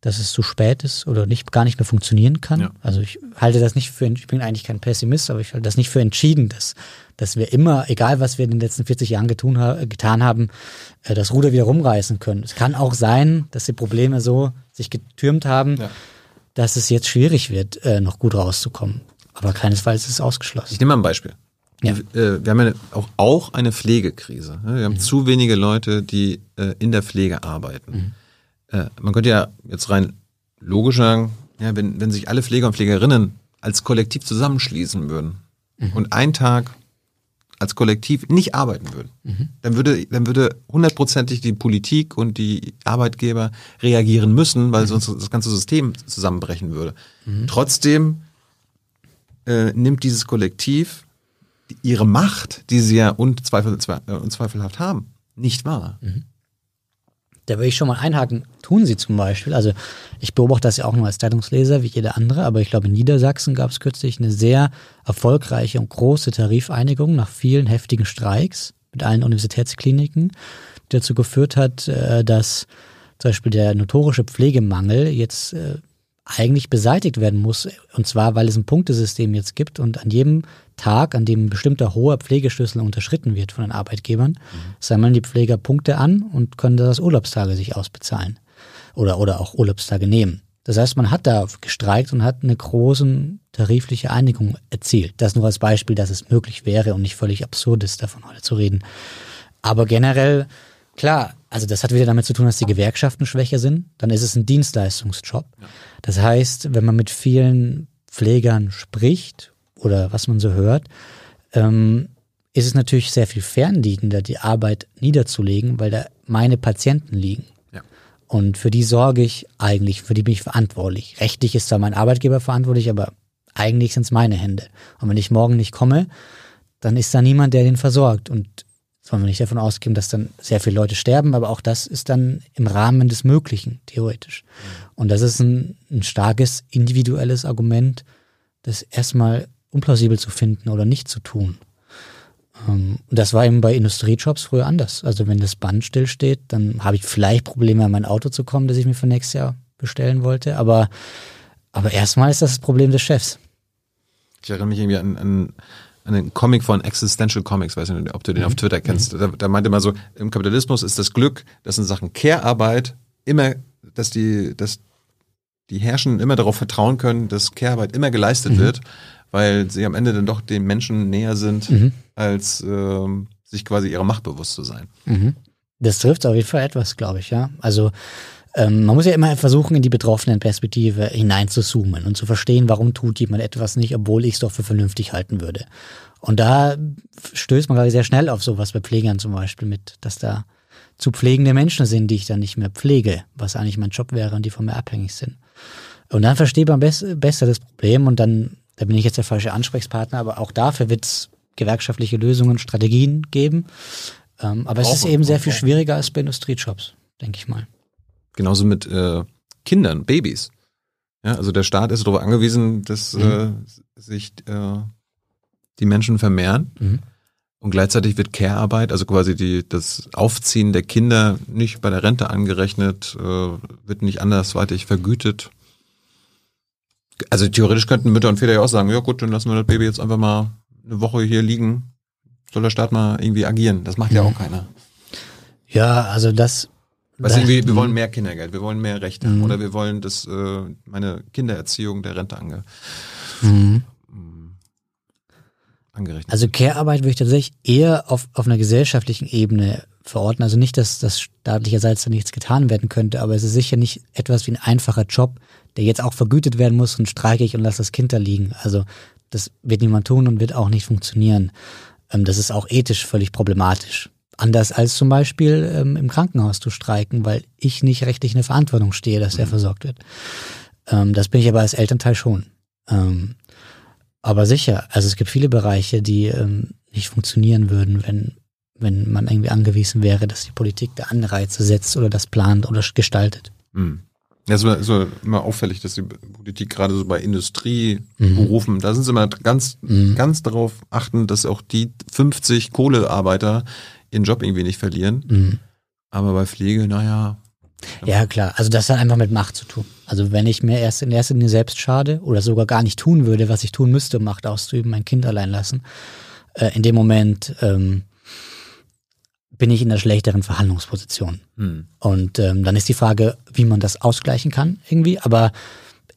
dass es zu spät ist oder nicht gar nicht mehr funktionieren kann. Ja. Also ich halte das nicht für, ich bin eigentlich kein Pessimist, aber ich halte das nicht für entschieden, dass, dass wir immer, egal was wir in den letzten 40 Jahren getun, getan haben, äh, das Ruder wieder rumreißen können. Es kann auch sein, dass die Probleme so sich getürmt haben, ja. dass es jetzt schwierig wird, äh, noch gut rauszukommen. Aber keinesfalls ist es ausgeschlossen. Ich nehme mal ein Beispiel. Ja. Äh, wir haben eine, auch, auch eine Pflegekrise. Wir haben mhm. zu wenige Leute, die äh, in der Pflege arbeiten. Mhm. Äh, man könnte ja jetzt rein logisch sagen, ja, wenn, wenn sich alle Pfleger und Pflegerinnen als Kollektiv zusammenschließen würden und einen Tag als Kollektiv nicht arbeiten würden, dann würde dann würde hundertprozentig die Politik und die Arbeitgeber reagieren müssen, weil sonst das ganze System zusammenbrechen würde. Trotzdem äh, nimmt dieses Kollektiv ihre Macht, die sie ja unzweifel, zwe- äh, unzweifelhaft haben, nicht wahr. Da würde ich schon mal einhaken. Tun sie zum Beispiel. Also ich beobachte das ja auch nur als Zeitungsleser wie jeder andere, aber ich glaube in Niedersachsen gab es kürzlich eine sehr erfolgreiche und große Tarifeinigung nach vielen heftigen Streiks mit allen Universitätskliniken, die dazu geführt hat, äh, dass zum Beispiel der notorische Pflegemangel jetzt äh, eigentlich beseitigt werden muss. Und zwar, weil es ein Punktesystem jetzt gibt und an jedem Tag, an dem ein bestimmter hoher Pflegeschlüssel unterschritten wird von den Arbeitgebern, sammeln die Pfleger Punkte an und können das als Urlaubstage sich ausbezahlen. Oder, oder auch Urlaubstage nehmen. Das heißt, man hat da gestreikt und hat eine große tarifliche Einigung erzielt. Das nur als Beispiel, dass es möglich wäre und nicht völlig absurd ist, davon heute zu reden. Aber generell, klar, also das hat wieder damit zu tun, dass die Gewerkschaften schwächer sind. Dann ist es ein Dienstleistungsjob. Das heißt, wenn man mit vielen Pflegern spricht oder was man so hört, ähm, ist es natürlich sehr viel fernliegender, die Arbeit niederzulegen, weil da meine Patienten liegen. Ja. Und für die sorge ich eigentlich, für die bin ich verantwortlich. Rechtlich ist zwar mein Arbeitgeber verantwortlich, aber eigentlich sind es meine Hände. Und wenn ich morgen nicht komme, dann ist da niemand, der den versorgt. Und sollen wir nicht davon ausgehen, dass dann sehr viele Leute sterben, aber auch das ist dann im Rahmen des Möglichen, theoretisch. Und das ist ein, ein starkes individuelles Argument, das erstmal unplausibel zu finden oder nicht zu tun. Ähm, Und das war eben bei Industriejobs früher anders. Also wenn das Band stillsteht, dann habe ich vielleicht Probleme, an mein Auto zu kommen, das ich mir für nächstes Jahr bestellen wollte. Aber, aber erstmal ist das das Problem des Chefs. Ich erinnere mich irgendwie an, an einen Comic von Existential Comics, weiß nicht, ob du den auf Twitter kennst. Da, da meinte man so, im Kapitalismus ist das Glück, dass in Sachen Care-Arbeit immer, dass die, dass die Herrschenden immer darauf vertrauen können, dass Care-Arbeit immer geleistet wird, weil sie am Ende dann doch den Menschen näher sind, als ähm, sich quasi ihrer Macht bewusst zu sein. Das trifft auf jeden Fall etwas, glaube ich, ja. Also ähm, man muss ja immer versuchen, in die betroffenen Perspektive hineinzuzoomen und zu verstehen, warum tut jemand etwas nicht, obwohl ich es doch für vernünftig halten würde. Und da stößt man, glaube ich, sehr schnell auf sowas bei Pflegern zum Beispiel mit, dass da zu pflegende Menschen sind, die ich dann nicht mehr pflege, was eigentlich mein Job wäre und die von mir abhängig sind. Und dann versteht man bess besser das Problem und dann, da bin ich jetzt der falsche Ansprechpartner, aber auch dafür wird es gewerkschaftliche Lösungen, Strategien geben. Ähm, aber es ist Brauchen- eben sehr viel brauchen. schwieriger als bei Industriejobs, denke ich mal. Genauso mit äh, Kindern, Babys. Ja, also der Staat ist darauf angewiesen, dass äh, sich äh, die Menschen vermehren. Mhm. Und gleichzeitig wird Care-Arbeit, also quasi die, das Aufziehen der Kinder nicht bei der Rente angerechnet, äh, wird nicht andersweitig vergütet. Also theoretisch könnten Mütter und Väter ja auch sagen, ja gut, dann lassen wir das Baby jetzt einfach mal eine Woche hier liegen. Soll der Staat mal irgendwie agieren? Das macht ja auch keiner. Ja, also das. Weißt du, wir, wir wollen mehr Kindergeld, wir wollen mehr Rechte oder wir wollen, dass äh, meine Kindererziehung der Rente ange, Mhm. angerechnet Also Care-Arbeit würde ich tatsächlich eher auf, auf einer gesellschaftlichen Ebene verorten. Also nicht, dass das staatlicherseits da nichts getan werden könnte, aber es ist sicher nicht etwas wie ein einfacher Job, der jetzt auch vergütet werden muss und streike ich und lasse das Kind da liegen. Also das wird niemand tun und wird auch nicht funktionieren. Ähm, das ist auch ethisch völlig problematisch. Anders als zum Beispiel ähm, im Krankenhaus zu streiken, weil ich nicht rechtlich in der Verantwortung stehe, dass er versorgt wird. Ähm, das bin ich aber als Elternteil schon. Ähm, aber sicher, also es gibt viele Bereiche, die ähm, nicht funktionieren würden, wenn, wenn man irgendwie angewiesen wäre, dass die Politik da Anreize setzt oder das plant oder gestaltet. Hm. Ja, es ist immer- auffällig, dass die Politik gerade so bei Industrieberufen, da sind sie immer ganz, ganz darauf achten, dass auch die 50 Kohlearbeiter ihren Job irgendwie nicht verlieren. Mhm. Aber bei Pflege, naja, Ja, klar. Also das hat einfach mit Macht zu tun. Also wenn ich mir erst in erster Linie selbst schade oder sogar gar nicht tun würde, was ich tun müsste, um Macht auszuüben, mein Kind allein lassen, äh, in dem Moment ähm, bin ich in einer schlechteren Verhandlungsposition. hm. Und ähm, dann ist die Frage, wie man das ausgleichen kann irgendwie. Aber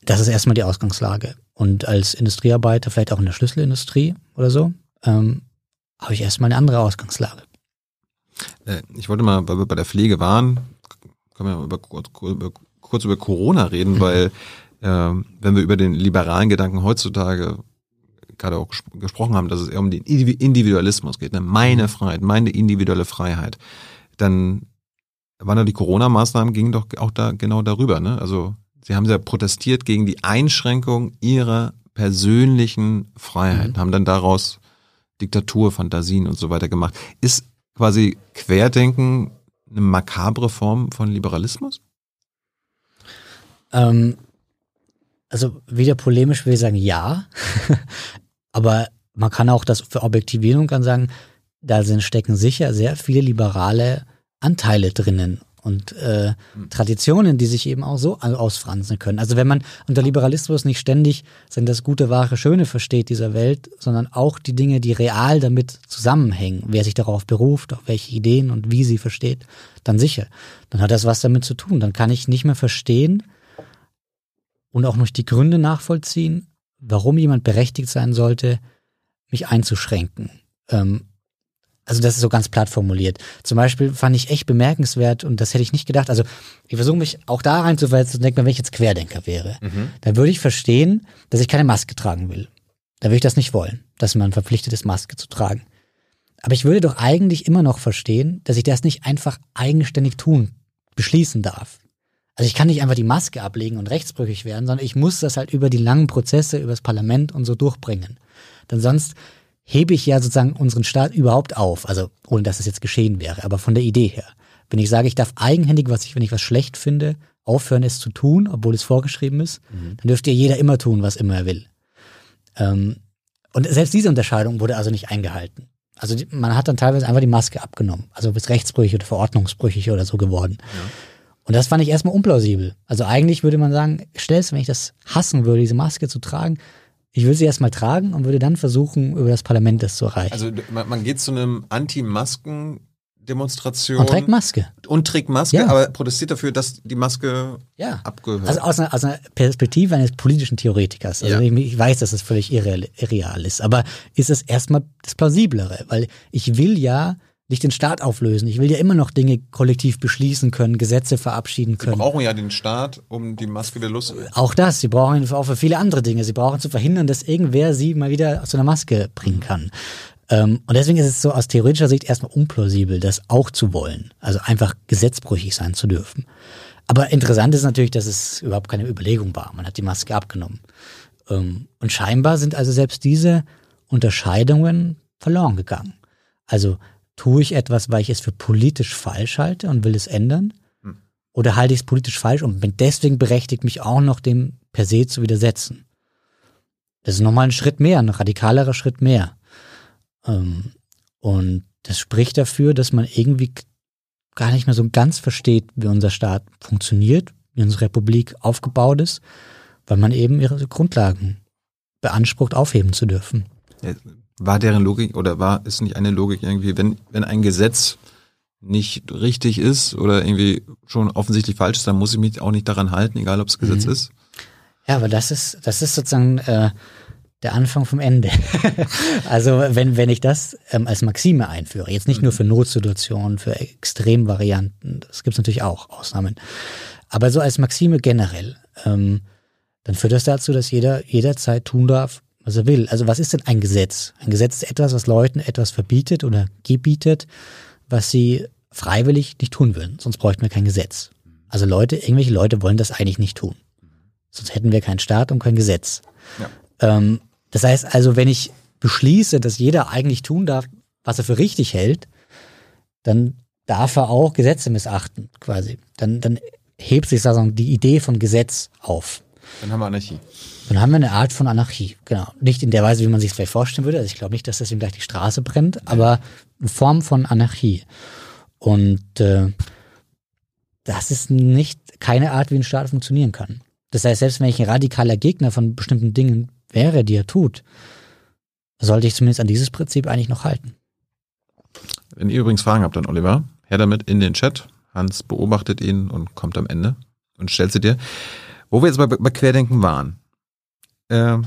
das ist erstmal die Ausgangslage. Und als Industriearbeiter, vielleicht auch in der Schlüsselindustrie oder so, ähm, habe ich erstmal eine andere Ausgangslage. Äh, Ich wollte mal, weil wir bei der Pflege waren, können wir über, kurz, über, kurz über Corona reden, weil äh, wenn wir über den liberalen Gedanken heutzutage gerade auch ges gesprochen haben, dass es eher um den Individualismus geht, ne? meine Freiheit, meine individuelle Freiheit, dann waren da die Corona-Maßnahmen gingen doch auch da genau darüber. Ne? Also sie haben ja protestiert gegen die Einschränkung ihrer persönlichen Freiheit, mhm. haben dann daraus Diktatur, Fantasien und so weiter gemacht. Ist quasi Querdenken eine makabre Form von Liberalismus? Ähm, also wieder polemisch will ich sagen, ja. Aber man kann auch das für objektivieren und kann sagen, da sind, stecken sicher sehr viele liberale Anteile drinnen und äh, hm. Traditionen, die sich eben auch so ausfransen können. Also wenn man unter Liberalismus nicht ständig sind das gute, wahre, schöne versteht dieser Welt, sondern auch die Dinge, die real damit zusammenhängen, wer sich darauf beruft, auf welche Ideen und wie sie versteht, dann sicher. Dann hat das was damit zu tun. Dann kann ich nicht mehr verstehen und auch nicht die Gründe nachvollziehen, warum jemand berechtigt sein sollte, mich einzuschränken. Ähm, also das ist so ganz platt formuliert. Zum Beispiel fand ich echt bemerkenswert und das hätte ich nicht gedacht. Also ich versuche mich auch da reinzuversetzen und denke mir, wenn ich jetzt Querdenker wäre, mhm. dann würde ich verstehen, dass ich keine Maske tragen will. Da würde ich das nicht wollen, dass man verpflichtet ist, Maske zu tragen. Aber ich würde doch eigentlich immer noch verstehen, dass ich das nicht einfach eigenständig tun, beschließen darf. Also ich kann nicht einfach die Maske ablegen und rechtsbrüchig werden, sondern ich muss das halt über die langen Prozesse, über das Parlament und so durchbringen. Denn sonst hebe ich ja sozusagen unseren Staat überhaupt auf. Also ohne dass es jetzt geschehen wäre, aber von der Idee her. Wenn ich sage, ich darf eigenhändig, was ich, wenn ich was schlecht finde, aufhören, es zu tun, obwohl es vorgeschrieben ist, mhm. dann dürfte ja jeder immer tun, was immer er will. Ähm, und selbst diese Unterscheidung wurde also nicht eingehalten. Also die, man hat dann teilweise einfach die Maske abgenommen. Also bis rechtsbrüchig oder verordnungsbrüchig oder so geworden. Ja. Und das fand ich erstmal unplausibel. Also eigentlich würde man sagen, stellst, wenn ich das hassen würde, diese Maske zu tragen, ich würde sie erstmal tragen und würde dann versuchen, über das Parlament das zu erreichen. Also man, man geht zu einem Anti-Masken Demonstration. Und trägt Maske. Und trägt Maske, ja. aber protestiert dafür, dass die Maske ja. abgehört Also aus einer, aus einer Perspektive eines politischen Theoretikers. Also ja. ich, ich, weiß, dass es völlig irreal, irreal ist, aber ist es erstmal das Plausiblere, weil ich will ja nicht den Staat auflösen. Ich will ja immer noch Dinge kollektiv beschließen können, Gesetze verabschieden können. Sie brauchen ja den Staat, um die Maske der Lust. Auch das. Sie brauchen ihn auch für viele andere Dinge. Sie brauchen zu verhindern, dass irgendwer sie mal wieder zu einer Maske bringen kann. Ähm, und deswegen ist es so aus theoretischer Sicht erstmal unplausibel, das auch zu wollen. Also einfach gesetzbrüchig sein zu dürfen. Aber interessant ist natürlich, dass es überhaupt keine Überlegung war. Man hat die Maske abgenommen. Ähm, und scheinbar sind also selbst diese Unterscheidungen verloren gegangen. Also tue ich etwas, weil ich es für politisch falsch halte und will es ändern? Hm. Oder halte ich es politisch falsch und bin deswegen berechtigt, mich auch noch dem per se zu widersetzen? Das ist nochmal ein Schritt mehr, ein radikalerer Schritt mehr. Ähm, und das spricht dafür, dass man irgendwie gar nicht mehr so ganz versteht, wie unser Staat funktioniert, wie unsere Republik aufgebaut ist, weil man eben ihre Grundlagen beansprucht, aufheben zu dürfen war deren Logik oder war ist nicht eine Logik irgendwie, wenn, wenn ein Gesetz nicht richtig ist oder irgendwie schon offensichtlich falsch ist, dann muss ich mich auch nicht daran halten, egal ob es Gesetz mhm. ist. Ja, aber das ist, das ist sozusagen äh, der Anfang vom Ende. also wenn, wenn ich das ähm, als Maxime einführe, jetzt nicht mhm. nur für Notsituationen, für Extremvarianten, das gibt es natürlich auch, Ausnahmen, aber so als Maxime generell, ähm, dann führt das dazu, dass jeder jederzeit tun darf, was er will. Also was ist denn ein Gesetz? Ein Gesetz ist etwas, was Leuten etwas verbietet oder gebietet, was sie freiwillig nicht tun würden. Sonst bräuchten wir kein Gesetz. Also Leute, irgendwelche Leute wollen das eigentlich nicht tun. Sonst hätten wir keinen Staat und kein Gesetz. Ja. Ähm, das heißt also, wenn ich beschließe, dass jeder eigentlich tun darf, was er für richtig hält, dann darf er auch Gesetze missachten, quasi. Dann, dann hebt sich sozusagen die Idee von Gesetz auf. Dann haben wir Anarchie. Dann haben wir eine Art von Anarchie, genau. Nicht in der Weise, wie man sich es vielleicht vorstellen würde. Also ich glaube nicht, dass deswegen gleich die Straße brennt, aber eine Form von Anarchie. Und äh, das ist nicht keine Art, wie ein Staat funktionieren kann. Das heißt, selbst wenn ich ein radikaler Gegner von bestimmten Dingen wäre, die er tut, sollte ich zumindest an dieses Prinzip eigentlich noch halten. Wenn ihr übrigens Fragen habt an Oliver, her damit in den Chat. Hans beobachtet ihn und kommt am Ende und stellt sie dir. Wo wir jetzt bei, bei Querdenken waren, äh,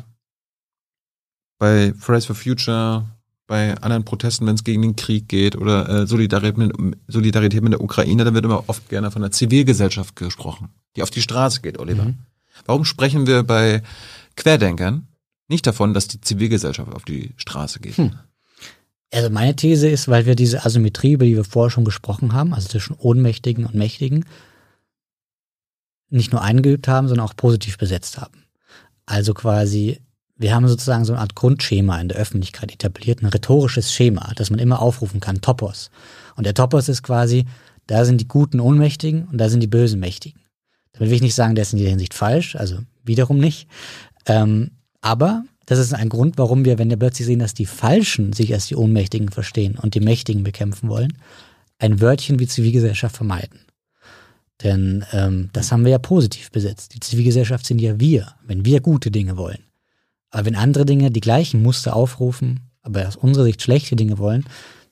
bei Fridays for Future, bei anderen Protesten, wenn es gegen den Krieg geht oder äh, Solidarität, mit, Solidarität mit der Ukraine, da wird immer oft gerne von der Zivilgesellschaft gesprochen, die auf die Straße geht, Oliver. Mhm. Warum sprechen wir bei Querdenkern nicht davon, dass die Zivilgesellschaft auf die Straße geht? Hm. Also meine These ist, weil wir diese Asymmetrie, über die wir vorher schon gesprochen haben, also zwischen Ohnmächtigen und Mächtigen, nicht nur eingeübt haben, sondern auch positiv besetzt haben. Also quasi, wir haben sozusagen so eine Art Grundschema in der Öffentlichkeit etabliert, ein rhetorisches Schema, das man immer aufrufen kann, Topos. Und der Topos ist quasi, da sind die guten Ohnmächtigen und da sind die bösen Mächtigen. Damit will ich nicht sagen, der ist in jeder Hinsicht falsch, also wiederum nicht. Ähm, aber das ist ein Grund, warum wir, wenn wir plötzlich sehen, dass die Falschen sich als die Ohnmächtigen verstehen und die Mächtigen bekämpfen wollen, ein Wörtchen wie Zivilgesellschaft vermeiden. Denn ähm, das haben wir ja positiv besetzt. Die Zivilgesellschaft sind ja wir, wenn wir gute Dinge wollen. Aber wenn andere Dinge die gleichen Muster aufrufen, aber aus unserer Sicht schlechte Dinge wollen,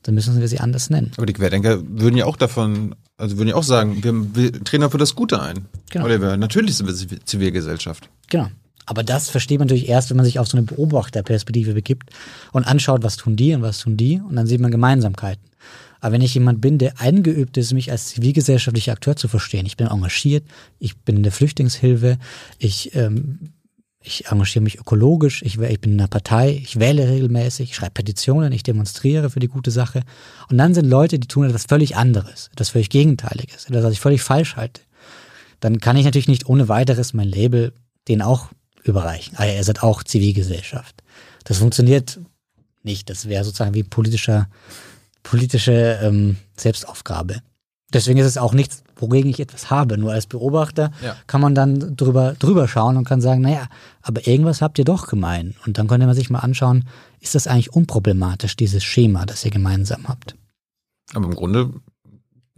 dann müssen wir sie anders nennen. Aber die Querdenker würden ja auch davon, also würden ja auch sagen, wir, wir treten für das Gute ein. Genau. Oliver, natürlich sind wir Zivilgesellschaft. Genau. Aber das versteht man natürlich erst, wenn man sich auf so eine Beobachterperspektive begibt und anschaut, was tun die und was tun die und dann sieht man Gemeinsamkeiten. Aber wenn ich jemand bin, der eingeübt ist, mich als zivilgesellschaftlicher Akteur zu verstehen, ich bin engagiert, ich bin in der Flüchtlingshilfe, ich, ähm, ich engagiere mich ökologisch, ich, ich bin in einer Partei, ich wähle regelmäßig, ich schreibe Petitionen, ich demonstriere für die gute Sache. Und dann sind Leute, die tun etwas völlig anderes, etwas völlig Gegenteiliges, etwas, was ich völlig falsch halte. Dann kann ich natürlich nicht ohne weiteres mein Label denen auch überreichen. Ah, ihr seid auch Zivilgesellschaft. Das funktioniert nicht. Das wäre sozusagen wie politischer, politische ähm, Selbstaufgabe. Deswegen ist es auch nichts, wogegen ich etwas habe. Nur als Beobachter ja. kann man dann drüber, drüber schauen und kann sagen, naja, aber irgendwas habt ihr doch gemein. Und dann könnte man sich mal anschauen, ist das eigentlich unproblematisch, dieses Schema, das ihr gemeinsam habt? Aber im Grunde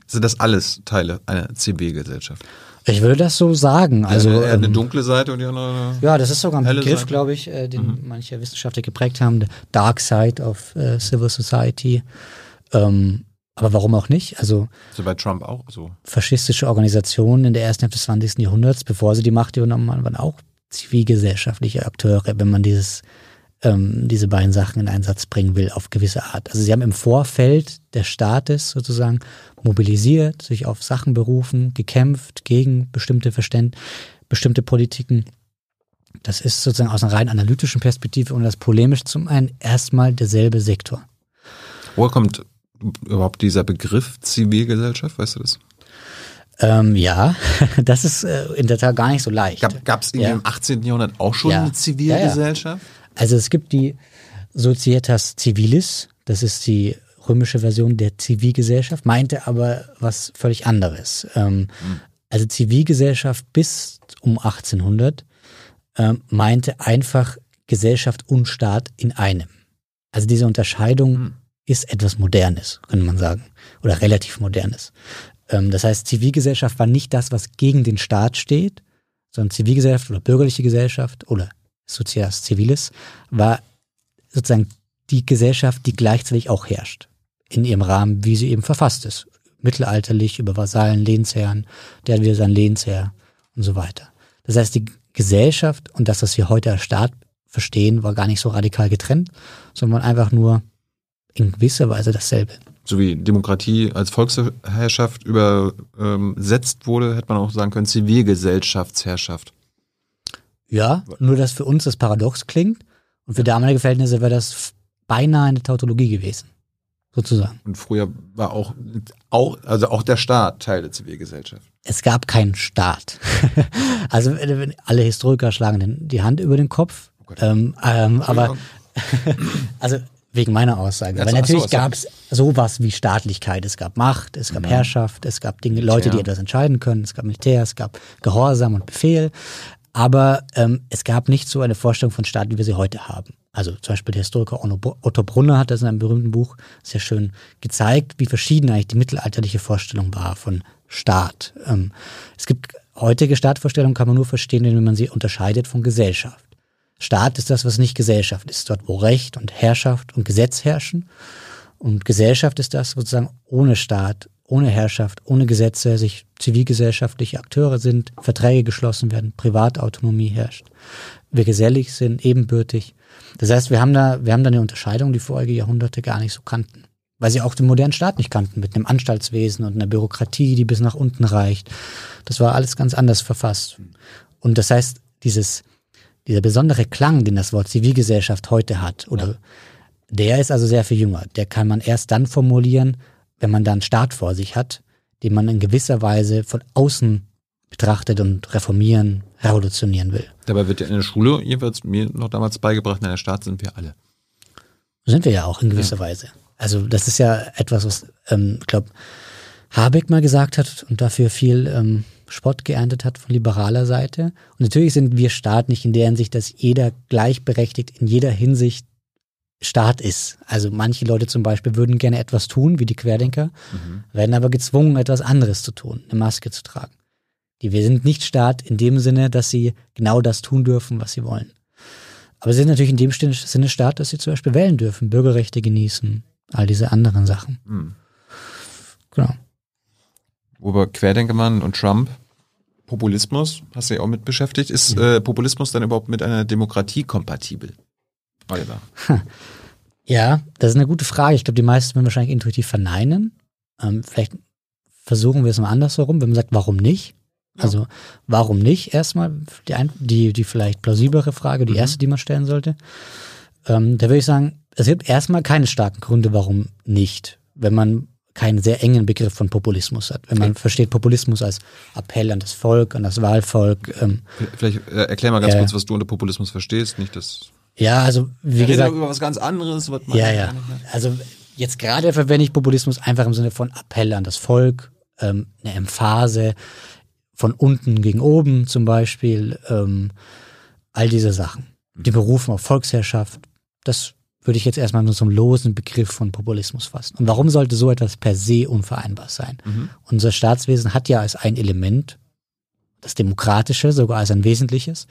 sind das alles Teile einer Zivilgesellschaft. Ich würde das so sagen. Also ja, eine, ähm, dunkle Seite und die andere. Ja, das ist sogar ein Begriff, glaube ich, äh, den mhm. manche Wissenschaftler geprägt haben, the Dark Side of äh, Civil Society. Ähm, aber warum auch nicht? Also so bei Trump auch so. Faschistische Organisationen in der ersten Hälfte des 20. Jahrhunderts, bevor sie die Macht übernommen haben, waren auch zivilgesellschaftliche Akteure, wenn man dieses ähm, diese beiden Sachen in Einsatz bringen will, auf gewisse Art. Also sie haben im Vorfeld des Staates sozusagen mobilisiert, sich auf Sachen berufen, gekämpft gegen bestimmte Verständ, bestimmte Politiken. Das ist sozusagen aus einer rein analytischen Perspektive und das polemisch zum einen erstmal derselbe Sektor. Woher kommt überhaupt dieser Begriff Zivilgesellschaft, weißt du das? Ähm, ja, das ist äh, in der Tat gar nicht so leicht. Gab es ja. im 18. Jahrhundert auch schon ja. eine Zivilgesellschaft? Ja, also es gibt die Societas Civilis, das ist die römische Version der Zivilgesellschaft, meinte aber was völlig anderes. Ähm, mhm. Also Zivilgesellschaft bis um 1800 ähm, meinte einfach Gesellschaft und Staat in einem. Also diese Unterscheidung mhm. Ist etwas Modernes, könnte man sagen, oder relativ Modernes. Ähm, das heißt, Zivilgesellschaft war nicht das, was gegen den Staat steht, sondern Zivilgesellschaft oder bürgerliche Gesellschaft oder Societas Civilis, war sozusagen die Gesellschaft, die gleichzeitig auch herrscht. In ihrem Rahmen, wie sie eben verfasst ist. Mittelalterlich über Vasallen, Lehnsherren, der hat wieder sein Lehnsherr und so weiter. Das heißt, die Gesellschaft und das, was wir heute als Staat verstehen, war gar nicht so radikal getrennt, sondern einfach nur in gewisser Weise dasselbe. So wie Demokratie als Volksherrschaft übersetzt wurde, hätte man auch sagen können, Zivilgesellschaftsherrschaft. Ja, nur dass für uns das paradox klingt und für damalige Verhältnisse wäre das beinahe eine Tautologie gewesen. Sozusagen. Und früher war auch, auch, also auch der Staat Teil der Zivilgesellschaft. Es gab keinen Staat. also alle Historiker schlagen die Hand über den Kopf. Oh ähm, ähm, aber also wegen meiner Aussage. Weil natürlich so, gab es sowas wie Staatlichkeit. Es gab Macht, es gab mhm. Herrschaft, es gab Dinge, Leute, die etwas entscheiden können, es gab Militär, es gab Gehorsam und Befehl. Aber ähm, es gab nicht so eine Vorstellung von Staat, wie wir sie heute haben. Also zum Beispiel der Historiker Otto Brunner hat das in einem berühmten Buch sehr schön gezeigt, wie verschieden eigentlich die mittelalterliche Vorstellung war von Staat. Ähm, es gibt heutige Staatvorstellungen, kann man nur verstehen, wenn man sie unterscheidet von Gesellschaft. Staat ist das, was nicht Gesellschaft ist, dort wo Recht und Herrschaft und Gesetz herrschen. Und Gesellschaft ist das sozusagen ohne Staat, ohne Herrschaft, ohne Gesetze sich zivilgesellschaftliche Akteure sind, Verträge geschlossen werden, Privatautonomie herrscht, wir gesellig sind, ebenbürtig. Das heißt, wir haben da, wir haben da eine Unterscheidung, die vorige Jahrhunderte gar nicht so kannten. Weil sie auch den modernen Staat nicht kannten, mit einem Anstaltswesen und einer Bürokratie, die bis nach unten reicht. Das war alles ganz anders verfasst. Und das heißt, dieses, dieser besondere Klang, den das Wort Zivilgesellschaft heute hat, oder ja. der ist also sehr viel jünger. Der kann man erst dann formulieren, wenn man da einen Staat vor sich hat, den man in gewisser Weise von außen betrachtet und reformieren, revolutionieren will. Dabei wird ja in der Schule, jedenfalls mir noch damals beigebracht, in der Staat sind wir alle. Sind wir ja auch in gewisser ja. Weise. Also das ist ja etwas, was, ähm, ich glaube, Habeck mal gesagt hat und dafür viel ähm, Spott geerntet hat von liberaler Seite. Und natürlich sind wir Staat nicht in der Hinsicht, dass jeder gleichberechtigt in jeder Hinsicht Staat ist. Also manche Leute zum Beispiel würden gerne etwas tun, wie die Querdenker, mhm. werden aber gezwungen, etwas anderes zu tun, eine Maske zu tragen. Die wir sind nicht Staat in dem Sinne, dass sie genau das tun dürfen, was sie wollen. Aber sie sind natürlich in dem Sinne Staat, dass sie zum Beispiel wählen dürfen, Bürgerrechte genießen, all diese anderen Sachen. Mhm. Genau. Über Querdenkermann und Trump, Populismus, hast du ja auch mit beschäftigt. Ist äh, Populismus dann überhaupt mit einer Demokratie kompatibel? Oliver. Ja, das ist eine gute Frage. Ich glaube, die meisten würden wahrscheinlich intuitiv verneinen. Ähm, vielleicht versuchen wir es mal andersherum, wenn man sagt, warum nicht? Also warum nicht erstmal die, die, die vielleicht plausiblere Frage, die mhm. erste, die man stellen sollte. Ähm, da würde ich sagen, es gibt erstmal keine starken Gründe, warum nicht, wenn man keinen sehr engen Begriff von Populismus hat. Wenn man okay. versteht Populismus als Appell an das Volk, an das Wahlvolk. Ähm, Vielleicht äh, erklär mal ganz äh, kurz, was du unter Populismus verstehst, nicht das. Ja, also wie ja, gesagt. über was ganz anderes. Was man ja, ja. Also jetzt gerade verwende ich Populismus einfach im Sinne von Appell an das Volk, ähm, eine Emphase, von unten gegen oben zum Beispiel, ähm, all diese Sachen. Die berufen auf Volksherrschaft, das würde ich jetzt erstmal nur zum losen Begriff von Populismus fassen. Und warum sollte so etwas per se unvereinbar sein? Mhm. Unser Staatswesen hat ja als ein Element das Demokratische, sogar als ein wesentliches.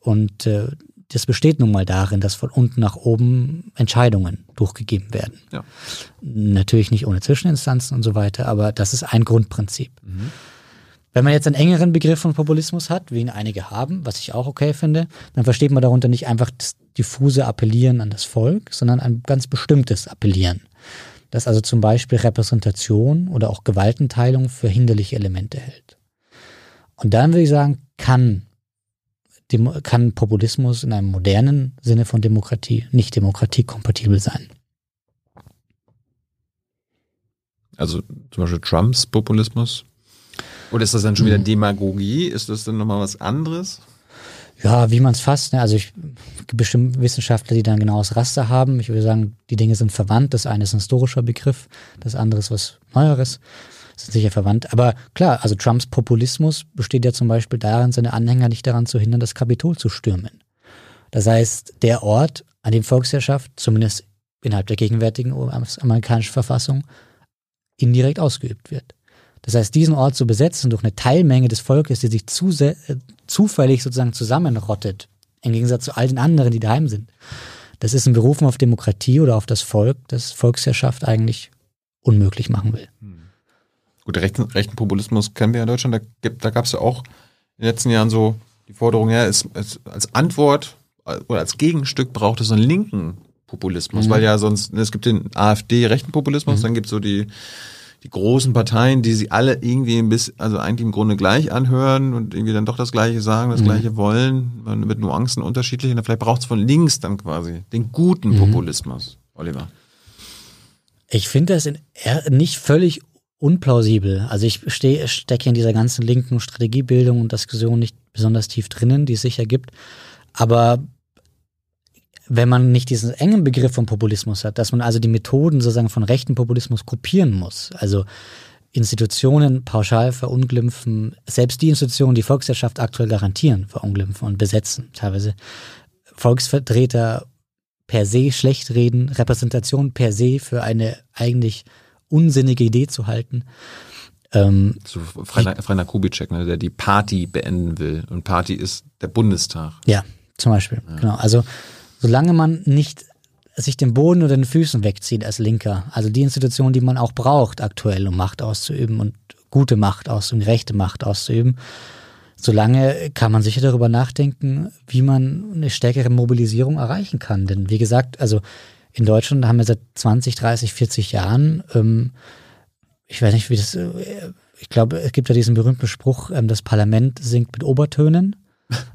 Und äh, das besteht nun mal darin, dass von unten nach oben Entscheidungen durchgegeben werden. Ja. Natürlich nicht ohne Zwischeninstanzen und so weiter, aber das ist ein Grundprinzip. Mhm. Wenn man jetzt einen engeren Begriff von Populismus hat, wie ihn einige haben, was ich auch okay finde, dann versteht man darunter nicht einfach das diffuse Appellieren an das Volk, sondern ein ganz bestimmtes Appellieren. Das also zum Beispiel Repräsentation oder auch Gewaltenteilung für hinderliche Elemente hält. Und dann würde ich sagen, kann, kann Populismus in einem modernen Sinne von Demokratie nicht demokratiekompatibel sein. Also zum Beispiel Trumps Populismus oder ist das dann schon wieder mhm. Demagogie? Ist das dann nochmal was anderes? Ja, wie man es fasst. Ne? Also ich bestimmt Wissenschaftler, die dann genaues Raster haben. Ich würde sagen, die Dinge sind verwandt. Das eine ist ein historischer Begriff, das andere ist was Neueres. Sind sicher verwandt. Aber klar, also Trumps Populismus besteht ja zum Beispiel darin, seine Anhänger nicht daran zu hindern, das Kapitol zu stürmen. Das heißt, der Ort, an dem Volksherrschaft, zumindest innerhalb der gegenwärtigen amerikanischen Verfassung, indirekt ausgeübt wird. Das heißt, diesen Ort zu besetzen durch eine Teilmenge des Volkes, die sich zu äh, zufällig sozusagen zusammenrottet, im Gegensatz zu all den anderen, die daheim sind, das ist ein Berufen auf Demokratie oder auf das Volk, das Volksherrschaft eigentlich unmöglich machen will. Hm. Gut, rechten, rechten Populismus kennen wir ja in Deutschland. Da, da gab es ja auch in den letzten Jahren so die Forderung, ja, es, es, als Antwort oder als Gegenstück braucht es so einen linken Populismus, mhm. weil ja sonst, es gibt den AfD-rechten Populismus, mhm. dann gibt es so die die großen Parteien, die sie alle irgendwie ein bisschen, also eigentlich im Grunde gleich anhören und irgendwie dann doch das Gleiche sagen, das mhm. Gleiche wollen, mit Nuancen unterschiedlich. Und vielleicht braucht es von links dann quasi den guten mhm. Populismus, Oliver. Ich finde das in, nicht völlig unplausibel. Also ich stecke in dieser ganzen linken Strategiebildung und Diskussion nicht besonders tief drinnen, die es sicher gibt. Aber wenn man nicht diesen engen Begriff von Populismus hat, dass man also die Methoden sozusagen von rechten Populismus kopieren muss. Also Institutionen pauschal verunglimpfen, selbst die Institutionen, die Volkswirtschaft aktuell garantieren, verunglimpfen und besetzen. Teilweise Volksvertreter per se schlecht reden, Repräsentation per se für eine eigentlich unsinnige Idee zu halten. Ähm, so Freiner Kubitschek, ne, der die Party beenden will. Und Party ist der Bundestag. Ja, zum Beispiel. Ja. Genau. Also solange man nicht sich den Boden oder den Füßen wegzieht als Linker, also die Institution, die man auch braucht aktuell, um Macht auszuüben und gute Macht auszuüben, rechte Macht auszuüben, solange kann man sicher darüber nachdenken, wie man eine stärkere Mobilisierung erreichen kann. Denn wie gesagt, also in Deutschland haben wir seit 20, 30, 40 Jahren, ähm, ich weiß nicht, wie das, äh, ich glaube, es gibt ja diesen berühmten Spruch, ähm, das Parlament singt mit Obertönen.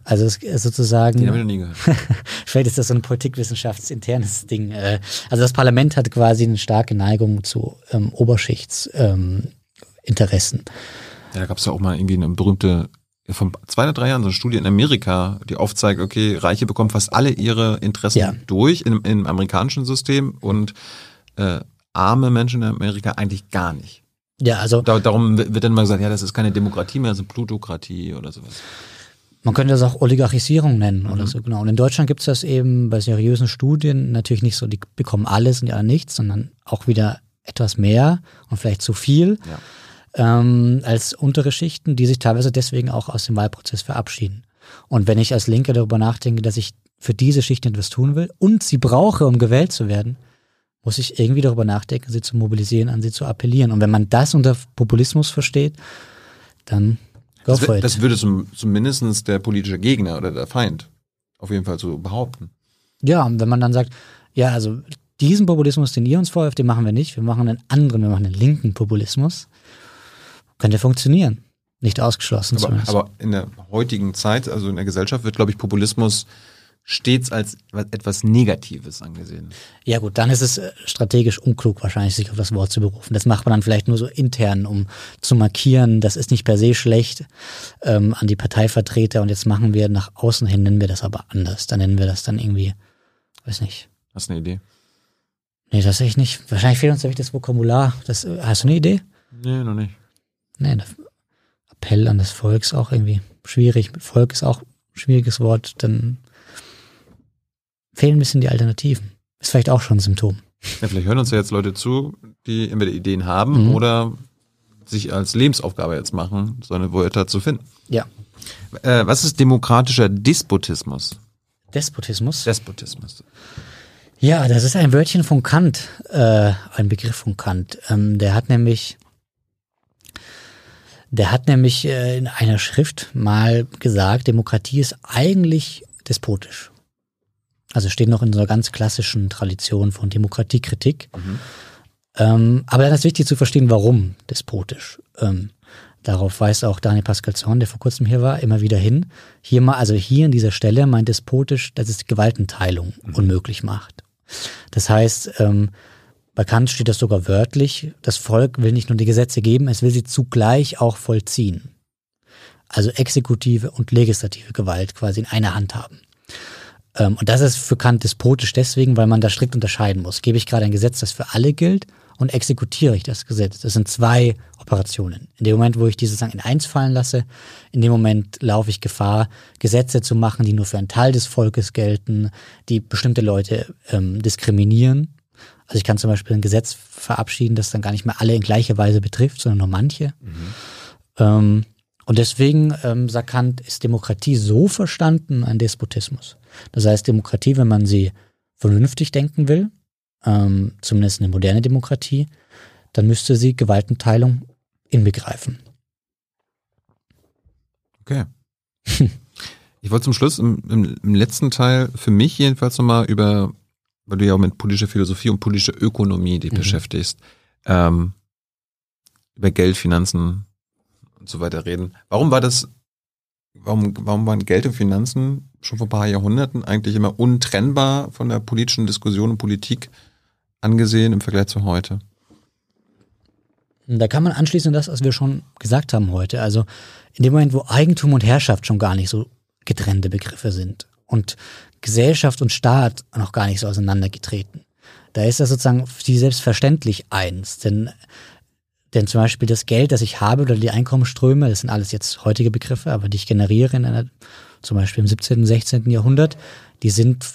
Also es ist sozusagen. Den habe ich noch nie gehört. Vielleicht ist das so ein politikwissenschaftsinternes Ding. Äh, Also das Parlament hat quasi eine starke Neigung zu ähm, Oberschichtsinteressen. Ja, da gab es ja auch mal irgendwie eine berühmte, vor zwei oder drei Jahren so eine Studie in Amerika, die aufzeigt, okay, Reiche bekommen fast alle ihre Interessen Ja. durch im, im amerikanischen System und äh, arme Menschen in Amerika eigentlich gar nicht. ja, also Da, darum wird dann mal gesagt, ja, das ist keine Demokratie mehr, das ist Plutokratie oder sowas. Man könnte das auch Oligarchisierung nennen oder so, genau. Und in Deutschland gibt es das eben bei seriösen Studien natürlich nicht so, die bekommen alles und anderen nichts, sondern auch wieder etwas mehr und vielleicht zu viel Ja. ähm, als untere Schichten, die sich teilweise deswegen auch aus dem Wahlprozess verabschieden. Und wenn ich als Linke darüber nachdenke, dass ich für diese Schichten etwas tun will und sie brauche, um gewählt zu werden, muss ich irgendwie darüber nachdenken, sie zu mobilisieren, an sie zu appellieren. Und wenn man das unter Populismus versteht, dann Das, das würde zum, zumindest der politische Gegner oder der Feind auf jeden Fall so behaupten. Ja, und wenn man dann sagt, ja, also diesen Populismus, den ihr uns vorwirft, den machen wir nicht, wir machen einen anderen, wir machen einen linken Populismus, könnte funktionieren. Nicht ausgeschlossen Aber, zumindest. aber in der heutigen Zeit, also in der Gesellschaft, wird, glaube ich, Populismus stets als etwas Negatives angesehen. ja gut, dann ist es äh, strategisch unklug wahrscheinlich, sich auf das Wort zu berufen. Das macht man dann vielleicht nur so intern, um zu markieren, das ist nicht per se schlecht ähm, an die Parteivertreter und jetzt machen wir nach außen hin, nennen wir das aber anders. Dann nennen wir das dann irgendwie, weiß nicht. Hast du eine Idee? Nee, tatsächlich nicht. Wahrscheinlich fehlt uns nämlich das Vokabular. Das, äh, hast du eine Idee? Nee, noch nicht. Nee, Appell an das Volk ist auch irgendwie schwierig. Volk ist auch ein schwieriges Wort. Dann fehlen ein bisschen die Alternativen. Ist vielleicht auch schon ein Symptom. Ja, vielleicht hören uns ja jetzt Leute zu, die entweder Ideen haben Mhm. oder sich als Lebensaufgabe jetzt machen, so eine Wörter zu finden. Ja. Äh, was ist demokratischer Despotismus? Despotismus. Despotismus. Ja, das ist ein Wörtchen von Kant, äh, ein Begriff von Kant. Ähm, der hat nämlich, der hat nämlich äh, in einer Schrift mal gesagt, Demokratie ist eigentlich despotisch. Also steht noch in so einer ganz klassischen Tradition von Demokratiekritik. Ähm, aber dann ist wichtig zu verstehen, warum despotisch. Ähm, darauf weist auch Daniel Pascal Zorn, der vor kurzem hier war, immer wieder hin. Hier mal, also hier an dieser Stelle meint despotisch, dass es die Gewaltenteilung unmöglich macht. Das heißt, ähm, bei Kant steht das sogar wörtlich, das Volk will nicht nur die Gesetze geben, es will sie zugleich auch vollziehen. Also exekutive und legislative Gewalt quasi in einer Hand haben. Ähm, und das ist für Kant despotisch deswegen, weil man da strikt unterscheiden muss. Gebe ich gerade ein Gesetz, das für alle gilt, und exekutiere ich das Gesetz? Das sind zwei Operationen. In dem Moment, wo ich diese Sachen in eins fallen lasse, in dem Moment laufe ich Gefahr, Gesetze zu machen, die nur für einen Teil des Volkes gelten, die bestimmte Leute ähm, diskriminieren. Also ich kann zum Beispiel ein Gesetz verabschieden, das dann gar nicht mehr alle in gleicher Weise betrifft, sondern nur manche. Ähm, und deswegen, ähm, sagt Kant, ist Demokratie so verstanden ein Despotismus. Das heißt, Demokratie, wenn man sie vernünftig denken will, ähm, zumindest eine moderne Demokratie, dann müsste sie Gewaltenteilung inbegreifen. Okay. Ich wollte zum Schluss im, im, im letzten Teil für mich jedenfalls nochmal über, weil du ja auch mit politischer Philosophie und politischer Ökonomie dich Mhm. beschäftigst, ähm, über Geld, Finanzen und so weiter reden. Warum war das, warum, warum waren Geld und Finanzen schon vor ein paar Jahrhunderten eigentlich immer untrennbar von der politischen Diskussion und Politik angesehen im Vergleich zu heute? Da kann man anschließen an das, was wir schon gesagt haben heute. Also in dem Moment, wo Eigentum und Herrschaft schon gar nicht so getrennte Begriffe sind und Gesellschaft und Staat noch gar nicht so auseinandergetreten, da ist das sozusagen die selbstverständlich eins. Denn, denn zum Beispiel das Geld, das ich habe oder die Einkommensströme, das sind alles jetzt heutige Begriffe, aber die ich generiere in einer, zum Beispiel im 17., 16. Jahrhundert, die sind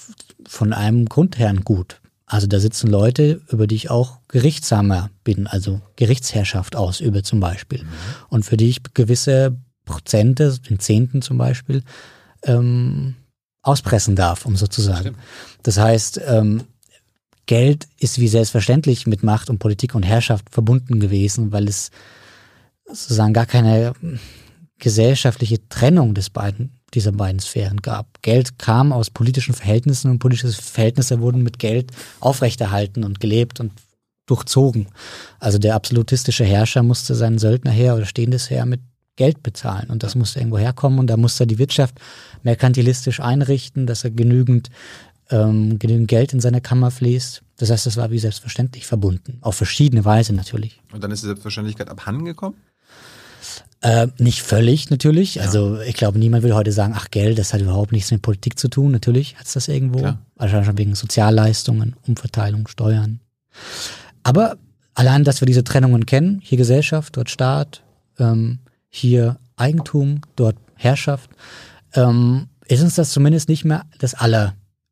von einem Grundherrn gut. Also da sitzen Leute, über die ich auch gerichtssamer bin, also Gerichtsherrschaft ausübe zum Beispiel. Und für die ich gewisse Prozente, den Zehnten zum Beispiel, ähm, auspressen darf, um so zu sagen. Das heißt, ähm, Geld ist wie selbstverständlich mit Macht und Politik und Herrschaft verbunden gewesen, weil es sozusagen gar keine gesellschaftliche Trennung des beiden, dieser beiden Sphären gab. Geld kam aus politischen Verhältnissen und politische Verhältnisse wurden mit Geld aufrechterhalten und gelebt und durchzogen. Also der absolutistische Herrscher musste seinen Söldnerheer oder stehendes Heer mit Geld bezahlen und das musste irgendwo herkommen und da musste die Wirtschaft merkantilistisch einrichten, dass er genügend, ähm, genügend Geld in seine Kammer fließt. Das heißt, das war wie selbstverständlich verbunden, auf verschiedene Weise natürlich. Und dann ist die Selbstverständlichkeit abhanden gekommen? Äh, nicht völlig natürlich. Ja. Also ich glaube, niemand will heute sagen, ach Geld, das hat überhaupt nichts mit Politik zu tun. Natürlich hat es das irgendwo. Klar. Wahrscheinlich schon wegen Sozialleistungen, Umverteilung, Steuern. Aber allein, dass wir diese Trennungen kennen, hier Gesellschaft, dort Staat, ähm, hier Eigentum, dort Herrschaft, ähm, ist uns das zumindest nicht mehr das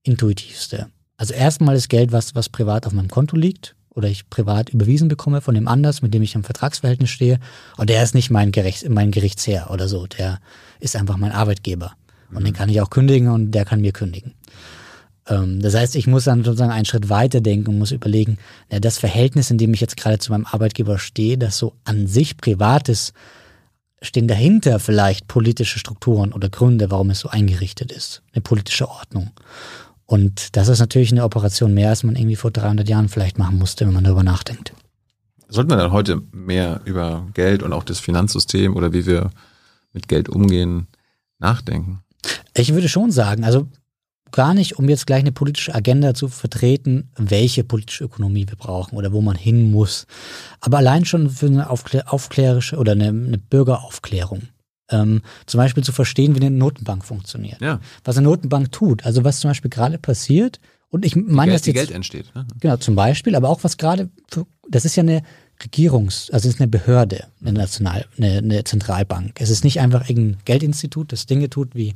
Allerintuitivste. Also erstmal ist Geld was, was privat auf meinem Konto liegt oder ich privat überwiesen bekomme von dem anders, mit dem ich im Vertragsverhältnis stehe. Und der ist nicht mein, Gericht, mein Gerichtsherr oder so. Der ist einfach mein Arbeitgeber. Und mhm. den kann ich auch kündigen und der kann mir kündigen. Ähm, das heißt, ich muss dann sozusagen einen Schritt weiter denken und muss überlegen, na, das Verhältnis, in dem ich jetzt gerade zu meinem Arbeitgeber stehe, das so an sich privat ist, stehen dahinter vielleicht politische Strukturen oder Gründe, warum es so eingerichtet ist, eine politische Ordnung. Und das ist natürlich eine Operation mehr, als man irgendwie vor 300 Jahren vielleicht machen musste, wenn man darüber nachdenkt. Sollten wir dann heute mehr über Geld und auch das Finanzsystem oder wie wir mit Geld umgehen nachdenken? Ich würde schon sagen, also gar nicht, um jetzt gleich eine politische Agenda zu vertreten, welche politische Ökonomie wir brauchen oder wo man hin muss. Aber allein schon für eine aufklär aufklärische oder eine, eine Bürgeraufklärung. Ähm, zum Beispiel zu verstehen, wie eine Notenbank funktioniert. Ja. Was eine Notenbank tut. Also was zum Beispiel gerade passiert. Und ich meine, dass jetzt, Geld entsteht. Ne? Genau, zum Beispiel, aber auch was gerade, das ist ja eine Regierungs-, also es ist eine Behörde, eine National-, eine, eine Zentralbank. Es ist nicht einfach irgendein Geldinstitut, das Dinge tut wie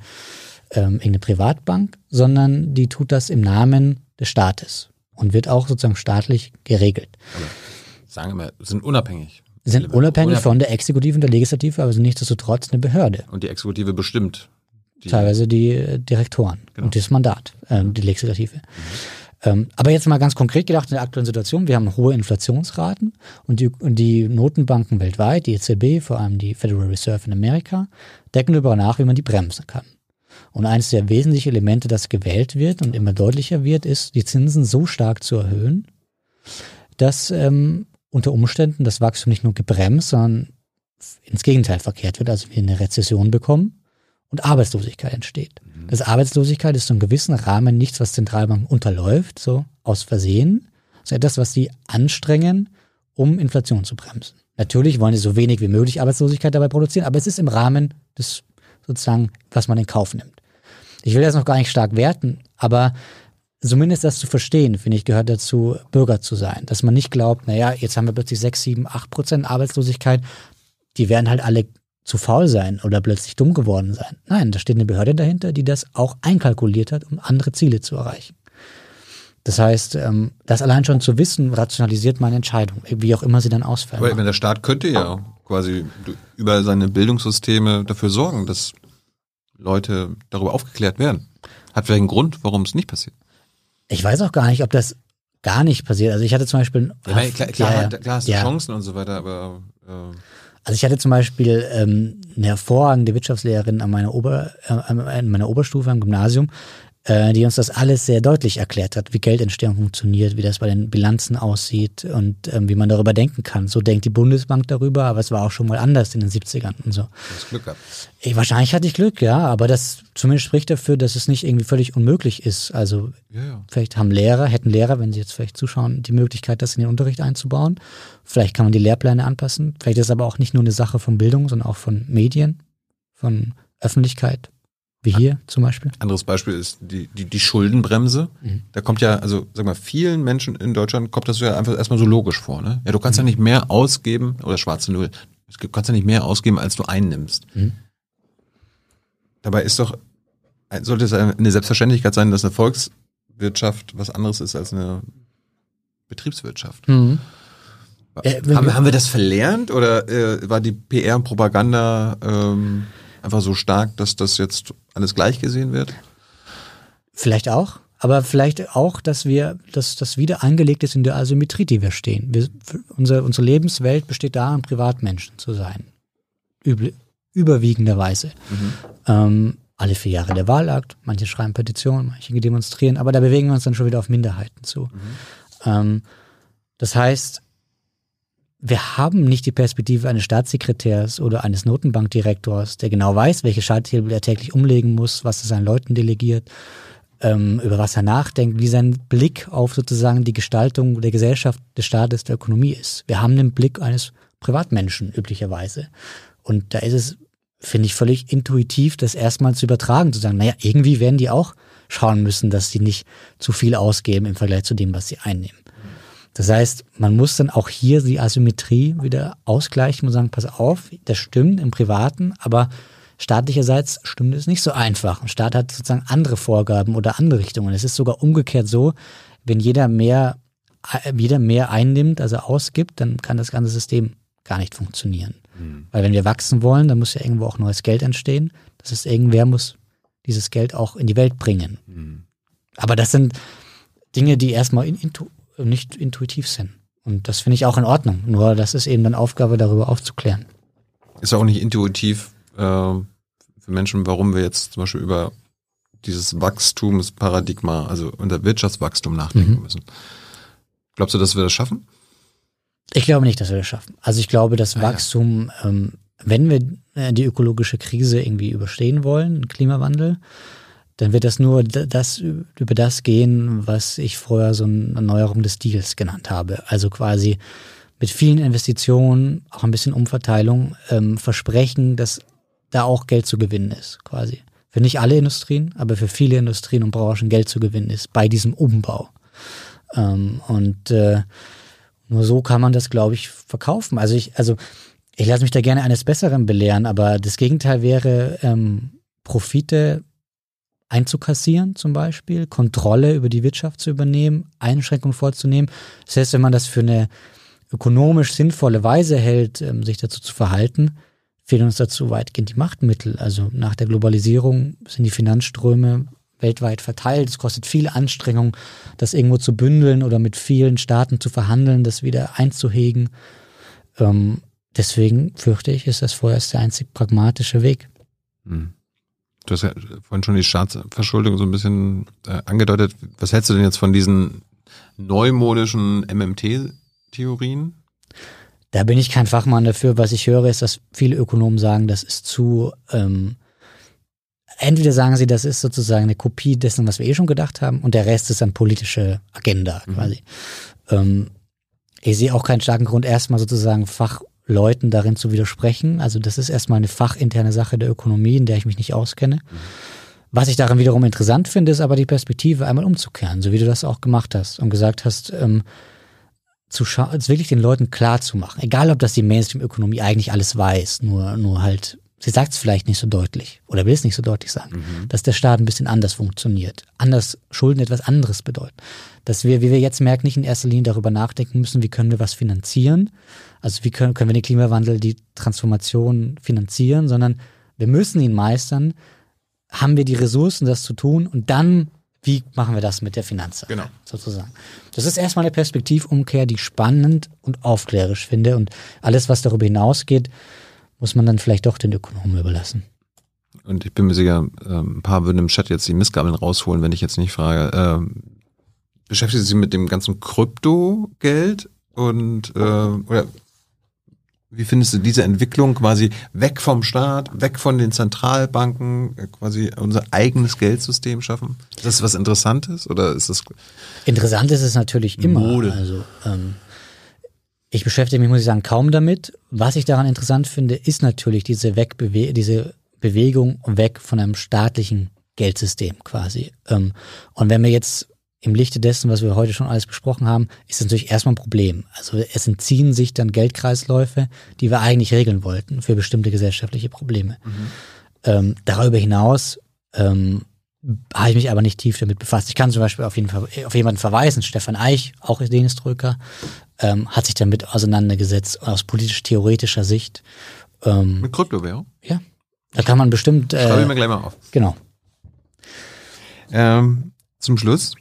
ähm, irgendeine Privatbank, sondern die tut das im Namen des Staates und wird auch sozusagen staatlich geregelt. Aber sagen wir, sind unabhängig. Sind unabhängig, von der Exekutive und der Legislative, aber sind nichtsdestotrotz eine Behörde. Und die Exekutive bestimmt. Die Teilweise die äh, Direktoren genau. und das Mandat, äh, die Legislative. Mhm. Ähm, aber jetzt mal ganz konkret gedacht in der aktuellen Situation, wir haben hohe Inflationsraten und die, und die Notenbanken weltweit, die EZB, vor allem die Federal Reserve in Amerika, decken darüber nach, wie man die bremsen kann. Und eines der wesentlichen Elemente, das gewählt wird und immer deutlicher wird, ist, die Zinsen so stark zu erhöhen, dass ähm, unter Umständen das Wachstum nicht nur gebremst, sondern ins Gegenteil verkehrt wird, also wir eine Rezession bekommen und Arbeitslosigkeit entsteht. Mhm. Das Arbeitslosigkeit ist so in gewissen Rahmen nichts, was Zentralbanken unterläuft, so aus Versehen, sondern etwas, was sie anstrengen, um Inflation zu bremsen. Natürlich wollen sie so wenig wie möglich Arbeitslosigkeit dabei produzieren, aber es ist im Rahmen des sozusagen, was man in Kauf nimmt. Ich will das noch gar nicht stark werten, aber zumindest das zu verstehen, finde ich, gehört dazu, Bürger zu sein. Dass man nicht glaubt, naja, jetzt haben wir plötzlich 6, 7, 8 Prozent Arbeitslosigkeit, die werden halt alle zu faul sein oder plötzlich dumm geworden sein. Nein, da steht eine Behörde dahinter, die das auch einkalkuliert hat, um andere Ziele zu erreichen. Das heißt, ähm, das allein schon zu wissen, rationalisiert meine Entscheidung, wie auch immer sie dann ausfällt. Wenn der Staat könnte ja quasi über seine Bildungssysteme dafür sorgen, dass Leute darüber aufgeklärt werden. Hat vielleicht einen Grund, warum es nicht passiert. Ich weiß auch gar nicht, ob das gar nicht passiert. Also ich hatte zum Beispiel. Ja, meine, klar, klar, ja, klar hast du ja. Chancen und so weiter, aber. Äh also ich hatte zum Beispiel ähm, eine hervorragende Wirtschaftslehrerin an meiner, Ober, äh, an meiner Oberstufe am Gymnasium, äh, die uns das alles sehr deutlich erklärt hat, wie Geldentstehung funktioniert, wie das bei den Bilanzen aussieht und ähm, wie man darüber denken kann. So denkt die Bundesbank darüber, aber es war auch schon mal anders in den 70ern und so. Du hast Glück gehabt. Ich, wahrscheinlich hatte ich Glück, ja, aber das zumindest spricht dafür, dass es nicht irgendwie völlig unmöglich ist. Also ja, ja. vielleicht haben Lehrer, hätten Lehrer, wenn sie jetzt vielleicht zuschauen, die Möglichkeit, das in den Unterricht einzubauen. Vielleicht kann man die Lehrpläne anpassen. Vielleicht ist es aber auch nicht nur eine Sache von Bildung, sondern auch von Medien, von Öffentlichkeit. Wie hier zum Beispiel? Anderes Beispiel ist die, die, die Schuldenbremse. Mhm. Da kommt ja, also sag mal, vielen Menschen in Deutschland kommt das ja einfach erstmal so logisch vor. Ne? Ja, du kannst mhm. ja nicht mehr ausgeben, oder schwarze Null, du kannst ja nicht mehr ausgeben, als du einnimmst. Mhm. Dabei ist doch, sollte es eine Selbstverständlichkeit sein, dass eine Volkswirtschaft was anderes ist als eine Betriebswirtschaft. Äh, haben, haben, wir das verlernt oder äh, war die PR und Propaganda ähm, einfach so stark, dass das jetzt alles gleich gesehen wird? Vielleicht auch. Aber vielleicht auch, dass wir, dass das wieder angelegt ist in der Asymmetrie, die wir stehen. Wir, unsere, unsere Lebenswelt besteht darin, Privatmenschen zu sein. Üble, überwiegenderweise. Mhm. Ähm, alle vier Jahre der Wahlakt, manche schreiben Petitionen, manche demonstrieren, aber da bewegen wir uns dann schon wieder auf Minderheiten zu. Mhm. Ähm, das heißt, wir haben nicht die Perspektive eines Staatssekretärs oder eines Notenbankdirektors, der genau weiß, welche Schalthebel er täglich umlegen muss, was er seinen Leuten delegiert, ähm, über was er nachdenkt, wie sein Blick auf sozusagen die Gestaltung der Gesellschaft, des Staates, der Ökonomie ist. Wir haben den Blick eines Privatmenschen üblicherweise. Und da ist es, finde ich, völlig intuitiv, das erstmal zu übertragen, zu sagen, naja, irgendwie werden die auch schauen müssen, dass sie nicht zu viel ausgeben im Vergleich zu dem, was sie einnehmen. Das heißt, man muss dann auch hier die Asymmetrie wieder ausgleichen und sagen, pass auf, das stimmt im Privaten, aber staatlicherseits stimmt es nicht so einfach. Ein Staat hat sozusagen andere Vorgaben oder andere Richtungen. Es ist sogar umgekehrt so, wenn jeder mehr, jeder mehr einnimmt, also ausgibt, dann kann das ganze System gar nicht funktionieren. Mhm. Weil wenn wir wachsen wollen, dann muss ja irgendwo auch neues Geld entstehen. Das heißt, irgendwer muss dieses Geld auch in die Welt bringen. Mhm. Aber das sind Dinge, die erstmal in, intu nicht intuitiv sind. Und das finde ich auch in Ordnung. Nur das ist eben dann Aufgabe, darüber aufzuklären. Ist auch nicht intuitiv äh, für Menschen, warum wir jetzt zum Beispiel über dieses Wachstumsparadigma, also unser Wirtschaftswachstum nachdenken mhm. müssen. Glaubst du, dass wir das schaffen? Ich glaube nicht, dass wir das schaffen. Also ich glaube, dass ah, Wachstum, ja. ähm, wenn wir äh, die ökologische Krise irgendwie überstehen wollen, Klimawandel, dann wird das nur das, über das gehen, was ich vorher so eine Erneuerung des Deals genannt habe. Also quasi mit vielen Investitionen, auch ein bisschen Umverteilung, ähm, versprechen, dass da auch Geld zu gewinnen ist, quasi. Für nicht alle Industrien, aber für viele Industrien und Branchen Geld zu gewinnen ist bei diesem Umbau. Ähm, und äh, nur so kann man das, glaube ich, verkaufen. Also ich, also ich lasse mich da gerne eines Besseren belehren, aber das Gegenteil wäre ähm, Profite einzukassieren zum Beispiel, Kontrolle über die Wirtschaft zu übernehmen, Einschränkungen vorzunehmen. Das heißt, wenn man das für eine ökonomisch sinnvolle Weise hält, ähm, sich dazu zu verhalten, fehlen uns dazu weitgehend die Machtmittel. Also nach der Globalisierung sind die Finanzströme weltweit verteilt. Es kostet viel Anstrengung, das irgendwo zu bündeln oder mit vielen Staaten zu verhandeln, das wieder einzuhegen. Ähm, deswegen fürchte ich, ist das vorerst der einzig pragmatische Weg. Hm. Du hast ja vorhin schon die Staatsverschuldung so ein bisschen äh, angedeutet. Was hältst du denn jetzt von diesen neumodischen MMT-Theorien? Da bin ich kein Fachmann dafür. Was ich höre, ist, dass viele Ökonomen sagen, das ist zu. Ähm, entweder sagen sie, das ist sozusagen eine Kopie dessen, was wir eh schon gedacht haben, und der Rest ist dann politische Agenda mhm. quasi. Mhm. Ähm, ich sehe auch keinen starken Grund, erstmal sozusagen Fach Leuten darin zu widersprechen. Also das ist erstmal eine fachinterne Sache der Ökonomie, in der ich mich nicht auskenne. Mhm. Was ich darin wiederum interessant finde, ist aber die Perspektive einmal umzukehren, so wie du das auch gemacht hast und gesagt hast, ähm, zu schauen, es wirklich den Leuten klar zu machen. Egal, ob das die Mainstream-Ökonomie eigentlich alles weiß, nur, nur halt, sie sagt es vielleicht nicht so deutlich oder will es nicht so deutlich sagen, mhm. dass der Staat ein bisschen anders funktioniert. Anders Schulden etwas anderes bedeuten. Dass wir, wie wir jetzt merken, nicht in erster Linie darüber nachdenken müssen, wie können wir was finanzieren, also wie können, können wir den Klimawandel, die Transformation finanzieren, sondern wir müssen ihn meistern. Haben wir die Ressourcen, das zu tun? Und dann, wie machen wir das mit der Finanz? Genau. Sozusagen. Das ist erstmal eine Perspektivumkehr, die ich spannend und aufklärisch finde. Und alles, was darüber hinausgeht, muss man dann vielleicht doch den Ökonomen überlassen. Und ich bin mir sicher, ähm, ein paar würden im Chat jetzt die Missgabeln rausholen, wenn ich jetzt nicht frage. Ähm, beschäftigt Sie sich mit dem ganzen Kryptogeld und äh, oder wie findest du diese Entwicklung quasi weg vom Staat, weg von den Zentralbanken, äh, quasi unser eigenes Geldsystem schaffen? Ist das was Interessantes oder ist das? Interessant ist es natürlich immer. Mode. Also ähm, ich beschäftige mich, muss ich sagen, kaum damit. Was ich daran interessant finde, ist natürlich diese Wegbewe diese Bewegung weg von einem staatlichen Geldsystem quasi. Ähm, und wenn wir jetzt im Lichte dessen, was wir heute schon alles besprochen haben, ist das natürlich erstmal ein Problem. Also es entziehen sich dann Geldkreisläufe, die wir eigentlich regeln wollten für bestimmte gesellschaftliche Probleme. Mhm. Ähm, darüber hinaus ähm, habe ich mich aber nicht tief damit befasst. Ich kann zum Beispiel auf, jeden Fall, auf jemanden verweisen, Stefan Eich, auch Däniströker, ähm, hat sich damit auseinandergesetzt aus politisch-theoretischer Sicht. Ähm, Mit Kryptowährung? Ja. Da kann man bestimmt. Äh, Schreibe ich mir gleich mal auf. Genau. Ähm, zum Schluss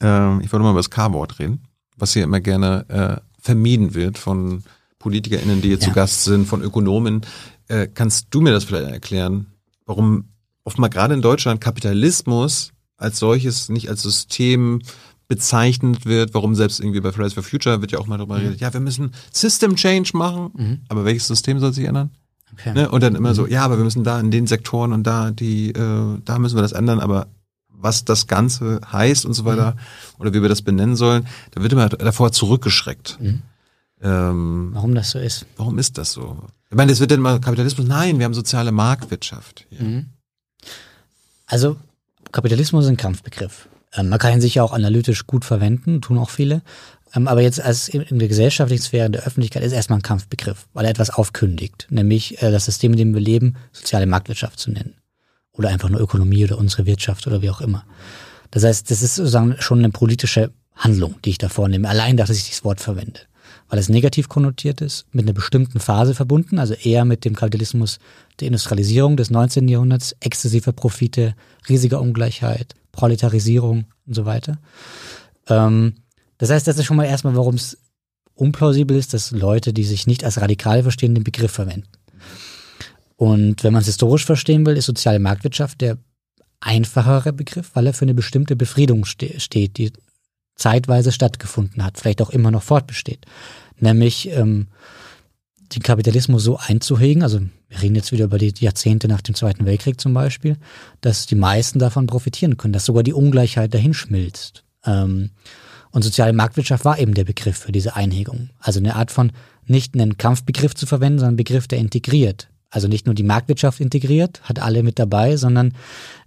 äh, ich wollte mal über das K-Wort reden, was hier immer gerne äh, vermieden wird von PolitikerInnen, die hier ja. zu Gast sind, von Ökonomen. Äh, kannst du mir das vielleicht erklären, warum oftmal gerade in Deutschland Kapitalismus als solches nicht als System bezeichnet wird, warum selbst irgendwie bei Fridays for Future wird ja auch mal darüber geredet, ja, wir müssen System Change machen, aber welches System soll sich ändern? Okay. Ne? Und dann immer so, ja, aber wir müssen da in den Sektoren und da die, äh, da müssen wir das ändern, aber was das Ganze heißt und so weiter oder wie wir das benennen sollen, da wird immer davor zurückgeschreckt. Ähm, Warum das so ist. warum ist das so? Ich meine, es wird dann immer Kapitalismus. Nein, wir haben soziale Marktwirtschaft. hier. Also Kapitalismus ist ein Kampfbegriff. Ähm, man kann ihn sicher auch analytisch gut verwenden, tun auch viele. Ähm, aber jetzt als in, in der gesellschaftlichen Sphäre, in der Öffentlichkeit ist erstmal ein Kampfbegriff, weil er etwas aufkündigt, nämlich äh, das System, in dem wir leben, soziale Marktwirtschaft zu nennen. Oder einfach nur Ökonomie oder unsere Wirtschaft oder wie auch immer. Das heißt, das ist sozusagen schon eine politische Handlung, die ich da vornehme, allein, dass ich dieses Wort verwende. Weil es negativ konnotiert ist, mit einer bestimmten Phase verbunden, also eher mit dem Kapitalismus der Industrialisierung des 19. Jahrhunderts, exzessive Profite, riesiger Ungleichheit, Proletarisierung und so weiter. Ähm, das heißt, das ist schon mal erstmal, warum es unplausibel ist, dass Leute, die sich nicht als radikal verstehen, den Begriff verwenden. Und wenn man es historisch verstehen will, ist soziale Marktwirtschaft der einfachere Begriff, weil er für eine bestimmte Befriedung ste steht, die zeitweise stattgefunden hat, vielleicht auch immer noch fortbesteht. Nämlich ähm, den Kapitalismus so einzuhegen, also wir reden jetzt wieder über die Jahrzehnte nach dem Zweiten Weltkrieg zum Beispiel, dass die meisten davon profitieren können, dass sogar die Ungleichheit dahin schmilzt. Ähm, und soziale Marktwirtschaft war eben der Begriff für diese Einhegung. Also eine Art von nicht einen Kampfbegriff zu verwenden, sondern einen Begriff, der integriert. Also nicht nur die Marktwirtschaft integriert, hat alle mit dabei, sondern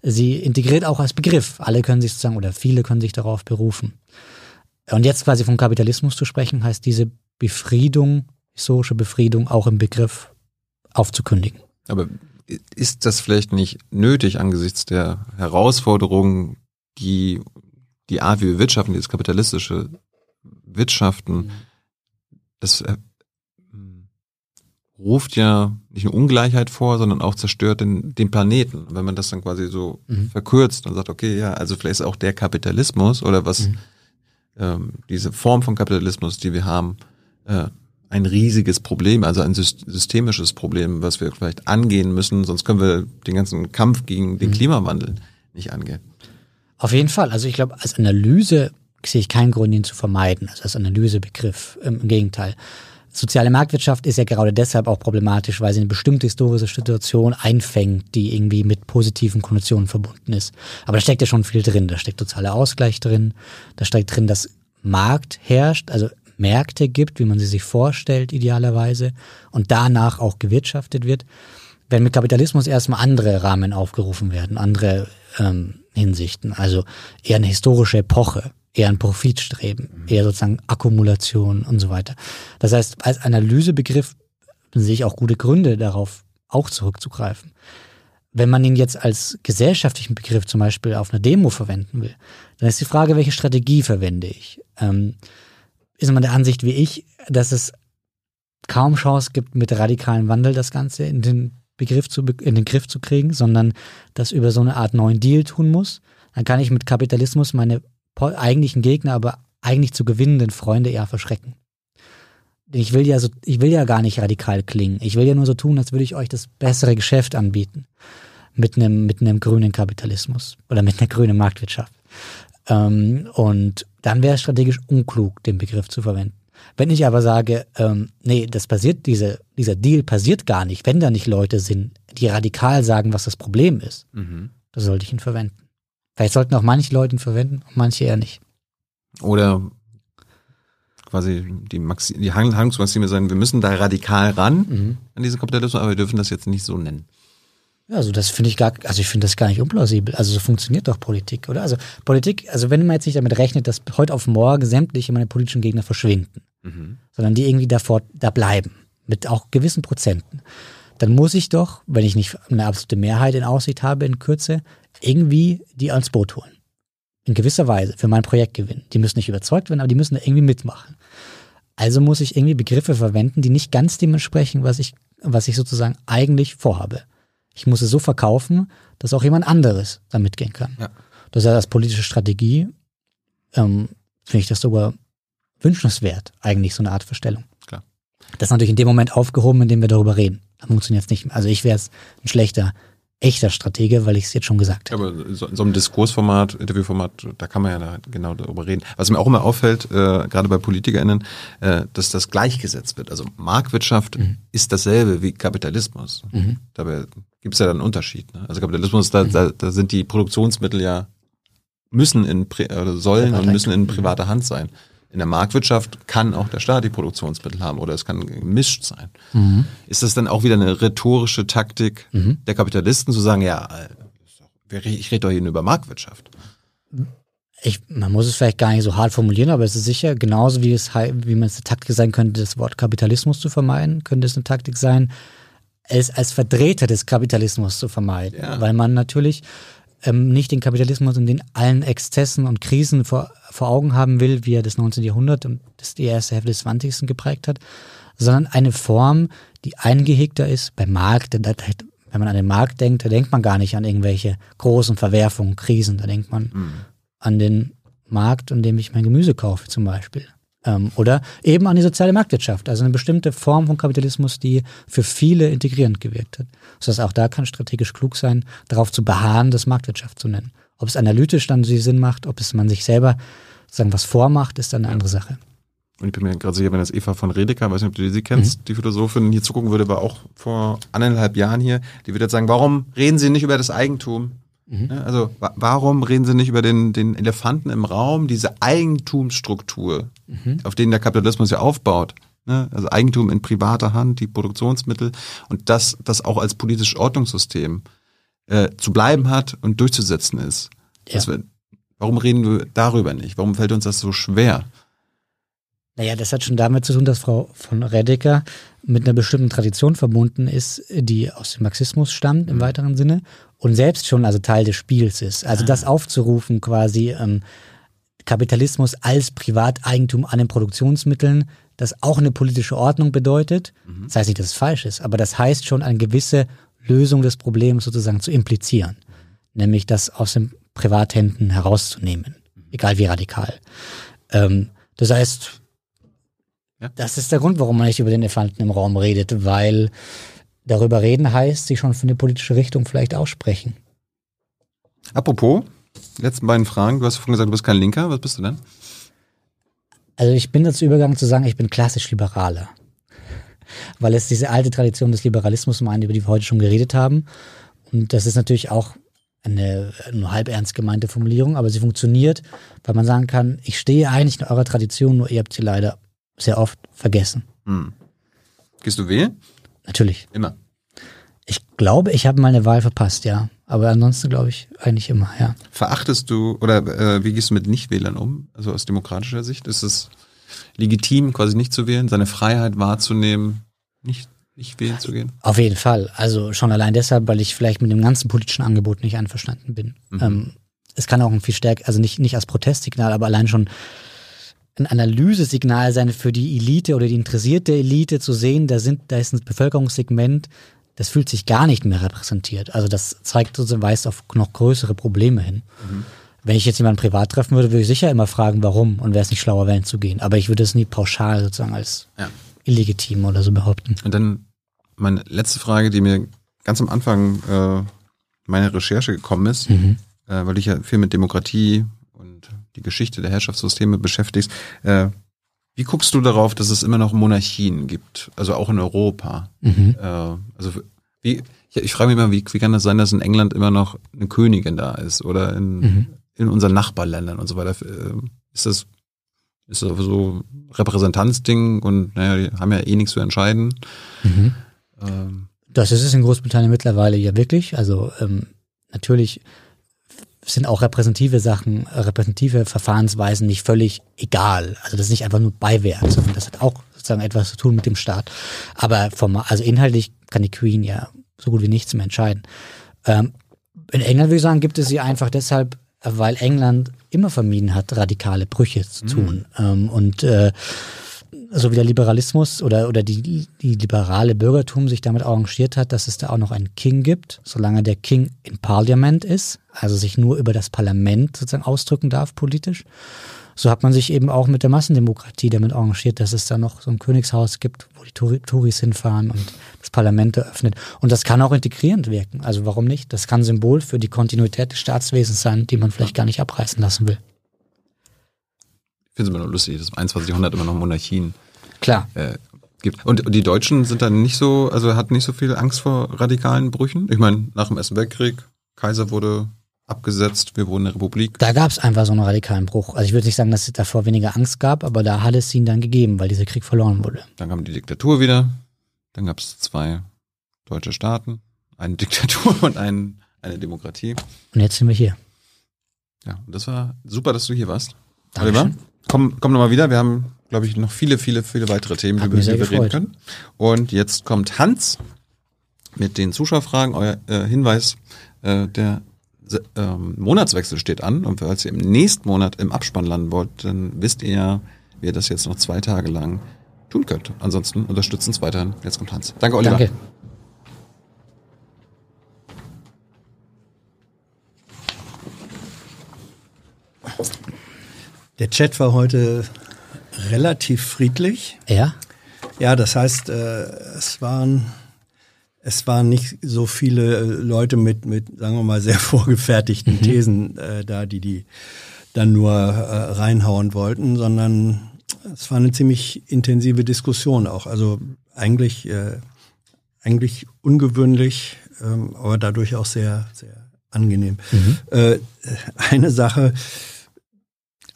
sie integriert auch als Begriff. Alle können sich sozusagen oder viele können sich darauf berufen. Und jetzt quasi vom Kapitalismus zu sprechen, heißt diese Befriedung, historische Befriedung auch im Begriff aufzukündigen. Aber ist das vielleicht nicht nötig angesichts der Herausforderungen, die die Art, wie wir wirtschaften, dieses kapitalistische Wirtschaften, das äh, ruft ja nicht nur Ungleichheit vor, sondern auch zerstört den, den Planeten. Wenn man das dann quasi so verkürzt und sagt, okay, ja, also vielleicht ist auch der Kapitalismus oder was ähm, diese Form von Kapitalismus, die wir haben, äh, ein riesiges Problem, also ein syst- systemisches Problem, was wir vielleicht angehen müssen, sonst können wir den ganzen Kampf gegen den Klimawandel nicht angehen. Auf jeden Fall. Also ich glaube, als Analyse sehe ich keinen Grund, ihn zu vermeiden, also als Analysebegriff. Im Gegenteil. Soziale Marktwirtschaft ist ja gerade deshalb auch problematisch, weil sie eine bestimmte historische Situation einfängt, die irgendwie mit positiven Konnotationen verbunden ist. Aber da steckt ja schon viel drin. Da steckt sozialer Ausgleich drin. Da steckt drin, dass Markt herrscht, also Märkte gibt, wie man sie sich vorstellt, idealerweise, und danach auch gewirtschaftet wird. Wenn mit Kapitalismus erstmal andere Rahmen aufgerufen werden, andere ähm, Hinsichten, also eher eine historische Epoche, eher ein Profitstreben, eher sozusagen Akkumulation und so weiter. Das heißt, als Analysebegriff sehe ich auch gute Gründe darauf, auch zurückzugreifen. Wenn man ihn jetzt als gesellschaftlichen Begriff zum Beispiel auf einer Demo verwenden will, dann ist die Frage, welche Strategie verwende ich? Ähm, ist man der Ansicht wie ich, dass es kaum Chance gibt, mit radikalen Wandel das Ganze in den Begriff zu, in den Griff zu kriegen, sondern das über so eine Art neuen Deal tun muss, dann kann ich mit Kapitalismus meine eigentlichen Gegner, aber eigentlich zu gewinnenden Freunde eher verschrecken. Ich will ja so, ich will ja gar nicht radikal klingen. Ich will ja nur so tun, als würde ich euch das bessere Geschäft anbieten. Mit einem, mit einem grünen Kapitalismus oder mit einer grünen Marktwirtschaft. Ähm, und dann wäre es strategisch unklug, den Begriff zu verwenden. Wenn ich aber sage, ähm, nee, das passiert, diese, dieser Deal passiert gar nicht, wenn da nicht Leute sind, die radikal sagen, was das Problem ist, Mhm. da sollte ich ihn verwenden. Vielleicht sollten auch manche Leute ihn verwenden und manche eher nicht. Oder quasi die, Maxi die Hand- Handlungsmaxime sein, wir müssen da radikal ran an diesen Kapitalismus, aber wir dürfen das jetzt nicht so nennen. Ja, also das finde ich gar, also ich finde das gar nicht unplausibel. Also so funktioniert doch Politik, oder? Also Politik, also wenn man jetzt nicht damit rechnet, dass heute auf morgen sämtliche meine politischen Gegner verschwinden, sondern die irgendwie davor, da bleiben, mit auch gewissen Prozenten, dann muss ich doch, wenn ich nicht eine absolute Mehrheit in Aussicht habe in Kürze, irgendwie die ans Boot holen. In gewisser Weise für mein Projekt gewinnen. Die müssen nicht überzeugt werden, aber die müssen da irgendwie mitmachen. Also muss ich irgendwie Begriffe verwenden, die nicht ganz dem entsprechen, was ich, was ich sozusagen eigentlich vorhabe. Ich muss es so verkaufen, dass auch jemand anderes da mitgehen kann. Ja. Das heißt, als politische Strategie ähm, finde ich das sogar wünschenswert, eigentlich so eine Art Verstellung. Klar. Das ist natürlich in dem Moment aufgehoben, in dem wir darüber reden. Da funktioniert es nicht mehr. Also ich wäre jetzt ein schlechter echter Stratege, weil ich es jetzt schon gesagt habe. Aber so, in so einem Diskursformat, Interviewformat, da kann man ja da genau darüber reden. Was mir auch immer auffällt, äh, gerade bei PolitikerInnen, äh, dass das gleichgesetzt wird. Also Marktwirtschaft mhm. ist dasselbe wie Kapitalismus. Mhm. Dabei gibt es ja dann einen Unterschied. Ne? Also Kapitalismus, da, mhm. da, da sind die Produktionsmittel ja müssen in oder sollen und müssen in privater Hand sein. In der Marktwirtschaft kann auch der Staat die Produktionsmittel haben oder es kann gemischt sein. Mhm. Ist das dann auch wieder eine rhetorische Taktik mhm. der Kapitalisten zu sagen, ja, ich rede doch hier nur über Marktwirtschaft? Ich, man muss es vielleicht gar nicht so hart formulieren, aber es ist sicher, genauso wie es wie man es eine Taktik sein könnte, das Wort Kapitalismus zu vermeiden, könnte es eine Taktik sein, es als Vertreter des Kapitalismus zu vermeiden. Ja. Weil man natürlich ähm, nicht den Kapitalismus in den allen Exzessen und Krisen vor, vor Augen haben will, wie er das 19. Jahrhundert und das die erste Hälfte des 20. geprägt hat, sondern eine Form, die eingehegter ist beim Markt. Denn wenn man an den Markt denkt, da denkt man gar nicht an irgendwelche großen Verwerfungen, Krisen. Da denkt man mhm. an den Markt, in dem ich mein Gemüse kaufe zum Beispiel. Ähm, oder eben an die soziale Marktwirtschaft, also eine bestimmte Form von Kapitalismus, die für viele integrierend gewirkt hat. Das heißt, auch da kann strategisch klug sein, darauf zu beharren, das Marktwirtschaft zu nennen. Ob es analytisch dann Sinn macht, ob es man sich selber sagen was vormacht, ist dann eine andere Sache. Und ich bin mir gerade sicher, wenn das Eva von Redeker, weiß nicht, ob du sie kennst, mhm. die Philosophin, hier zugucken würde, war auch vor anderthalb Jahren hier, die würde jetzt sagen, warum reden Sie nicht über das Eigentum? Mhm. Also warum reden Sie nicht über den, den Elefanten im Raum, diese Eigentumsstruktur, mhm. auf denen der Kapitalismus ja aufbaut? Ne? Also Eigentum in privater Hand, die Produktionsmittel und das, das auch als politisches Ordnungssystem äh, zu bleiben hat und durchzusetzen ist. Ja. Wir, warum reden wir darüber nicht? Warum fällt uns das so schwer? Naja, das hat schon damit zu tun, dass Frau von Redeker mit einer bestimmten Tradition verbunden ist, die aus dem Marxismus stammt im mhm. weiteren Sinne und selbst schon also Teil des Spiels ist. Also das ah. aufzurufen quasi ähm, Kapitalismus als Privateigentum an den Produktionsmitteln, das auch eine politische Ordnung bedeutet. Mhm. Das heißt nicht, dass es falsch ist, aber das heißt schon eine gewisse Lösung des Problems sozusagen zu implizieren. Nämlich das aus den Privathänden herauszunehmen. Mhm. Egal wie radikal. Ähm, das heißt, ja. das ist der Grund, warum man nicht über den Elefanten im Raum redet, weil darüber reden heißt, sich schon für eine politische Richtung vielleicht aussprechen. Apropos, letzten beiden Fragen. Du hast vorhin gesagt, du bist kein Linker. Was bist du denn? Also ich bin dazu übergegangen zu sagen, ich bin klassisch Liberaler. Weil es diese alte Tradition des Liberalismus meint, über die wir heute schon geredet haben. Und das ist natürlich auch eine nur halb ernst gemeinte Formulierung, aber sie funktioniert, weil man sagen kann, ich stehe eigentlich in eurer Tradition, nur ihr habt sie leider sehr oft vergessen. Hm. Gehst du wählen? Natürlich. Immer. Ich glaube, ich habe meine Wahl verpasst, ja. Aber ansonsten glaube ich eigentlich immer, ja. Verachtest du oder äh, wie gehst du mit Nichtwählern um? Also aus demokratischer Sicht ist es legitim, quasi nicht zu wählen, seine Freiheit wahrzunehmen, nicht nicht wählen zu gehen? Auf jeden Fall. Also schon allein deshalb, weil ich vielleicht mit dem ganzen politischen Angebot nicht einverstanden bin. Mhm. Ähm, es kann auch ein viel stärker, also nicht, nicht als Protestsignal, aber allein schon ein Analysesignal sein für die Elite oder die interessierte Elite zu sehen, da sind, da ist ein Bevölkerungssegment, das fühlt sich gar nicht mehr repräsentiert. Also das zeigt sozusagen, weist auf noch größere Probleme hin. Mhm. Wenn ich jetzt jemanden privat treffen würde, würde ich sicher immer fragen, warum und wäre es nicht schlauer, wählen zu gehen. Aber ich würde es nie pauschal sozusagen als ja. illegitim oder so behaupten. Und dann meine letzte Frage, die mir ganz am Anfang äh, meiner Recherche gekommen ist, mhm. äh, weil ich ja viel mit Demokratie die Geschichte der Herrschaftssysteme beschäftigst. Äh, wie guckst du darauf, dass es immer noch Monarchien gibt, also auch in Europa? Mhm. Äh, also wie, ich, ich frage mich immer, wie, wie kann das sein, dass in England immer noch eine Königin da ist oder in, mhm. in unseren Nachbarländern und so weiter? Äh, ist das ist so Repräsentanzding und naja, die haben ja eh nichts zu entscheiden. Mhm. Ähm. Das ist es in Großbritannien mittlerweile ja wirklich. Also ähm, natürlich sind auch repräsentative Sachen, repräsentative Verfahrensweisen nicht völlig egal. Also das ist nicht einfach nur Beiwerk, sondern das hat auch sozusagen etwas zu tun mit dem Staat. Aber vom, also inhaltlich kann die Queen ja so gut wie nichts mehr entscheiden. Ähm, in England würde ich sagen, gibt es sie einfach deshalb, weil England immer vermieden hat, radikale Brüche zu mhm. tun. Mhm. Ähm, und äh, so wie der Liberalismus oder, oder die, die liberale Bürgertum sich damit arrangiert hat, dass es da auch noch einen King gibt, solange der King im Parlament ist, also sich nur über das Parlament sozusagen ausdrücken darf politisch, so hat man sich eben auch mit der Massendemokratie damit arrangiert, dass es da noch so ein Königshaus gibt, wo die Touris hinfahren und das Parlament eröffnet. Und das kann auch integrierend wirken. Also warum nicht? Das kann Symbol für die Kontinuität des Staatswesens sein, die man vielleicht gar nicht abreißen lassen will. Ich finde es immer nur lustig, dass im 21. Jahrhundert immer noch Monarchien Klar. äh, gibt. Und, und die Deutschen sind dann nicht so, also hatten nicht so viel Angst vor radikalen Brüchen. Ich meine, nach dem Ersten Weltkrieg, Kaiser wurde abgesetzt, wir wurden eine Republik. Da gab es einfach so einen radikalen Bruch. Also ich würde nicht sagen, dass es davor weniger Angst gab, aber da hat es ihn dann gegeben, weil dieser Krieg verloren wurde. Dann kam die Diktatur wieder. Dann gab es zwei deutsche Staaten, eine Diktatur und ein, eine Demokratie. Und jetzt sind wir hier. Ja, und das war super, dass du hier warst. Dankeschön. Oliver, komm, komm nochmal wieder. Wir haben, glaube ich, noch viele, viele, viele weitere Themen, Hat über die wir reden gefreut. können. Und jetzt kommt Hans mit den Zuschauerfragen. Euer äh, Hinweis, äh, der ähm, Monatswechsel steht an. Und falls ihr im nächsten Monat im Abspann landen wollt, dann wisst ihr ja, wie ihr das jetzt noch zwei Tage lang tun könnt. Ansonsten unterstützt uns weiterhin. Jetzt kommt Hans. Danke, Oliver. Danke. Der Chat war heute relativ friedlich. Ja? Ja, das heißt, äh, es waren es waren nicht so viele Leute mit mit sagen wir mal sehr vorgefertigten Thesen äh, da, die die dann nur äh, reinhauen wollten, sondern es war eine ziemlich intensive Diskussion auch. Also eigentlich äh, eigentlich ungewöhnlich, ähm, aber dadurch auch sehr sehr angenehm. Äh, eine Sache,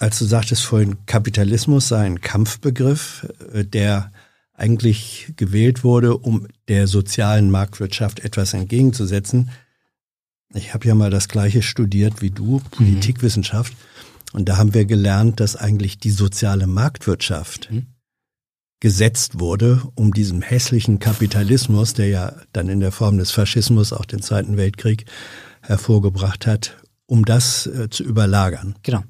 als du sagtest vorhin, Kapitalismus sei ein Kampfbegriff, äh, der eigentlich gewählt wurde, um der sozialen Marktwirtschaft etwas entgegenzusetzen. Ich habe ja mal das gleiche studiert wie du, Politikwissenschaft, und da haben wir gelernt, dass eigentlich die soziale Marktwirtschaft Mhm. gesetzt wurde, um diesem hässlichen Kapitalismus, der ja dann in der Form des Faschismus auch den Zweiten Weltkrieg hervorgebracht hat, um das äh, zu überlagern. Genau.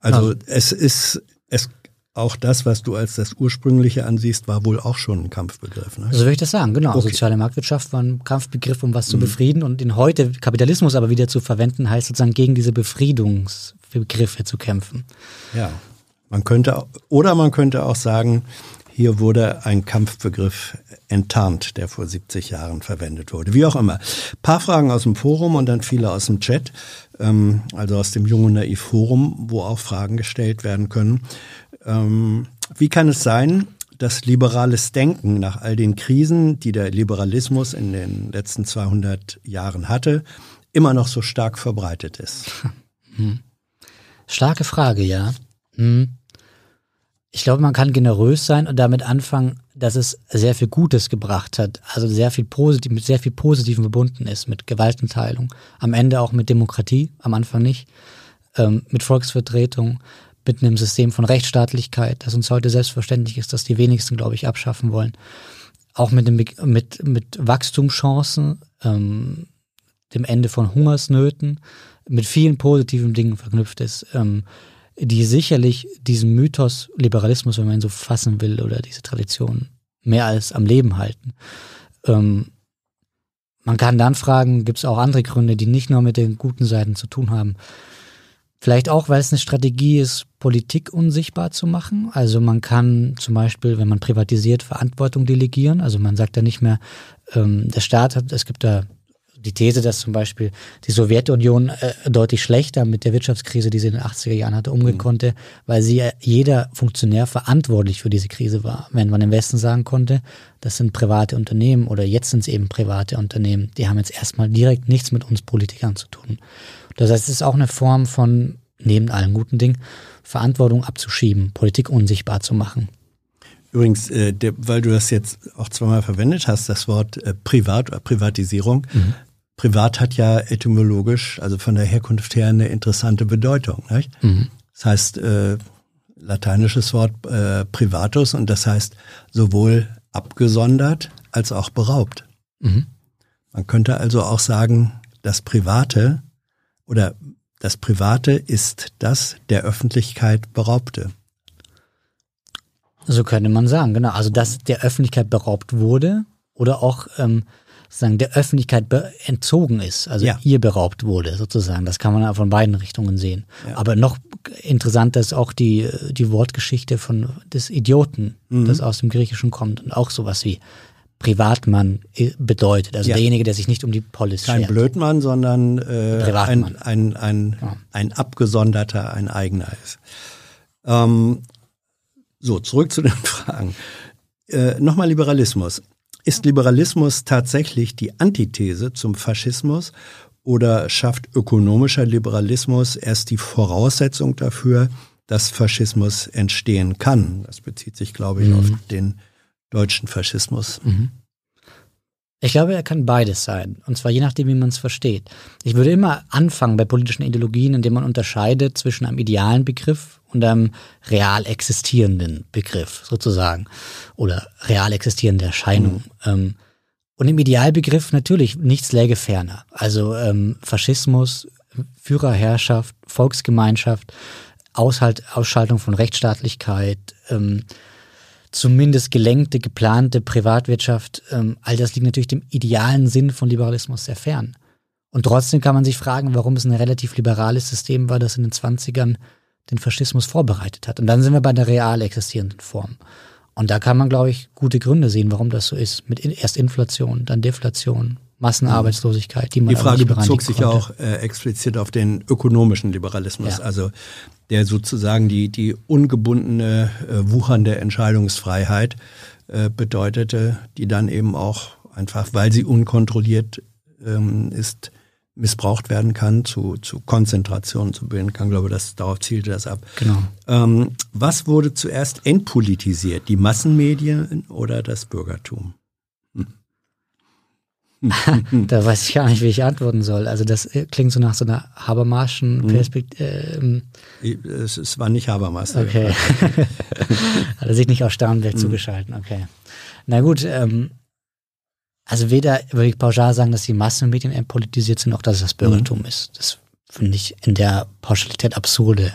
Also Ja. es ist es auch das, was du als das ursprüngliche ansiehst, war wohl auch schon ein Kampfbegriff. Ne? So würde ich das sagen, genau. Okay. Mhm. Soziale Marktwirtschaft war ein Kampfbegriff, um was zu befrieden und den heute Kapitalismus aber wieder zu verwenden, heißt sozusagen gegen diese Befriedungsbegriffe zu kämpfen. Ja. Man könnte oder man könnte auch sagen, hier wurde ein Kampfbegriff enttarnt, der vor 70 Jahren verwendet wurde. Wie auch immer. Paar Fragen aus dem Forum und dann viele aus dem Chat, ähm, also aus dem Jungen Naiv Forum, wo auch Fragen gestellt werden können. Ähm, wie kann es sein, dass liberales Denken nach all den Krisen, die der Liberalismus in den letzten 200 Jahren hatte, immer noch so stark verbreitet ist? Starke Frage, ja. Hm. Ich glaube, man kann generös sein und damit anfangen, dass es sehr viel Gutes gebracht hat. Also sehr viel positiv, mit sehr viel Positiven verbunden ist, mit Gewaltenteilung. Am Ende auch mit Demokratie, am Anfang nicht. Ähm, mit Volksvertretung, mit einem System von Rechtsstaatlichkeit, das uns heute selbstverständlich ist, dass die wenigsten, glaube ich, abschaffen wollen. Auch mit, dem, mit, mit Wachstumschancen, ähm, dem Ende von Hungersnöten, mit vielen positiven Dingen verknüpft ist, ähm, die sicherlich diesen Mythos Liberalismus, wenn man ihn so fassen will, oder diese Tradition mehr als am Leben halten. Ähm, man kann dann fragen, gibt es auch andere Gründe, die nicht nur mit den guten Seiten zu tun haben. Vielleicht auch, weil es eine Strategie ist, Politik unsichtbar zu machen. Also man kann zum Beispiel, wenn man privatisiert, Verantwortung delegieren. Also man sagt da nicht mehr, ähm, der Staat hat, es gibt da die These, dass zum Beispiel die Sowjetunion äh, deutlich schlechter mit der Wirtschaftskrise, die sie in den 80er Jahren hatte, umgehen konnte, weil sie äh, jeder Funktionär verantwortlich für diese Krise war. Wenn man im Westen sagen konnte, das sind private Unternehmen oder jetzt sind es eben private Unternehmen, die haben jetzt erstmal direkt nichts mit uns Politikern zu tun. Das heißt, es ist auch eine Form von, neben allen guten Dingen, Verantwortung abzuschieben, Politik unsichtbar zu machen. Übrigens, äh, der, weil du das jetzt auch zweimal verwendet hast, das Wort äh, Privat oder Privatisierung. Privat hat ja etymologisch, also von der Herkunft her, eine interessante Bedeutung. Nicht? Das heißt, äh, lateinisches Wort äh, privatus und das heißt sowohl abgesondert als auch beraubt. Man könnte also auch sagen, das Private oder das Private ist das der Öffentlichkeit Beraubte. So könnte man sagen, genau. Also dass der Öffentlichkeit beraubt wurde oder auch ähm, sozusagen der Öffentlichkeit entzogen ist, also Ja. ihr beraubt wurde sozusagen. Das kann man ja von beiden Richtungen sehen. Ja. Aber noch interessanter ist auch die, die Wortgeschichte von des Idioten, Mhm. das aus dem Griechischen kommt und auch sowas wie Privatmann äh, bedeutet. Also Ja. derjenige, der sich nicht um die Polis Kein schert. Blödmann, sondern äh, ein, Privatmann. ein, ein, Ja. ein abgesonderter, ein eigener ist. Ähm, so, zurück zu den Fragen. Äh, Nochmal Liberalismus. Ist Liberalismus tatsächlich die Antithese zum Faschismus oder schafft ökonomischer Liberalismus erst die Voraussetzung dafür, dass Faschismus entstehen kann? Das bezieht sich, glaube ich, Mhm. auf den deutschen Faschismus. Ich glaube, er kann beides sein. Und zwar je nachdem, wie man es versteht. Ich würde immer anfangen bei politischen Ideologien, indem man unterscheidet zwischen einem idealen Begriff und einem real existierenden Begriff, sozusagen. Oder real existierende Erscheinung. Ähm, und im Idealbegriff natürlich nichts läge ferner. Also ähm, Faschismus, Führerherrschaft, Volksgemeinschaft, Aushalt, Ausschaltung von Rechtsstaatlichkeit, ähm, zumindest gelenkte, geplante Privatwirtschaft, ähm, all das liegt natürlich dem idealen Sinn von Liberalismus sehr fern. Und trotzdem kann man sich fragen, warum es ein relativ liberales System war, das in den 20ern den Faschismus vorbereitet hat. Und dann sind wir bei der real existierenden Form. Und da kann man, glaube ich, gute Gründe sehen, warum das so ist. Mit erst Inflation, dann Deflation, Massenarbeitslosigkeit, die man Die Frage bezog sich ja auch äh, explizit auf den ökonomischen Liberalismus, Ja. also der sozusagen die, die ungebundene, äh, wuchernde Entscheidungsfreiheit äh, bedeutete, die dann eben auch einfach, weil sie unkontrolliert ähm, ist, missbraucht werden kann, zu, zu Konzentration zu bilden kann. Ich glaube, das, darauf zielte das ab. Genau. Ähm, was wurde zuerst entpolitisiert? Die Massenmedien oder das Bürgertum? Da weiß ich gar nicht, wie ich antworten soll. Also das äh, klingt so nach so einer Habermaschen Mhm. Perspektive. Ähm, Es, es war nicht Habermas. okay. Hat er sich nicht aus Starnberg zugeschalten, okay. Na gut, ähm, also weder würde ich pauschal sagen, dass die Massenmedien entpolitisiert sind, auch dass es das Bürgertum ist. Das finde ich in der Pauschalität absurde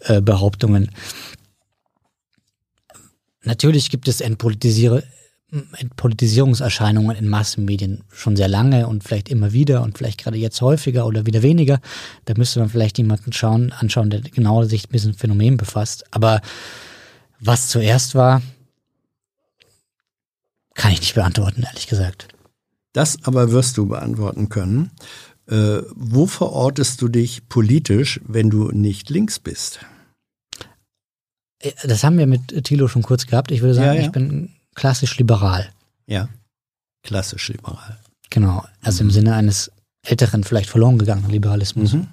äh, Behauptungen. Natürlich gibt es Entpolitisierungserscheinungen in Massenmedien schon sehr lange und vielleicht immer wieder und vielleicht gerade jetzt häufiger oder wieder weniger. Da müsste man vielleicht jemanden schauen, anschauen, der genau sich mit diesem Phänomen befasst. Aber was zuerst war, kann ich nicht beantworten, ehrlich gesagt. Das aber wirst du beantworten können. Äh, wo verortest du dich politisch, wenn du nicht links bist? Äh, Das haben wir mit Thilo schon kurz gehabt. Ich würde sagen, Ja, ja. ich bin klassisch liberal. Ja, klassisch liberal. Genau. Also im Sinne eines älteren, vielleicht verloren gegangenen Liberalismus. Mhm.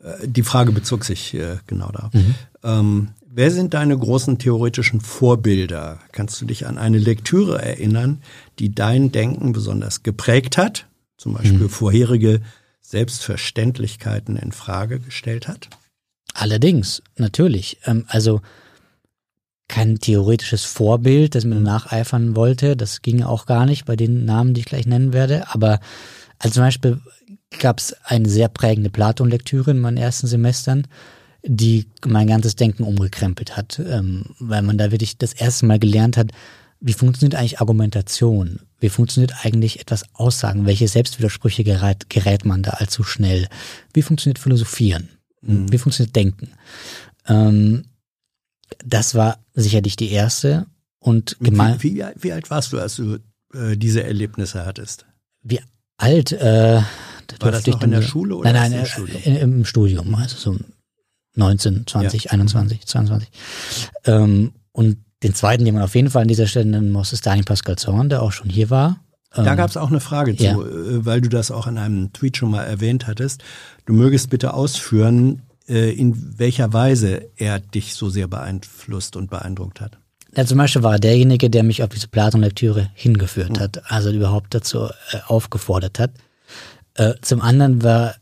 Äh, Die Frage bezog sich äh, genau darauf. Mhm. Ähm, wer sind deine großen theoretischen Vorbilder? Kannst du dich an eine Lektüre erinnern, die dein Denken besonders geprägt hat? Zum Beispiel Mhm. vorherige Selbstverständlichkeiten in Frage gestellt hat? Allerdings, natürlich. Ähm, also kein theoretisches Vorbild, das mir nacheifern wollte. Das ging auch gar nicht bei den Namen, die ich gleich nennen werde. Aber also zum Beispiel gab es eine sehr prägende Platon-Lektüre in meinen ersten Semestern, die mein ganzes Denken umgekrempelt hat, ähm, weil man da wirklich das erste Mal gelernt hat, wie funktioniert eigentlich Argumentation? Wie funktioniert eigentlich etwas Aussagen? Welche Selbstwidersprüche gerät, gerät man da allzu schnell? Wie funktioniert Philosophieren? Wie funktioniert Denken? Ähm, das war sicherlich die erste und gemein, Wie, wie, wie alt warst du, als du äh, diese Erlebnisse hattest? wie alt äh, War das noch in der Schule oder nein, nein, im äh, Studium? Im Studium, also so 19, 20, 21, 22. Ähm, und den zweiten, den man auf jeden Fall an dieser Stelle nennen muss, ist Daniel Pascal Zorn, der auch schon hier war. Da Ähm, gab es auch eine Frage zu, ja. äh, weil du das auch in einem Tweet schon mal erwähnt hattest. Du mögest bitte ausführen, äh, in welcher Weise er dich so sehr beeinflusst und beeindruckt hat. Ja, zum Beispiel war er derjenige, der mich auf diese Platon-Lektüre hingeführt Hm. hat, also überhaupt dazu äh, aufgefordert hat. Zum anderen war,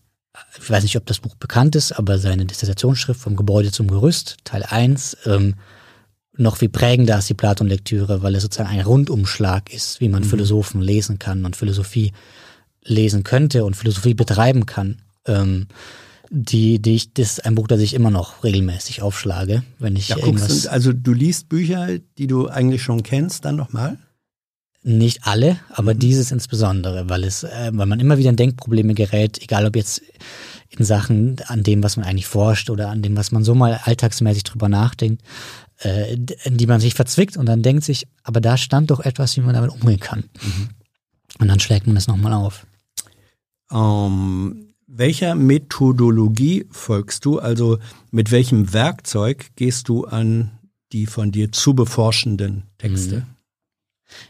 ich weiß nicht, ob das Buch bekannt ist, aber seine Dissertationsschrift vom Gebäude zum Gerüst, Teil 1, ähm, noch viel prägender als die Platon-Lektüre, weil es sozusagen ein Rundumschlag ist, wie man Philosophen lesen kann und Philosophie lesen könnte und Philosophie betreiben kann. Ähm, die, die ich, das ist ein Buch, das ich immer noch regelmäßig aufschlage, wenn ich Ja, irgendwas. guckst also du liest Bücher, die du eigentlich schon kennst, dann nochmal? Nicht alle, aber dieses insbesondere, weil es, äh, weil man immer wieder in Denkprobleme gerät, egal ob jetzt in Sachen an dem, was man eigentlich forscht oder an dem, was man so mal alltagsmäßig drüber nachdenkt, äh, in die man sich verzwickt und dann denkt sich, aber da stand doch etwas, wie man damit umgehen kann. Und dann schlägt man das nochmal auf. Ähm, welcher Methodologie folgst du? Also mit welchem Werkzeug gehst du an die von dir zu beforschenden Texte?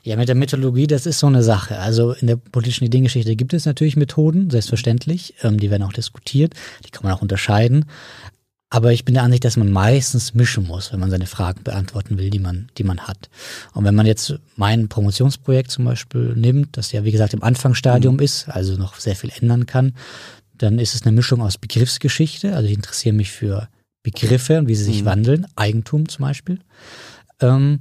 Ja, mit der Methodologie, das ist so eine Sache. Also in der politischen Ideengeschichte gibt es natürlich Methoden, selbstverständlich. Ähm, die werden auch diskutiert, die kann man auch unterscheiden. Aber ich bin der Ansicht, dass man meistens mischen muss, wenn man seine Fragen beantworten will, die man, die man hat. Und wenn man jetzt mein Promotionsprojekt zum Beispiel nimmt, das ja wie gesagt im Anfangsstadium ist, also noch sehr viel ändern kann, dann ist es eine Mischung aus Begriffsgeschichte. Also ich interessiere mich für Begriffe und wie sie sich wandeln, Eigentum zum Beispiel. Ähm,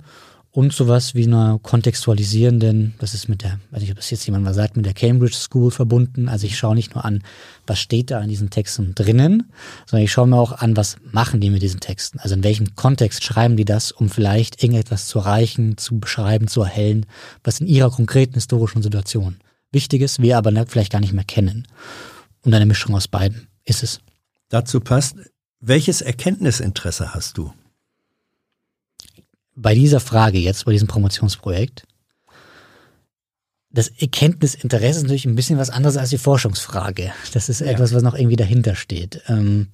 und sowas wie einer kontextualisierenden, das ist mit der, weiß nicht, ob das jetzt jemand mal sagt, mit der Cambridge School verbunden. Also ich schaue nicht nur an, was steht da in diesen Texten drinnen, sondern ich schaue mir auch an, was machen die mit diesen Texten. Also in welchem Kontext schreiben die das, um vielleicht irgendetwas zu erreichen, zu beschreiben, zu erhellen, was in ihrer konkreten historischen Situation wichtig ist, wir aber vielleicht gar nicht mehr kennen. Und eine Mischung aus beiden ist es. Dazu passt, welches Erkenntnisinteresse hast du? Bei dieser Frage jetzt, bei diesem Promotionsprojekt, das Erkenntnisinteresse ist natürlich ein bisschen was anderes als die Forschungsfrage. Das ist etwas, was noch irgendwie dahinter steht. Ähm,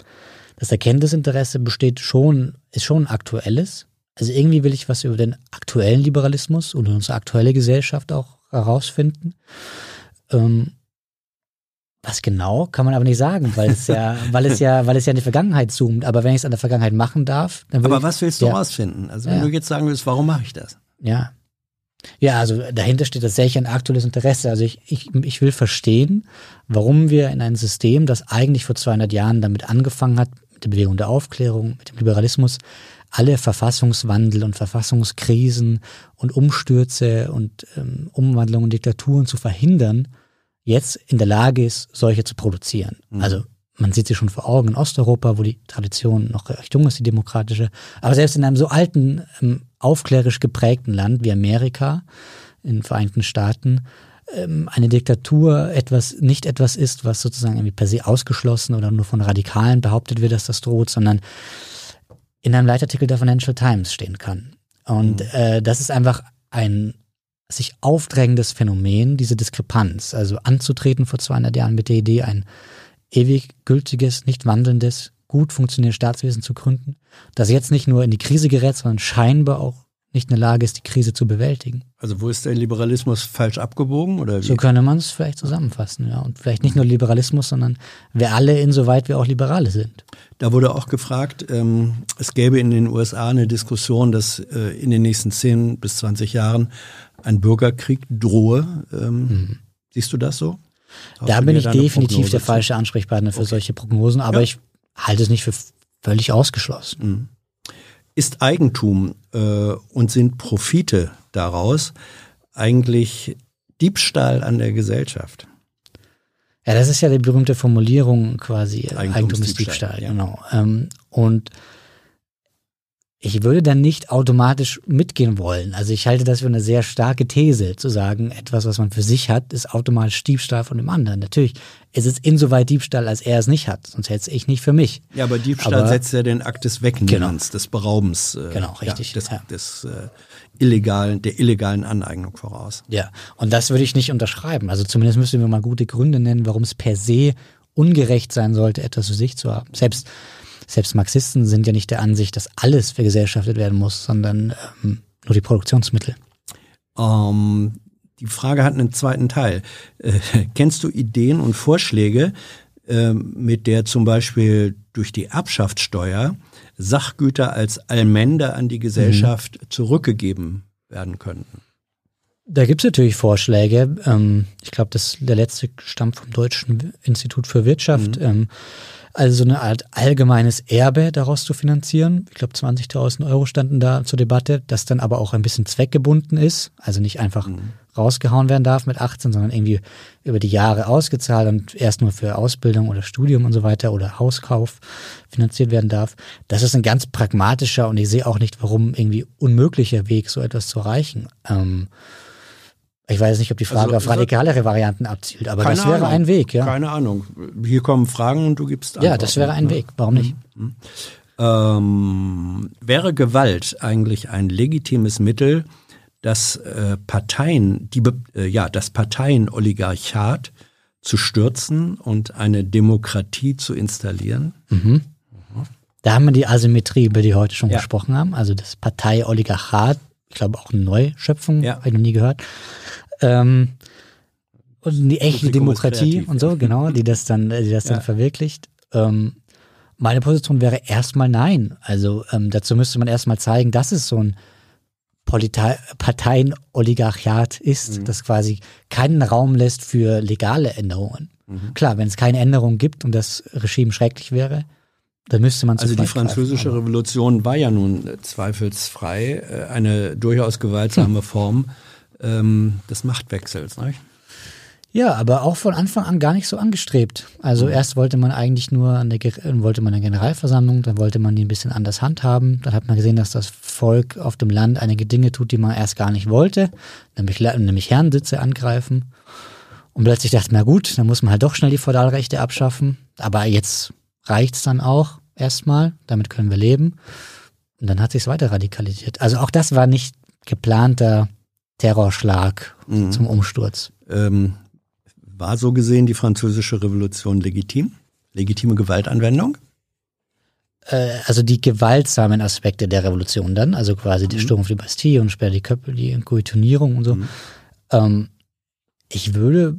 das Erkenntnisinteresse besteht schon, ist schon aktuelles. Also irgendwie will ich was über den aktuellen Liberalismus und unsere aktuelle Gesellschaft auch herausfinden. Was genau, kann man aber nicht sagen, weil es ja, weil es ja, weil es ja in die Vergangenheit zoomt. Aber wenn ich es an der Vergangenheit machen darf, dann Aber ich, was willst du ja, rausfinden? Also wenn Ja. du jetzt sagen willst, warum mache ich das? Ja. Ja, also dahinter steht tatsächlich ein aktuelles Interesse. Also ich, ich, ich will verstehen, warum wir in ein System, das eigentlich vor 200 Jahren damit angefangen hat, mit der Bewegung der Aufklärung, mit dem Liberalismus, alle Verfassungswandel und Verfassungskrisen und Umstürze und ähm, Umwandlungen und Diktaturen zu verhindern, jetzt in der Lage ist, solche zu produzieren. Also man sieht sie schon vor Augen in Osteuropa, wo die Tradition noch recht jung ist, die demokratische. Aber selbst in einem so alten, ähm, aufklärisch geprägten Land wie Amerika, in den Vereinigten Staaten, ähm, eine Diktatur etwas, nicht etwas ist, was sozusagen irgendwie per se ausgeschlossen oder nur von Radikalen behauptet wird, dass das droht, sondern in einem Leitartikel der Financial Times stehen kann. Und äh, das ist einfach ein sich aufdrängendes Phänomen, diese Diskrepanz. Also anzutreten vor 200 Jahren mit der Idee, ein ewig gültiges, nicht wandelndes, gut funktionierendes Staatswesen zu gründen, das jetzt nicht nur in die Krise gerät, sondern scheinbar auch nicht in der Lage ist, die Krise zu bewältigen. Also wo ist der Liberalismus falsch abgebogen oder wie? So könnte man es vielleicht zusammenfassen, ja. Und vielleicht nicht nur Liberalismus, sondern wir alle insoweit wir auch Liberale sind. Da wurde auch gefragt, ähm, es gäbe in den USA eine Diskussion, dass äh, in den nächsten 10 bis 20 Jahren ein Bürgerkrieg drohe. Ähm, Siehst du das so? Hast Mhm. da bin ich definitiv Prognose der zu? falsche Ansprechpartner für solche Prognosen, aber Ja. ich halte es nicht für völlig ausgeschlossen. Ist Eigentum äh, und sind Profite daraus eigentlich Diebstahl an der Gesellschaft? Ja, das ist ja die berühmte Formulierung quasi Eigentumsdiebstahl, Eigentumsdiebstahl, ja. genau. Ähm, und ich würde dann nicht automatisch mitgehen wollen. Also ich halte das für eine sehr starke These, zu sagen, etwas, was man für sich hat, ist automatisch Diebstahl von dem anderen. Natürlich ist es insoweit Diebstahl, als er es nicht hat, sonst hätte ich nicht für mich. Ja, aber Diebstahl Aber- setzt ja den Akt des Wegnehmens, des Beraubens, äh, Genau, richtig, ja, des, ja. des äh, illegalen, der illegalen Aneignung voraus. Ja, und das würde ich nicht unterschreiben. Also zumindest müssten wir mal gute Gründe nennen, warum es per se ungerecht sein sollte, etwas für sich zu haben. Selbst, selbst Marxisten sind ja nicht der Ansicht, dass alles vergesellschaftet werden muss, sondern ähm, nur die Produktionsmittel. Ähm, die Frage hat einen zweiten Teil. Äh, kennst du Ideen und Vorschläge, ähm, mit der zum Beispiel durch die Erbschaftssteuer Sachgüter als Allmende an die Gesellschaft zurückgegeben werden könnten? Da gibt's natürlich Vorschläge. Ähm, ich glaube, der letzte stammt vom Deutschen Institut für Wirtschaft. Ähm, also so eine Art allgemeines Erbe daraus zu finanzieren. Ich glaube, 20.000 Euro standen da zur Debatte, das dann aber auch ein bisschen zweckgebunden ist. Also nicht einfach rausgehauen werden darf mit 18, sondern irgendwie über die Jahre ausgezahlt und erst nur für Ausbildung oder Studium und so weiter oder Hauskauf finanziert werden darf. Das ist ein ganz pragmatischer und ich sehe auch nicht, warum irgendwie unmöglicher Weg, so etwas zu erreichen. Ähm, Ich weiß nicht, ob die Frage Also, auf radikalere Varianten abzielt, aber das wäre Ahnung. ein Weg, ja. Keine Ahnung. Hier kommen Fragen und du gibst Antworten. Ja, das wäre ein Weg. Warum nicht? Ähm, wäre Gewalt eigentlich ein legitimes Mittel, das äh, Parteien, die, äh, ja, das Parteienoligarchat zu stürzen und eine Demokratie zu installieren? Da haben wir die Asymmetrie, über die wir heute schon Ja. gesprochen haben. Also das Partei-Oligarchat, ich glaube auch eine Neuschöpfung, Ja. habe ich noch nie gehört. Ähm, und die echte Demokratie kreativ. und so, genau, die das dann, die das Ja. dann verwirklicht. Ähm, meine Position wäre erstmal nein. Also ähm, dazu müsste man erstmal zeigen, dass es so ein Parteienoligarchat ist, Mhm. das quasi keinen Raum lässt für legale Änderungen. Mhm. Klar, wenn es keine Änderung gibt und das Regime schrecklich wäre, dann müsste man Also die greifen, französische aber- Revolution war ja nun äh, zweifelsfrei äh, eine durchaus gewaltsame Form ähm, des Machtwechsels. Nicht? Ja, aber auch von Anfang an gar nicht so angestrebt. Also erst wollte man eigentlich nur an der wollte man eine Generalversammlung, dann wollte man die ein bisschen anders handhaben. Dann hat man gesehen, dass das Volk auf dem Land einige Dinge tut, die man erst gar nicht wollte, nämlich, nämlich Herrensitze angreifen. Und plötzlich dachte man, na gut, dann muss man halt doch schnell die Feudalrechte abschaffen. Aber jetzt reicht's dann auch erstmal, damit können wir leben. Und dann hat sich's weiter radikalisiert. Also auch das war nicht geplanter Terrorschlag Mhm. zum Umsturz. Ähm, war so gesehen die französische Revolution legitim? Legitime Gewaltanwendung? äh, also die gewaltsamen Aspekte der Revolution dann, also quasi der Sturm auf die Bastille und später die Köpfe, die Guillotinierung und so. Mhm. Ähm, ich würde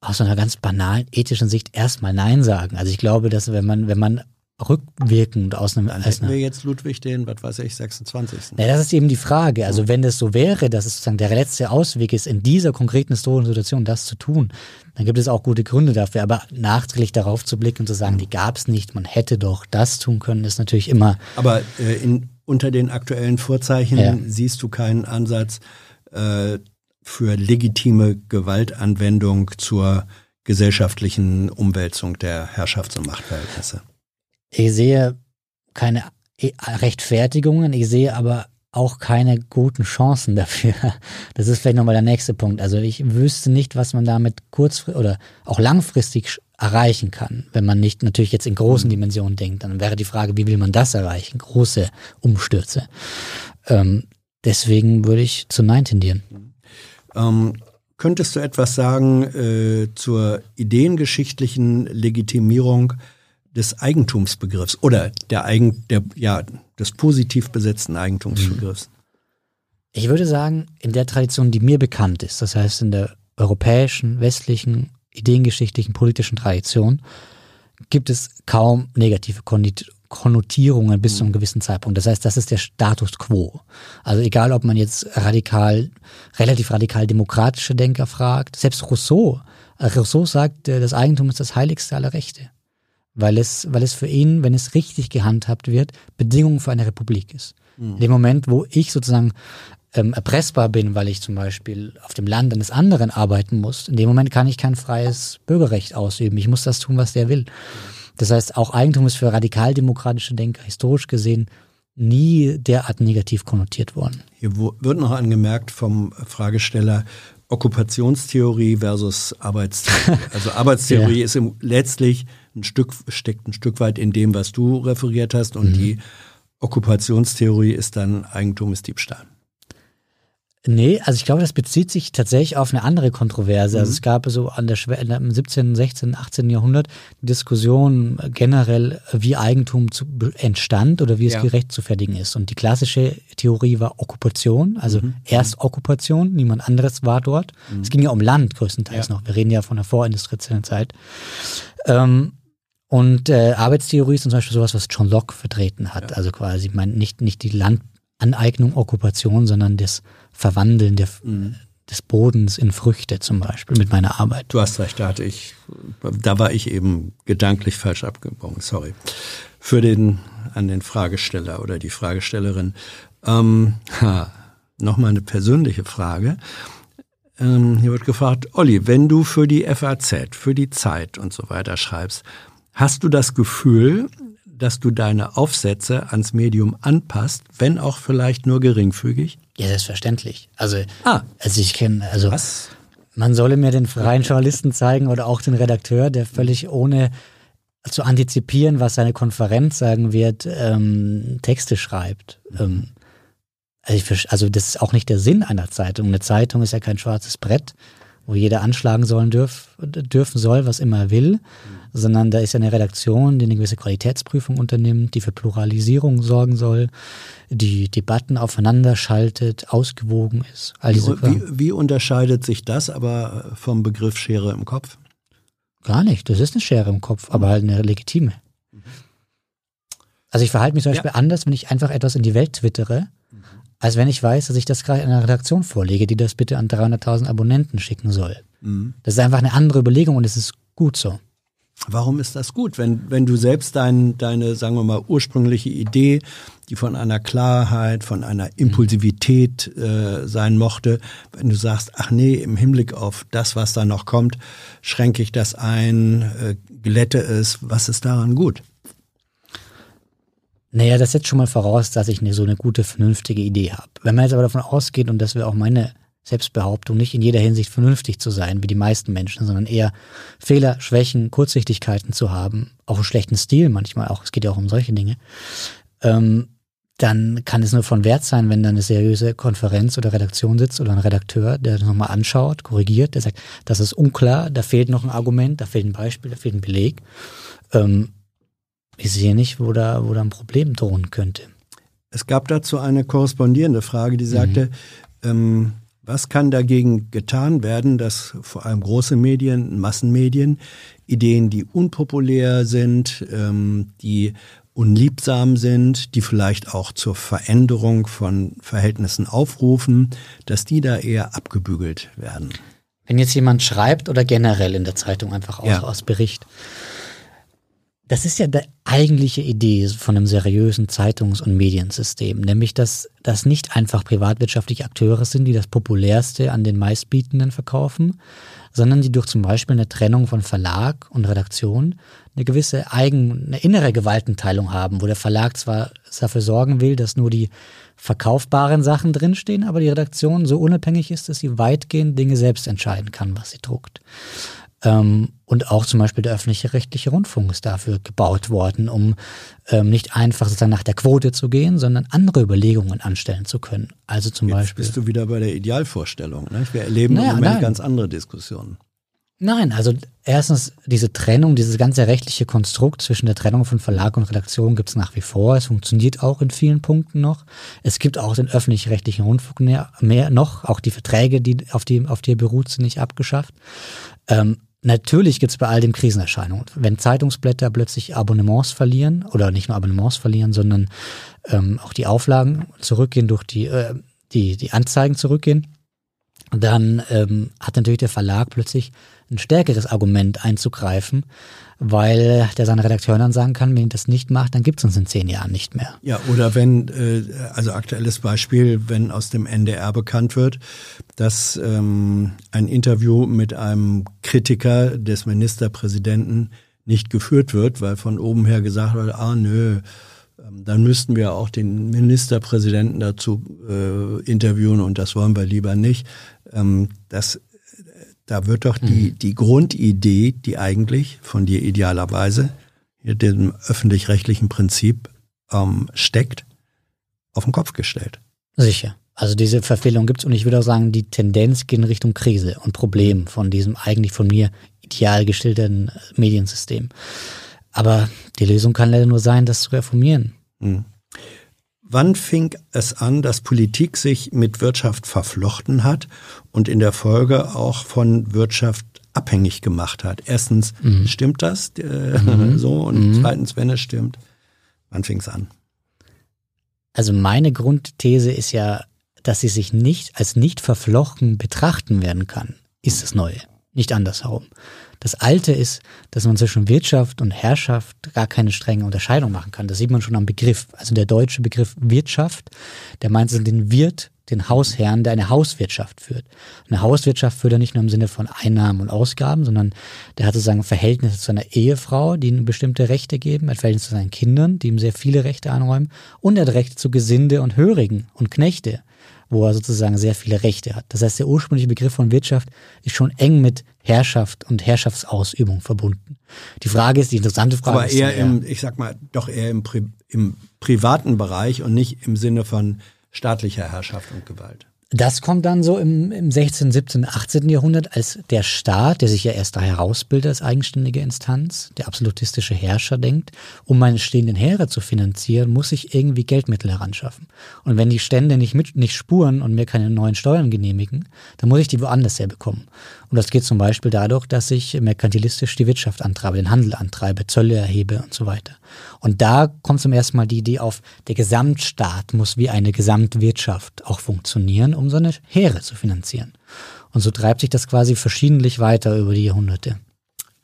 aus einer ganz banalen ethischen Sicht erstmal Nein sagen. Also ich glaube, dass wenn man, wenn man rückwirkend aus einem, Dann hätten einer wir jetzt Ludwig den, was weiß ich, 26. na, das ist eben die Frage. Also wenn das so wäre, dass es sozusagen der letzte Ausweg ist, in dieser konkreten historischen Situation das zu tun, dann gibt es auch gute Gründe dafür. Aber nachträglich darauf zu blicken und zu sagen, die gab es nicht, man hätte doch das tun können, ist natürlich immer Aber äh, in, unter den aktuellen Vorzeichen Ja. siehst du keinen Ansatz äh, für legitime Gewaltanwendung zur gesellschaftlichen Umwälzung der Herrschafts- und Machtverhältnisse. Ich sehe keine Rechtfertigungen, ich sehe aber auch keine guten Chancen dafür. Das ist vielleicht nochmal der nächste Punkt. Also ich wüsste nicht, was man damit kurzfristig oder auch langfristig erreichen kann, wenn man nicht natürlich jetzt in großen Dimensionen denkt. Dann wäre die Frage, wie will man das erreichen? Große Umstürze. Ähm, deswegen würde ich zu Nein tendieren. Ähm, könntest du etwas sagen äh, zur ideengeschichtlichen Legitimierung des Eigentumsbegriffs oder der Eigen, der, ja, des positiv besetzten Eigentumsbegriffs? Ich würde sagen, in der Tradition, die mir bekannt ist, das heißt in der europäischen, westlichen, ideengeschichtlichen, politischen Tradition, gibt es kaum negative Konnotierungen bis zu einem gewissen Zeitpunkt. Das heißt, das ist der Status quo. Also egal, ob man jetzt radikal, relativ radikal demokratische Denker fragt, selbst Rousseau, äh, Rousseau sagt, äh, das Eigentum ist das heiligste aller Rechte. Weil es, weil es für ihn, wenn es richtig gehandhabt wird, Bedingung für eine Republik ist. In dem Moment, wo ich sozusagen ähm, erpressbar bin, weil ich zum Beispiel auf dem Land eines anderen arbeiten muss, in dem Moment kann ich kein freies Bürgerrecht ausüben. Ich muss das tun, was der will. Das heißt, auch Eigentum ist für radikaldemokratische Denker historisch gesehen nie derart negativ konnotiert worden. Hier wird noch angemerkt vom Fragesteller Okkupationstheorie versus Arbeitstheorie. Also Arbeitstheorie Ja. ist im, letztlich ein Stück, steckt ein Stück weit in dem, was du referiert hast und die Okkupationstheorie ist dann Eigentum ist Diebstahl. Nee, also ich glaube, das bezieht sich tatsächlich auf eine andere Kontroverse. Also es gab so an der Schwe im 17., 16., 18. Jahrhundert die Diskussion generell, wie Eigentum zu, entstand oder wie es Ja. gerecht zu fertigen ist. Und die klassische Theorie war Okkupation, also erst Okkupation, niemand anderes war dort. Es ging ja um Land größtenteils Ja. noch. Wir reden ja von der vorindustriellen Zeit. Ähm, und äh, Arbeitstheorie ist zum Beispiel sowas, was John Locke vertreten hat. Also quasi mein, nicht, nicht die Landaneignung, Okkupation, sondern das Verwandeln der, des Bodens in Früchte zum Beispiel mit meiner Arbeit. Du hast recht, da hatte ich, da war ich eben gedanklich falsch abgebogen, sorry. Für den, an den Fragesteller oder die Fragestellerin. Ähm, ha, Nochmal eine persönliche Frage. Ähm, hier wird gefragt, Olli, wenn du für die FAZ, für die Zeit und so weiter schreibst, hast du das Gefühl, dass du deine Aufsätze ans Medium anpasst, wenn auch vielleicht nur geringfügig? Ja, selbstverständlich. Also, Ah. also ich kenne, also Was? man solle mir den freien Journalisten zeigen oder auch den Redakteur, der völlig ohne zu antizipieren, was seine Konferenz sagen wird, ähm, Texte schreibt. Ähm, also, ich, also das ist auch nicht der Sinn einer Zeitung. Eine Zeitung ist ja kein schwarzes Brett, wo jeder anschlagen sollen dürf, dürfen soll, was immer er will, sondern da ist ja eine Redaktion, die eine gewisse Qualitätsprüfung unternimmt, die für Pluralisierung sorgen soll, die Debatten aufeinander schaltet, ausgewogen ist. All diese Wie, wie unterscheidet sich das aber vom Begriff Schere im Kopf? Gar nicht. Das ist eine Schere im Kopf, aber halt eine legitime. Also ich verhalte mich zum Ja. Beispiel anders, wenn ich einfach etwas in die Welt twittere, als wenn ich weiß, dass ich das gerade einer Redaktion vorlege, die das bitte an 300.000 Abonnenten schicken soll. Das ist einfach eine andere Überlegung und es ist gut so. Warum ist das gut, wenn, wenn du selbst dein, deine, sagen wir mal, ursprüngliche Idee, die von einer Klarheit, von einer Impulsivität äh, sein mochte, wenn du sagst, ach nee, im Hinblick auf das, was da noch kommt, schränke ich das ein, äh, glätte es, was ist daran gut? Naja, das setzt schon mal voraus, dass ich eine, so eine gute, vernünftige Idee habe. Wenn man jetzt aber davon ausgeht, und das wäre auch meine Selbstbehauptung, nicht in jeder Hinsicht vernünftig zu sein, wie die meisten Menschen, sondern eher Fehler, Schwächen, Kurzsichtigkeiten zu haben, auch einen schlechten Stil manchmal auch, es geht ja auch um solche Dinge, ähm, dann kann es nur von Wert sein, wenn da eine seriöse Konferenz oder Redaktion sitzt oder ein Redakteur, der das nochmal anschaut, korrigiert, der sagt, das ist unklar, da fehlt noch ein Argument, da fehlt ein Beispiel, da fehlt ein Beleg. Ähm, ich sehe nicht, wo da, wo da ein Problem drohen könnte. Es gab dazu eine korrespondierende Frage, die sagte, ähm, was kann dagegen getan werden, dass vor allem große Medien, Massenmedien, Ideen, die unpopulär sind, ähm, die unliebsam sind, die vielleicht auch zur Veränderung von Verhältnissen aufrufen, dass die da eher abgebügelt werden. Wenn jetzt jemand schreibt oder generell in der Zeitung einfach auch Ja. aus Bericht, das ist ja die eigentliche Idee von einem seriösen Zeitungs- und Mediensystem, nämlich dass das nicht einfach privatwirtschaftliche Akteure sind, die das Populärste an den meistbietenden verkaufen, sondern die durch zum Beispiel eine Trennung von Verlag und Redaktion eine gewisse eigen, eine innere Gewaltenteilung haben, wo der Verlag zwar dafür sorgen will, dass nur die verkaufbaren Sachen drinstehen, aber die Redaktion so unabhängig ist, dass sie weitgehend Dinge selbst entscheiden kann, was sie druckt. Ähm, und auch zum Beispiel der öffentliche rechtliche Rundfunk ist dafür gebaut worden, um ähm, nicht einfach sozusagen nach der Quote zu gehen, sondern andere Überlegungen anstellen zu können. Also zum Jetzt Beispiel. bist du wieder bei der Idealvorstellung. Ne? Wir erleben Naja, im Moment nein. ganz andere Diskussionen. Nein, also erstens diese Trennung, dieses ganze rechtliche Konstrukt zwischen der Trennung von Verlag und Redaktion gibt es nach wie vor. Es funktioniert auch in vielen Punkten noch. Es gibt auch den öffentlich-rechtlichen Rundfunk mehr, mehr noch. Auch die Verträge, die auf die, auf die er beruht, sind nicht abgeschafft. Ähm, natürlich gibt es bei all den Krisenerscheinungen. Wenn Zeitungsblätter plötzlich Abonnements verlieren oder nicht nur Abonnements verlieren, sondern ähm, auch die Auflagen zurückgehen durch die, äh, die, die Anzeigen zurückgehen, dann ähm, hat natürlich der Verlag plötzlich ein stärkeres Argument einzugreifen, weil der seinen Redakteuren dann sagen kann, wenn ihr das nicht macht, dann gibt es uns in zehn Jahren nicht mehr. Ja, oder wenn, äh, also aktuelles Beispiel, wenn aus dem NDR bekannt wird, dass ähm, ein Interview mit einem Kritiker des Ministerpräsidenten nicht geführt wird, weil von oben her gesagt wird, ah nö, ähm, dann müssten wir auch den Ministerpräsidenten dazu äh, interviewen und das wollen wir lieber nicht. Ähm, das, da wird doch die, die Grundidee, die eigentlich von dir idealerweise hier dem öffentlich-rechtlichen Prinzip ähm, steckt, auf den Kopf gestellt. Sicher. Also diese Verfehlung gibt's und ich würde auch sagen, die Tendenz geht in Richtung Krise und Problem von diesem eigentlich von mir ideal geschilderten Mediensystem. Aber die Lösung kann leider nur sein, das zu reformieren. Wann fing es an, dass Politik sich mit Wirtschaft verflochten hat und in der Folge auch von Wirtschaft abhängig gemacht hat? Erstens, stimmt das äh, so? Und zweitens, wenn es stimmt, wann fing es an? Also meine Grundthese ist ja, dass sie sich nicht als nicht verflochten betrachten werden kann, ist das Neue, nicht andersherum. Das Alte ist, dass man zwischen Wirtschaft und Herrschaft gar keine strenge Unterscheidung machen kann. Das sieht man schon am Begriff. Also der deutsche Begriff Wirtschaft, der meint so den Wirt, den Hausherrn, der eine Hauswirtschaft führt. Eine Hauswirtschaft führt er nicht nur im Sinne von Einnahmen und Ausgaben, sondern der hat sozusagen Verhältnisse zu einer Ehefrau, die ihm bestimmte Rechte geben, hat Verhältnisse zu seinen Kindern, die ihm sehr viele Rechte anräumen, und er hat Rechte zu Gesinde und Hörigen und Knechte. Wo er sozusagen sehr viele Rechte hat. Das heißt, der ursprüngliche Begriff von Wirtschaft ist schon eng mit Herrschaft und Herrschaftsausübung verbunden. Die Frage ist, die interessante Frage Aber ist. eher im, ich sag mal, doch eher im, Pri im privaten Bereich und nicht im Sinne von staatlicher Herrschaft und Gewalt. Das kommt dann so im, im 16., 17., 18. Jahrhundert, als der Staat, der sich ja erst da herausbildet als eigenständige Instanz, der absolutistische Herrscher denkt, um meine stehenden Heere zu finanzieren, muss ich irgendwie Geldmittel heranschaffen. Und wenn die Stände nicht, mit, nicht spuren und mir keine neuen Steuern genehmigen, dann muss ich die woanders herbekommen. Und das geht zum Beispiel dadurch, dass ich merkantilistisch die Wirtschaft antreibe, den Handel antreibe, Zölle erhebe und so weiter. Und da kommt zum ersten Mal die Idee auf, der Gesamtstaat muss wie eine Gesamtwirtschaft auch funktionieren, um seine Heere zu finanzieren. Und so treibt sich das quasi verschiedentlich weiter über die Jahrhunderte.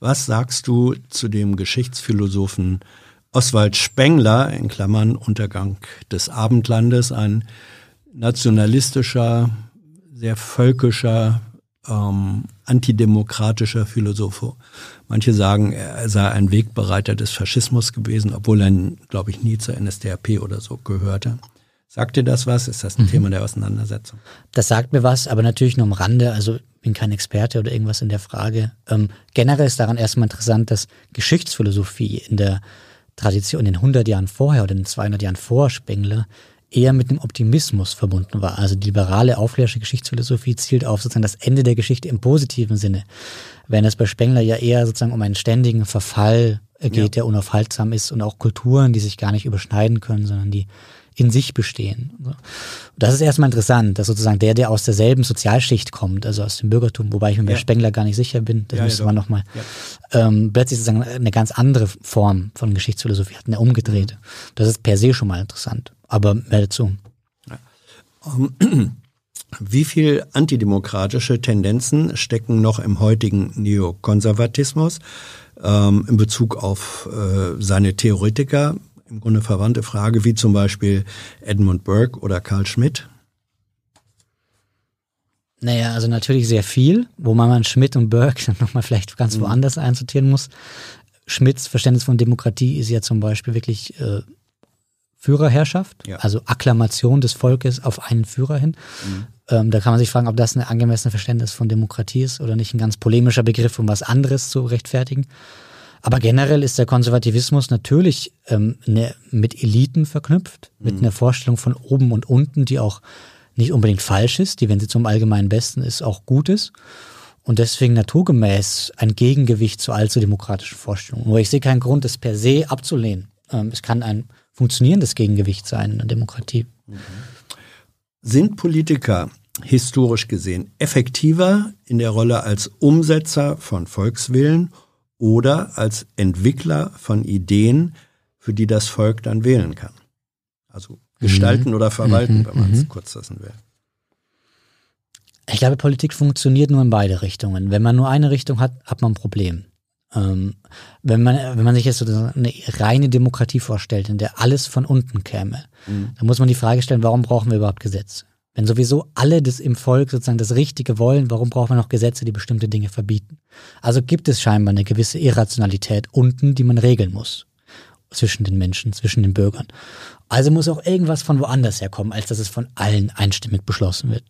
Was sagst du zu dem Geschichtsphilosophen Oswald Spengler, in Klammern Untergang des Abendlandes, ein nationalistischer, sehr völkischer, ähm, antidemokratischer Philosoph. Manche sagen, er sei ein Wegbereiter des Faschismus gewesen, obwohl er, glaube ich, nie zur NSDAP oder so gehörte. Sagt dir das was? Ist das ein mhm. Thema der Auseinandersetzung? Das sagt mir was, aber natürlich nur am Rande. Also bin kein Experte oder irgendwas in der Frage. Ähm, generell ist daran erstmal interessant, dass Geschichtsphilosophie in der Tradition in den 100 Jahren vorher oder in den 200 Jahren vor Spengler eher mit einem Optimismus verbunden war. Also die liberale aufklärische Geschichtsphilosophie zielt auf sozusagen das Ende der Geschichte im positiven Sinne, während es bei Spengler ja eher sozusagen um einen ständigen Verfall geht, ja. der unaufhaltsam ist und auch Kulturen, die sich gar nicht überschneiden können, sondern die in sich bestehen. Das ist erstmal interessant, dass sozusagen der, der aus derselben Sozialschicht kommt, also aus dem Bürgertum, wobei ich mir ja. bei Spengler gar nicht sicher bin, das ja, müsste ja, man nochmal, ja. ähm, plötzlich sozusagen eine ganz andere Form von Geschichtsphilosophie hat, eine umgedrehte. Das ist per se schon mal interessant, aber mehr dazu. Ähm, wie viel antidemokratische Tendenzen stecken noch im heutigen Neokonservatismus ähm, in Bezug auf äh, seine Theoretiker? im Grunde verwandte Frage, wie zum Beispiel Edmund Burke oder Karl Schmidt? Naja, also natürlich sehr viel, wo man Schmidt und Burke dann nochmal vielleicht ganz mhm. woanders einsortieren muss. Schmidts Verständnis von Demokratie ist ja zum Beispiel wirklich äh, Führerherrschaft, ja. also Akklamation des Volkes auf einen Führer hin. Mhm. Ähm, da kann man sich fragen, ob das ein angemessenes Verständnis von Demokratie ist oder nicht ein ganz polemischer Begriff, um was anderes zu rechtfertigen. Aber generell ist der Konservativismus natürlich ähm, ne, mit Eliten verknüpft, mit mhm. einer Vorstellung von oben und unten, die auch nicht unbedingt falsch ist, die, wenn sie zum allgemeinen Besten ist, auch gut ist. Und deswegen naturgemäß ein Gegengewicht zu allzu demokratischen Vorstellungen. Nur ich sehe keinen Grund, es per se abzulehnen. Ähm, es kann ein funktionierendes Gegengewicht sein in der Demokratie. Sind Politiker historisch gesehen effektiver in der Rolle als Umsetzer von Volkswillen oder als Entwickler von Ideen, für die das Volk dann wählen kann. Also gestalten mhm. oder verwalten, mhm. wenn man es mhm. kurz lassen will. Ich glaube, Politik funktioniert nur in beide Richtungen. Wenn man nur eine Richtung hat, hat man ein Problem. Ähm, wenn, man, wenn man sich jetzt so eine reine Demokratie vorstellt, in der alles von unten käme, mhm. dann muss man die Frage stellen, warum brauchen wir überhaupt Gesetze? Wenn sowieso alle das im Volk sozusagen das Richtige wollen, warum braucht man noch Gesetze, die bestimmte Dinge verbieten? Also gibt es scheinbar eine gewisse Irrationalität unten, die man regeln muss zwischen den Menschen, zwischen den Bürgern. Also muss auch irgendwas von woanders herkommen, als dass es von allen einstimmig beschlossen wird.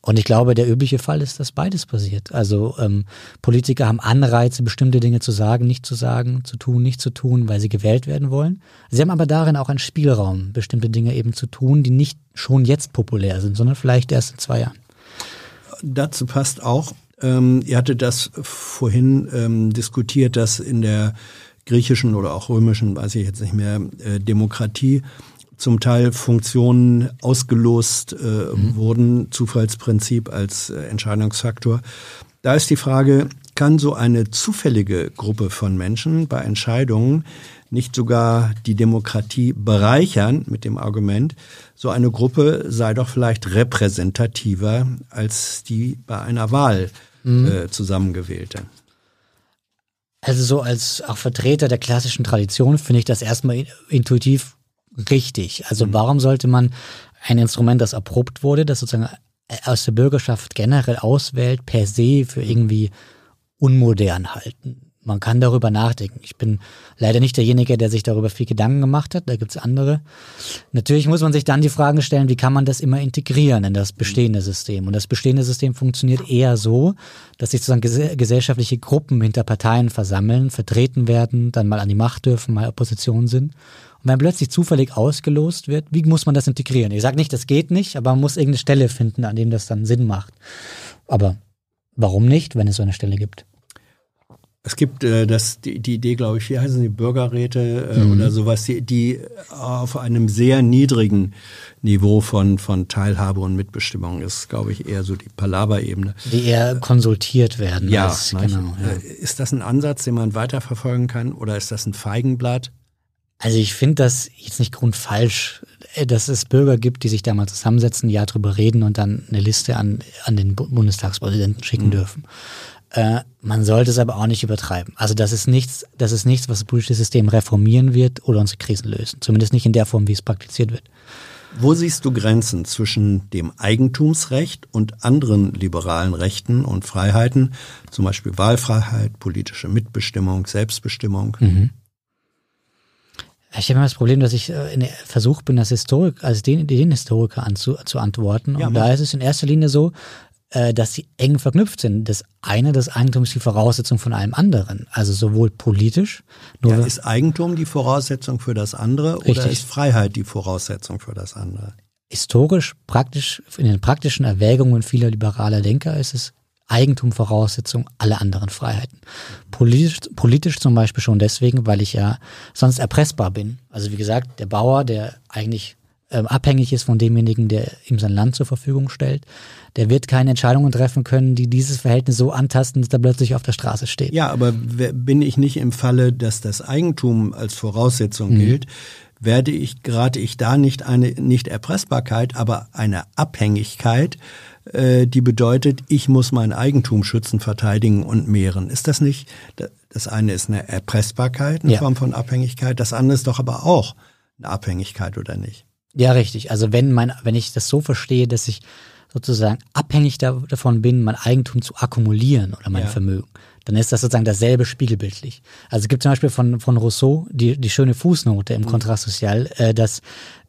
Und ich glaube, der übliche Fall ist, dass beides passiert. Also ähm, Politiker haben Anreize, bestimmte Dinge zu sagen, nicht zu sagen, zu tun, nicht zu tun, weil sie gewählt werden wollen. Sie haben aber darin auch einen Spielraum, bestimmte Dinge eben zu tun, die nicht schon jetzt populär sind, sondern vielleicht erst in zwei Jahren. Dazu passt auch, ähm, ihr hattet das vorhin ähm, diskutiert, dass in der griechischen oder auch römischen, weiß ich jetzt nicht mehr, äh, Demokratie zum Teil Funktionen ausgelost äh, mhm. wurden, Zufallsprinzip als äh, Entscheidungsfaktor. Da ist die Frage, kann so eine zufällige Gruppe von Menschen bei Entscheidungen nicht sogar die Demokratie bereichern mit dem Argument, so eine Gruppe sei doch vielleicht repräsentativer als die bei einer Wahl mhm. äh, zusammengewählte. Also so als auch Vertreter der klassischen Tradition finde ich das erstmal intuitiv richtig. Also mhm. warum sollte man ein Instrument, das erprobt wurde, das sozusagen aus der Bürgerschaft generell auswählt, per se für irgendwie unmodern halten? Man kann darüber nachdenken. Ich bin leider nicht derjenige, der sich darüber viel Gedanken gemacht hat. Da gibt's andere. Natürlich muss man sich dann die Frage stellen, wie kann man das immer integrieren in das bestehende System? Und das bestehende System funktioniert eher so, dass sich sozusagen ges gesellschaftliche Gruppen hinter Parteien versammeln, vertreten werden, dann mal an die Macht dürfen, mal Opposition sind. Und wenn plötzlich zufällig ausgelost wird, wie muss man das integrieren? Ich sage nicht, das geht nicht, aber man muss irgendeine Stelle finden, an dem das dann Sinn macht. Aber warum nicht, wenn es so eine Stelle gibt? Es gibt äh, das, die, die Idee, glaube ich, wie heißen die Bürgerräte äh, mhm. oder sowas, die, die auf einem sehr niedrigen Niveau von, von Teilhabe und Mitbestimmung ist, glaube ich, eher so die Palaver-Ebene. Die eher konsultiert werden. Ja, als, genau, ja. Äh, ist das ein Ansatz, den man weiterverfolgen kann oder ist das ein Feigenblatt? Also ich finde das jetzt nicht grundfalsch, äh, dass es Bürger gibt, die sich da mal zusammensetzen, ja drüber reden und dann eine Liste an, an den Bundestagspräsidenten schicken mhm. dürfen. Äh, man sollte es aber auch nicht übertreiben. Also das ist nichts, das ist nichts, was das politische System reformieren wird oder unsere Krisen lösen. Zumindest nicht in der Form, wie es praktiziert wird. Wo siehst du Grenzen zwischen dem Eigentumsrecht und anderen liberalen Rechten und Freiheiten, zum Beispiel Wahlfreiheit, politische Mitbestimmung, Selbstbestimmung? Mhm. Ich habe immer das Problem, dass ich äh, in der Versuch bin, als Historiker, als den, den Historiker anzu, zu antworten. Ja, und da ist es in erster Linie so, äh, dass sie eng verknüpft sind. Das eine, das Eigentum ist die Voraussetzung von allem anderen. Also sowohl politisch. Nur ja, ist Eigentum die Voraussetzung für das andere richtig. oder ist Freiheit die Voraussetzung für das andere? Historisch, praktisch, in den praktischen Erwägungen vieler liberaler Denker ist es Eigentum Voraussetzung aller anderen Freiheiten. Politisch, politisch zum Beispiel schon deswegen, weil ich ja sonst erpressbar bin. Also wie gesagt, der Bauer, der eigentlich ähm, abhängig ist von demjenigen, der ihm sein Land zur Verfügung stellt, der wird keine Entscheidungen treffen können, die dieses Verhältnis so antasten, dass er plötzlich auf der Straße steht. Ja, aber bin ich nicht im Falle, dass das Eigentum als Voraussetzung mhm. gilt, werde ich, gerate ich da nicht eine nicht Erpressbarkeit, aber eine Abhängigkeit, äh, die bedeutet, ich muss mein Eigentum schützen, verteidigen und mehren. Ist das nicht? Das eine ist eine Erpressbarkeit, eine ja. Form von Abhängigkeit. Das andere ist doch aber auch eine Abhängigkeit, oder nicht? Ja, richtig. Also wenn mein, wenn ich das so verstehe, dass ich sozusagen abhängig davon bin, mein Eigentum zu akkumulieren oder mein ja. Vermögen, dann ist das sozusagen dasselbe spiegelbildlich. Also es gibt zum Beispiel von, von Rousseau die, die schöne Fußnote im mhm. Kontrast Sozial, äh, dass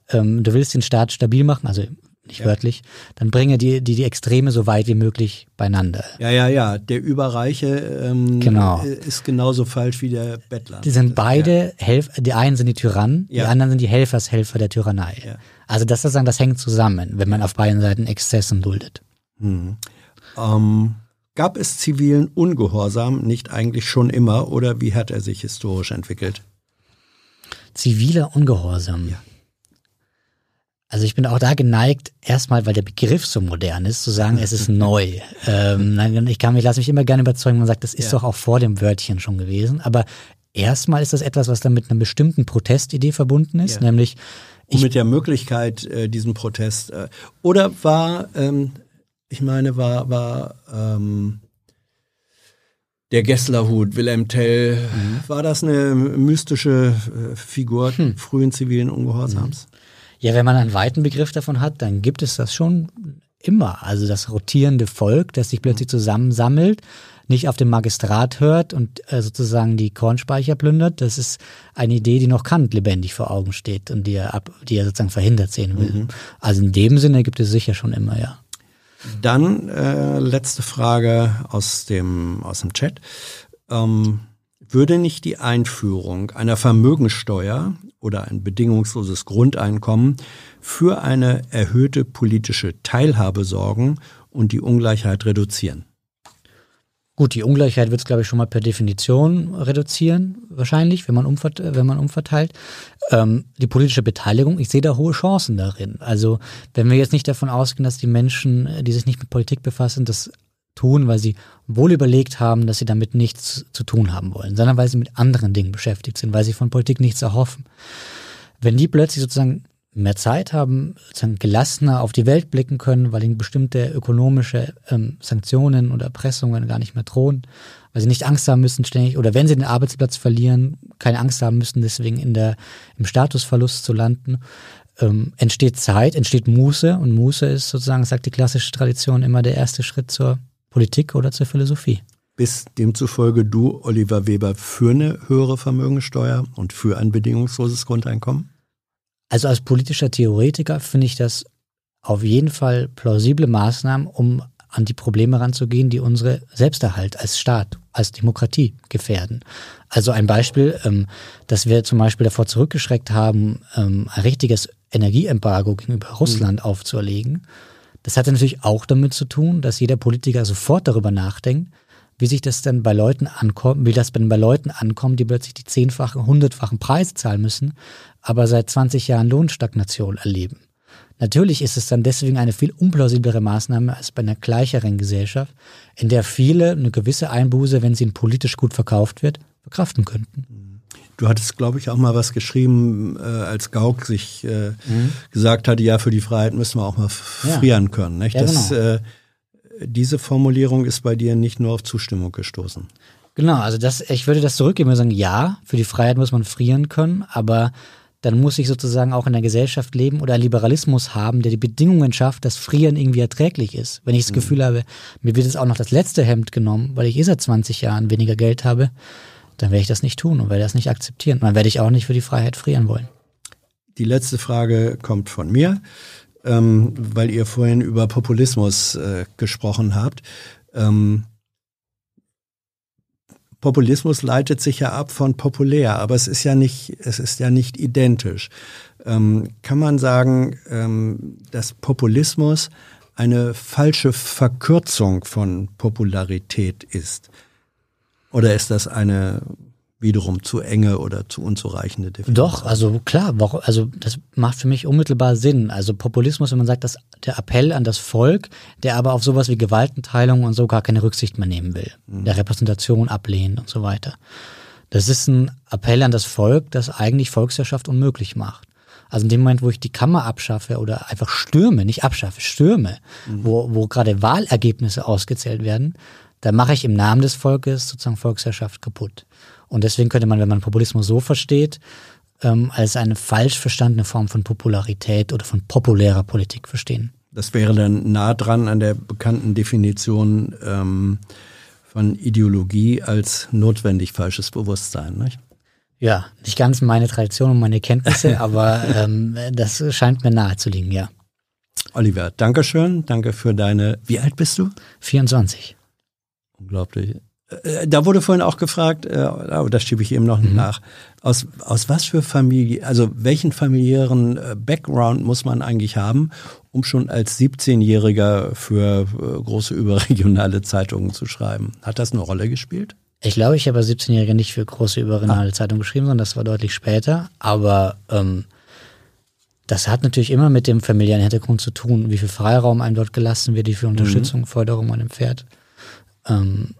ähm, du willst den Staat stabil machen, also nicht ja. wörtlich, dann bringe die, die, die Extreme so weit wie möglich beieinander. Ja, ja, ja. Der Überreiche ähm, genau. ist genauso falsch wie der Bettler. Die sind beide ja. Helfer, die einen sind die Tyrannen, ja. die anderen sind die Helfershelfer der Tyrannei. Also das ist dann, das hängt zusammen, wenn man auf beiden Seiten Exzessen duldet. Hm. Ähm, gab es zivilen Ungehorsam nicht eigentlich schon immer oder wie hat er sich historisch entwickelt? Ziviler Ungehorsam. Ja. Also ich bin auch da geneigt, erstmal, weil der Begriff so modern ist, zu sagen, es ist neu. Ähm, ich kann mich, lasse mich immer gerne überzeugen, man sagt, das ist ja. doch auch vor dem Wörtchen schon gewesen. Aber erstmal ist das etwas, was dann mit einer bestimmten Protestidee verbunden ist, ja. nämlich und mit der Möglichkeit, äh, diesen Protest. Äh, oder war, ähm, ich meine, war, war ähm, der Gesslerhut, Wilhelm Tell, mhm. war das eine mystische äh, Figur hm. frühen zivilen Ungehorsams? Mhm. Ja, wenn man einen weiten Begriff davon hat, dann gibt es das schon immer. Also das rotierende Volk, das sich plötzlich zusammensammelt, nicht auf den Magistrat hört und äh, sozusagen die Kornspeicher plündert. Das ist eine Idee, die noch Kant lebendig vor Augen steht und die er, ab, die er sozusagen verhindert sehen will. Mhm. Also in dem Sinne gibt es sicher schon immer, ja. Dann äh, letzte Frage aus dem, aus dem Chat. Ähm, würde nicht die Einführung einer Vermögensteuer oder ein bedingungsloses Grundeinkommen für eine erhöhte politische Teilhabe sorgen und die Ungleichheit reduzieren? Gut, die Ungleichheit wird es, glaube ich, schon mal per Definition reduzieren, wahrscheinlich, wenn man, umvert wenn man umverteilt. Ähm, die politische Beteiligung, ich sehe da hohe Chancen darin. Also, wenn wir jetzt nicht davon ausgehen, dass die Menschen, die sich nicht mit Politik befassen, das tun, weil sie wohl überlegt haben, dass sie damit nichts zu tun haben wollen, sondern weil sie mit anderen Dingen beschäftigt sind, weil sie von Politik nichts erhoffen. Wenn die plötzlich sozusagen mehr Zeit haben, sozusagen gelassener auf die Welt blicken können, weil ihnen bestimmte ökonomische ähm, Sanktionen oder Erpressungen gar nicht mehr drohen, weil sie nicht Angst haben müssen ständig oder wenn sie den Arbeitsplatz verlieren, keine Angst haben müssen, deswegen in der im Statusverlust zu landen, ähm, entsteht Zeit, entsteht Muße und Muße ist sozusagen, sagt die klassische Tradition, immer der erste Schritt zur Politik oder zur Philosophie. bist demzufolge du, Oliver Weber, für eine höhere Vermögensteuer und für ein bedingungsloses Grundeinkommen? Also als politischer Theoretiker finde ich das auf jeden Fall plausible Maßnahmen, um an die Probleme ranzugehen, die unsere Selbsterhalt als Staat, als Demokratie gefährden. Also ein Beispiel, ähm, dass wir zum Beispiel davor zurückgeschreckt haben, ähm, ein richtiges Energieembargo gegenüber Russland mhm. aufzuerlegen. Das hatte natürlich auch damit zu tun, dass jeder Politiker sofort darüber nachdenkt, wie sich das denn bei Leuten ankommt, wie das denn bei Leuten ankommt, die plötzlich die zehnfachen, hundertfachen Preise zahlen müssen, aber seit 20 Jahren Lohnstagnation erleben. Natürlich ist es dann deswegen eine viel unplausiblere Maßnahme als bei einer gleicheren Gesellschaft, in der viele eine gewisse Einbuße, wenn sie politisch gut verkauft wird, verkraften könnten. Du hattest, glaube ich, auch mal was geschrieben, äh, als Gauck sich äh, mhm. gesagt hatte, ja, für die Freiheit müssen wir auch mal frieren ja. können. Nicht? Ja, das, genau. äh, diese Formulierung ist bei dir nicht nur auf Zustimmung gestoßen. Genau, also das, ich würde das zurückgeben und sagen, ja, für die Freiheit muss man frieren können, aber dann muss ich sozusagen auch in einer Gesellschaft leben oder einen Liberalismus haben, der die Bedingungen schafft, dass Frieren irgendwie erträglich ist. Wenn ich das mhm. Gefühl habe, mir wird jetzt auch noch das letzte Hemd genommen, weil ich eh seit 20 Jahren weniger Geld habe, dann werde ich das nicht tun und werde das nicht akzeptieren. dann werde ich auch nicht für die Freiheit frieren wollen. Die letzte Frage kommt von mir, ähm, weil ihr vorhin über Populismus äh, gesprochen habt. Ähm, Populismus leitet sich ja ab von populär, aber es ist ja nicht, es ist ja nicht identisch. Ähm, kann man sagen, ähm, dass Populismus eine falsche Verkürzung von Popularität ist? Oder ist das eine wiederum zu enge oder zu unzureichende Definition. Doch, also klar, also das macht für mich unmittelbar Sinn. Also Populismus, wenn man sagt, dass der Appell an das Volk, der aber auf sowas wie Gewaltenteilung und so gar keine Rücksicht mehr nehmen will, mhm. der Repräsentation ablehnt und so weiter. Das ist ein Appell an das Volk, das eigentlich Volksherrschaft unmöglich macht. Also in dem Moment, wo ich die Kammer abschaffe oder einfach stürme, nicht abschaffe, stürme, mhm. wo, wo gerade Wahlergebnisse ausgezählt werden, da mache ich im Namen des Volkes sozusagen Volksherrschaft kaputt. Und deswegen könnte man, wenn man Populismus so versteht, ähm, als eine falsch verstandene Form von Popularität oder von populärer Politik verstehen. Das wäre dann nah dran an der bekannten Definition ähm, von Ideologie als notwendig falsches Bewusstsein. Nicht? Ja, nicht ganz meine Tradition und meine Kenntnisse, aber ähm, das scheint mir nahe zu liegen, ja. Oliver, danke schön, danke für deine. Wie alt bist du? 24. Unglaublich. Äh, da wurde vorhin auch gefragt, äh, oh, das schiebe ich eben noch mhm. nach, aus, aus was für Familie, also welchen familiären äh, Background muss man eigentlich haben, um schon als 17-Jähriger für große überregionale Zeitungen zu schreiben? Hat das eine Rolle gespielt? Ich glaube, ich habe als 17-Jähriger nicht für große überregionale ah. Zeitungen geschrieben, sondern das war deutlich später. Aber ähm, das hat natürlich immer mit dem familiären Hintergrund zu tun, wie viel Freiraum einem dort gelassen wird, wie viel Unterstützung, mhm. Förderung man empfährt. Ähm,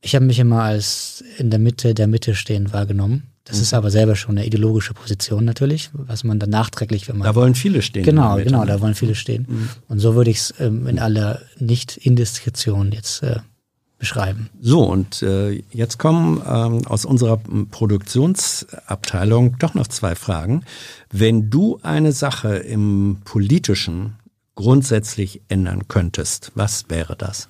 ich habe mich immer als in der Mitte der Mitte stehend wahrgenommen. Das mhm. ist aber selber schon eine ideologische Position natürlich, was man dann nachträglich, wenn man. Da wollen viele stehen. Genau, genau, da wollen viele stehen. Mhm. Und so würde ich es ähm, in aller Nicht-Indiskretion jetzt äh, beschreiben. So, und äh, jetzt kommen ähm, aus unserer Produktionsabteilung doch noch zwei Fragen. Wenn du eine Sache im Politischen grundsätzlich ändern könntest, was wäre das?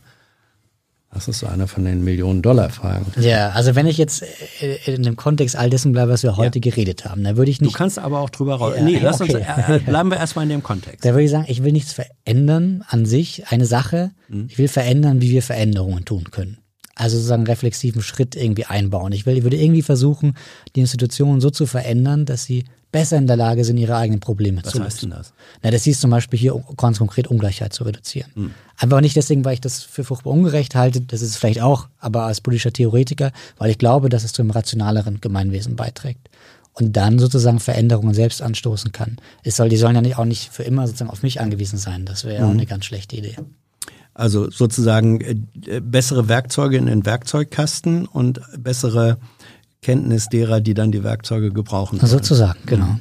Das ist so eine von den Millionen-Dollar-Fragen. Ja, also wenn ich jetzt äh, in dem Kontext all dessen bleibe, was wir heute ja. geredet haben, dann würde ich nicht. Du kannst aber auch drüber raus. Ja, nee, lass okay. uns, äh, bleiben wir erstmal in dem Kontext. Da würde ich sagen, ich will nichts verändern an sich, eine Sache. Hm. Ich will verändern, wie wir Veränderungen tun können. Also sozusagen reflexiven Schritt irgendwie einbauen. Ich, will, ich würde irgendwie versuchen, die Institutionen so zu verändern, dass sie besser in der Lage sind, ihre eigenen Probleme Was zu lösen. Was heißt denn das? Na, das hieß zum Beispiel hier ganz konkret Ungleichheit zu reduzieren. Hm. Einfach nicht deswegen, weil ich das für furchtbar ungerecht halte, das ist es vielleicht auch, aber als politischer Theoretiker, weil ich glaube, dass es zu einem rationaleren Gemeinwesen beiträgt. Und dann sozusagen Veränderungen selbst anstoßen kann. Es soll, die sollen ja nicht, auch nicht für immer sozusagen auf mich angewiesen sein. Das wäre ja hm. auch eine ganz schlechte Idee. Also sozusagen äh, bessere Werkzeuge in den Werkzeugkasten und bessere Kenntnis derer, die dann die Werkzeuge gebrauchen. Sollen. Sozusagen, genau.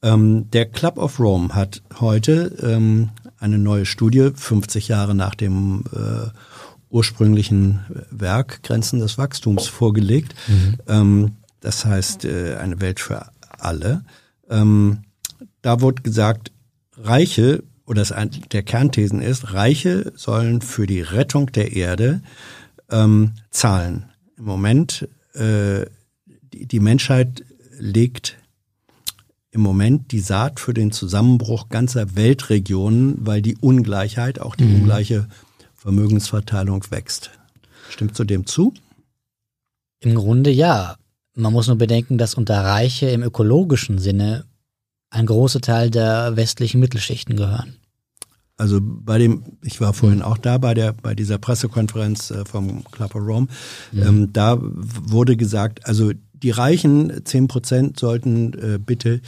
Ähm, der Club of Rome hat heute ähm, eine neue Studie, 50 Jahre nach dem äh, ursprünglichen Werk Grenzen des Wachstums vorgelegt. Mhm. Ähm, das heißt, äh, eine Welt für alle. Ähm, da wurde gesagt, Reiche, oder das ein, der Kernthesen ist, Reiche sollen für die Rettung der Erde Ähm, Zahlen. Im Moment, äh, die, die Menschheit legt im Moment die Saat für den Zusammenbruch ganzer Weltregionen, weil die Ungleichheit, auch die mhm. ungleiche Vermögensverteilung wächst. Stimmt zu dem zu? Im Grunde ja. Man muss nur bedenken, dass unter Reiche im ökologischen Sinne ein großer Teil der westlichen Mittelschichten gehören. Also bei dem, ich war vorhin auch da bei der bei dieser Pressekonferenz äh, vom Club of Rome, mhm. ähm, da wurde gesagt, also die reichen zehn Prozent sollten äh, bitte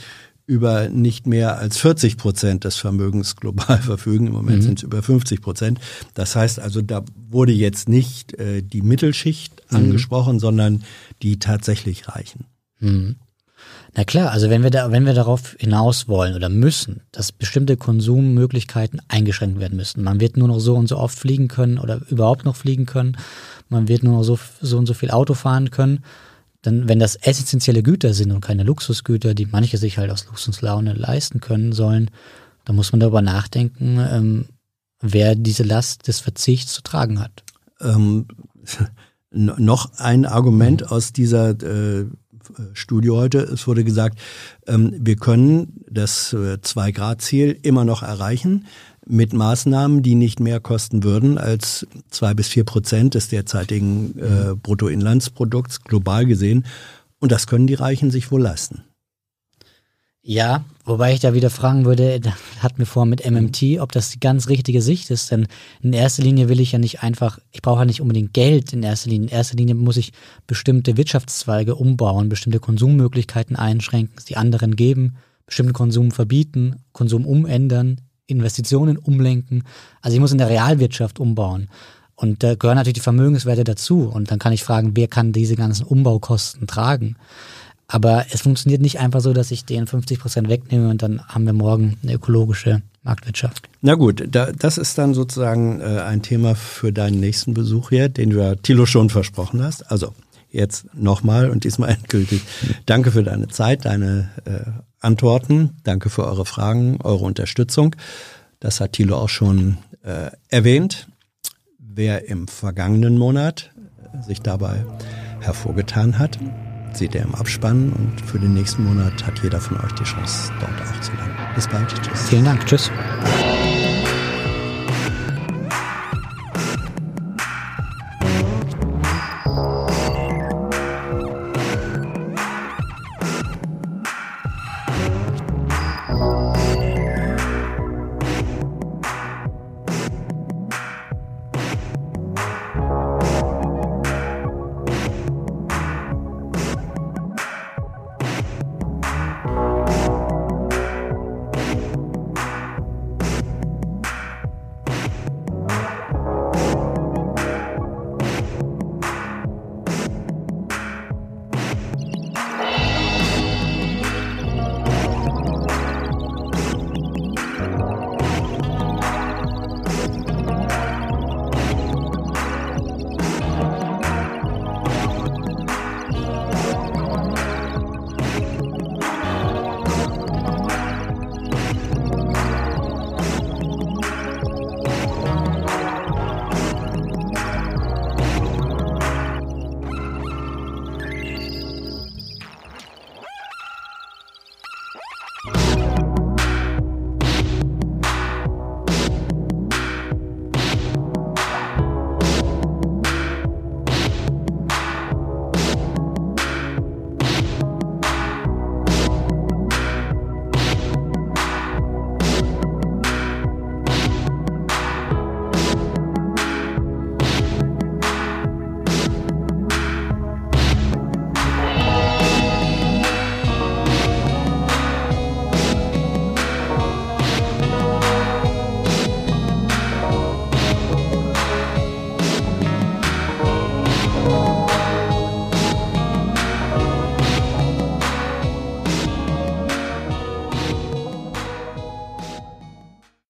über nicht mehr als 40 Prozent des Vermögens global verfügen. Im Moment mhm. sind es über 50 Prozent. Das heißt also, da wurde jetzt nicht äh, die Mittelschicht mhm. angesprochen, sondern die tatsächlich Reichen. Mhm. Na klar, also wenn wir da, wenn wir darauf hinaus wollen oder müssen, dass bestimmte Konsummöglichkeiten eingeschränkt werden müssen. Man wird nur noch so und so oft fliegen können oder überhaupt noch fliegen können. Man wird nur noch so, so und so viel Auto fahren können dann, wenn das essentielle Güter sind und keine Luxusgüter, die manche sich halt aus Luxuslaune leisten können sollen, dann muss man darüber nachdenken, ähm, wer diese Last des Verzichts zu tragen hat. Ähm, noch ein Argument mhm. aus dieser äh, Studie heute. Es wurde gesagt, ähm, wir können das äh, Zwei-Grad-Ziel immer noch erreichen mit Maßnahmen, die nicht mehr kosten würden als zwei bis vier Prozent des derzeitigen äh, Bruttoinlandsprodukts global gesehen. Und das können die Reichen sich wohl leisten. Ja, wobei ich da wieder fragen würde, da hat mir vor mit MMT, ob das die ganz richtige Sicht ist. Denn in erster Linie will ich ja nicht einfach, ich brauche ja nicht unbedingt Geld in erster Linie. In erster Linie muss ich bestimmte Wirtschaftszweige umbauen, bestimmte Konsummöglichkeiten einschränken, die anderen geben, bestimmten Konsum verbieten, Konsum umändern, Investitionen umlenken. Also ich muss in der Realwirtschaft umbauen. Und da gehören natürlich die Vermögenswerte dazu. Und dann kann ich fragen, wer kann diese ganzen Umbaukosten tragen? Aber es funktioniert nicht einfach so, dass ich den 50 Prozent wegnehme und dann haben wir morgen eine ökologische Marktwirtschaft. Na gut, da, das ist dann sozusagen äh, ein Thema für deinen nächsten Besuch hier, den du ja Thilo schon versprochen hast. Also jetzt nochmal und diesmal endgültig. Danke für deine Zeit, deine äh, Antworten. Danke für eure Fragen, eure Unterstützung. Das hat Thilo auch schon äh, erwähnt. Wer im vergangenen Monat äh, sich dabei hervorgetan hat, seht ihr im Abspann und für den nächsten Monat hat jeder von euch die Chance, dort auch zu landen. Bis bald. Tschüss. Vielen Dank. Tschüss.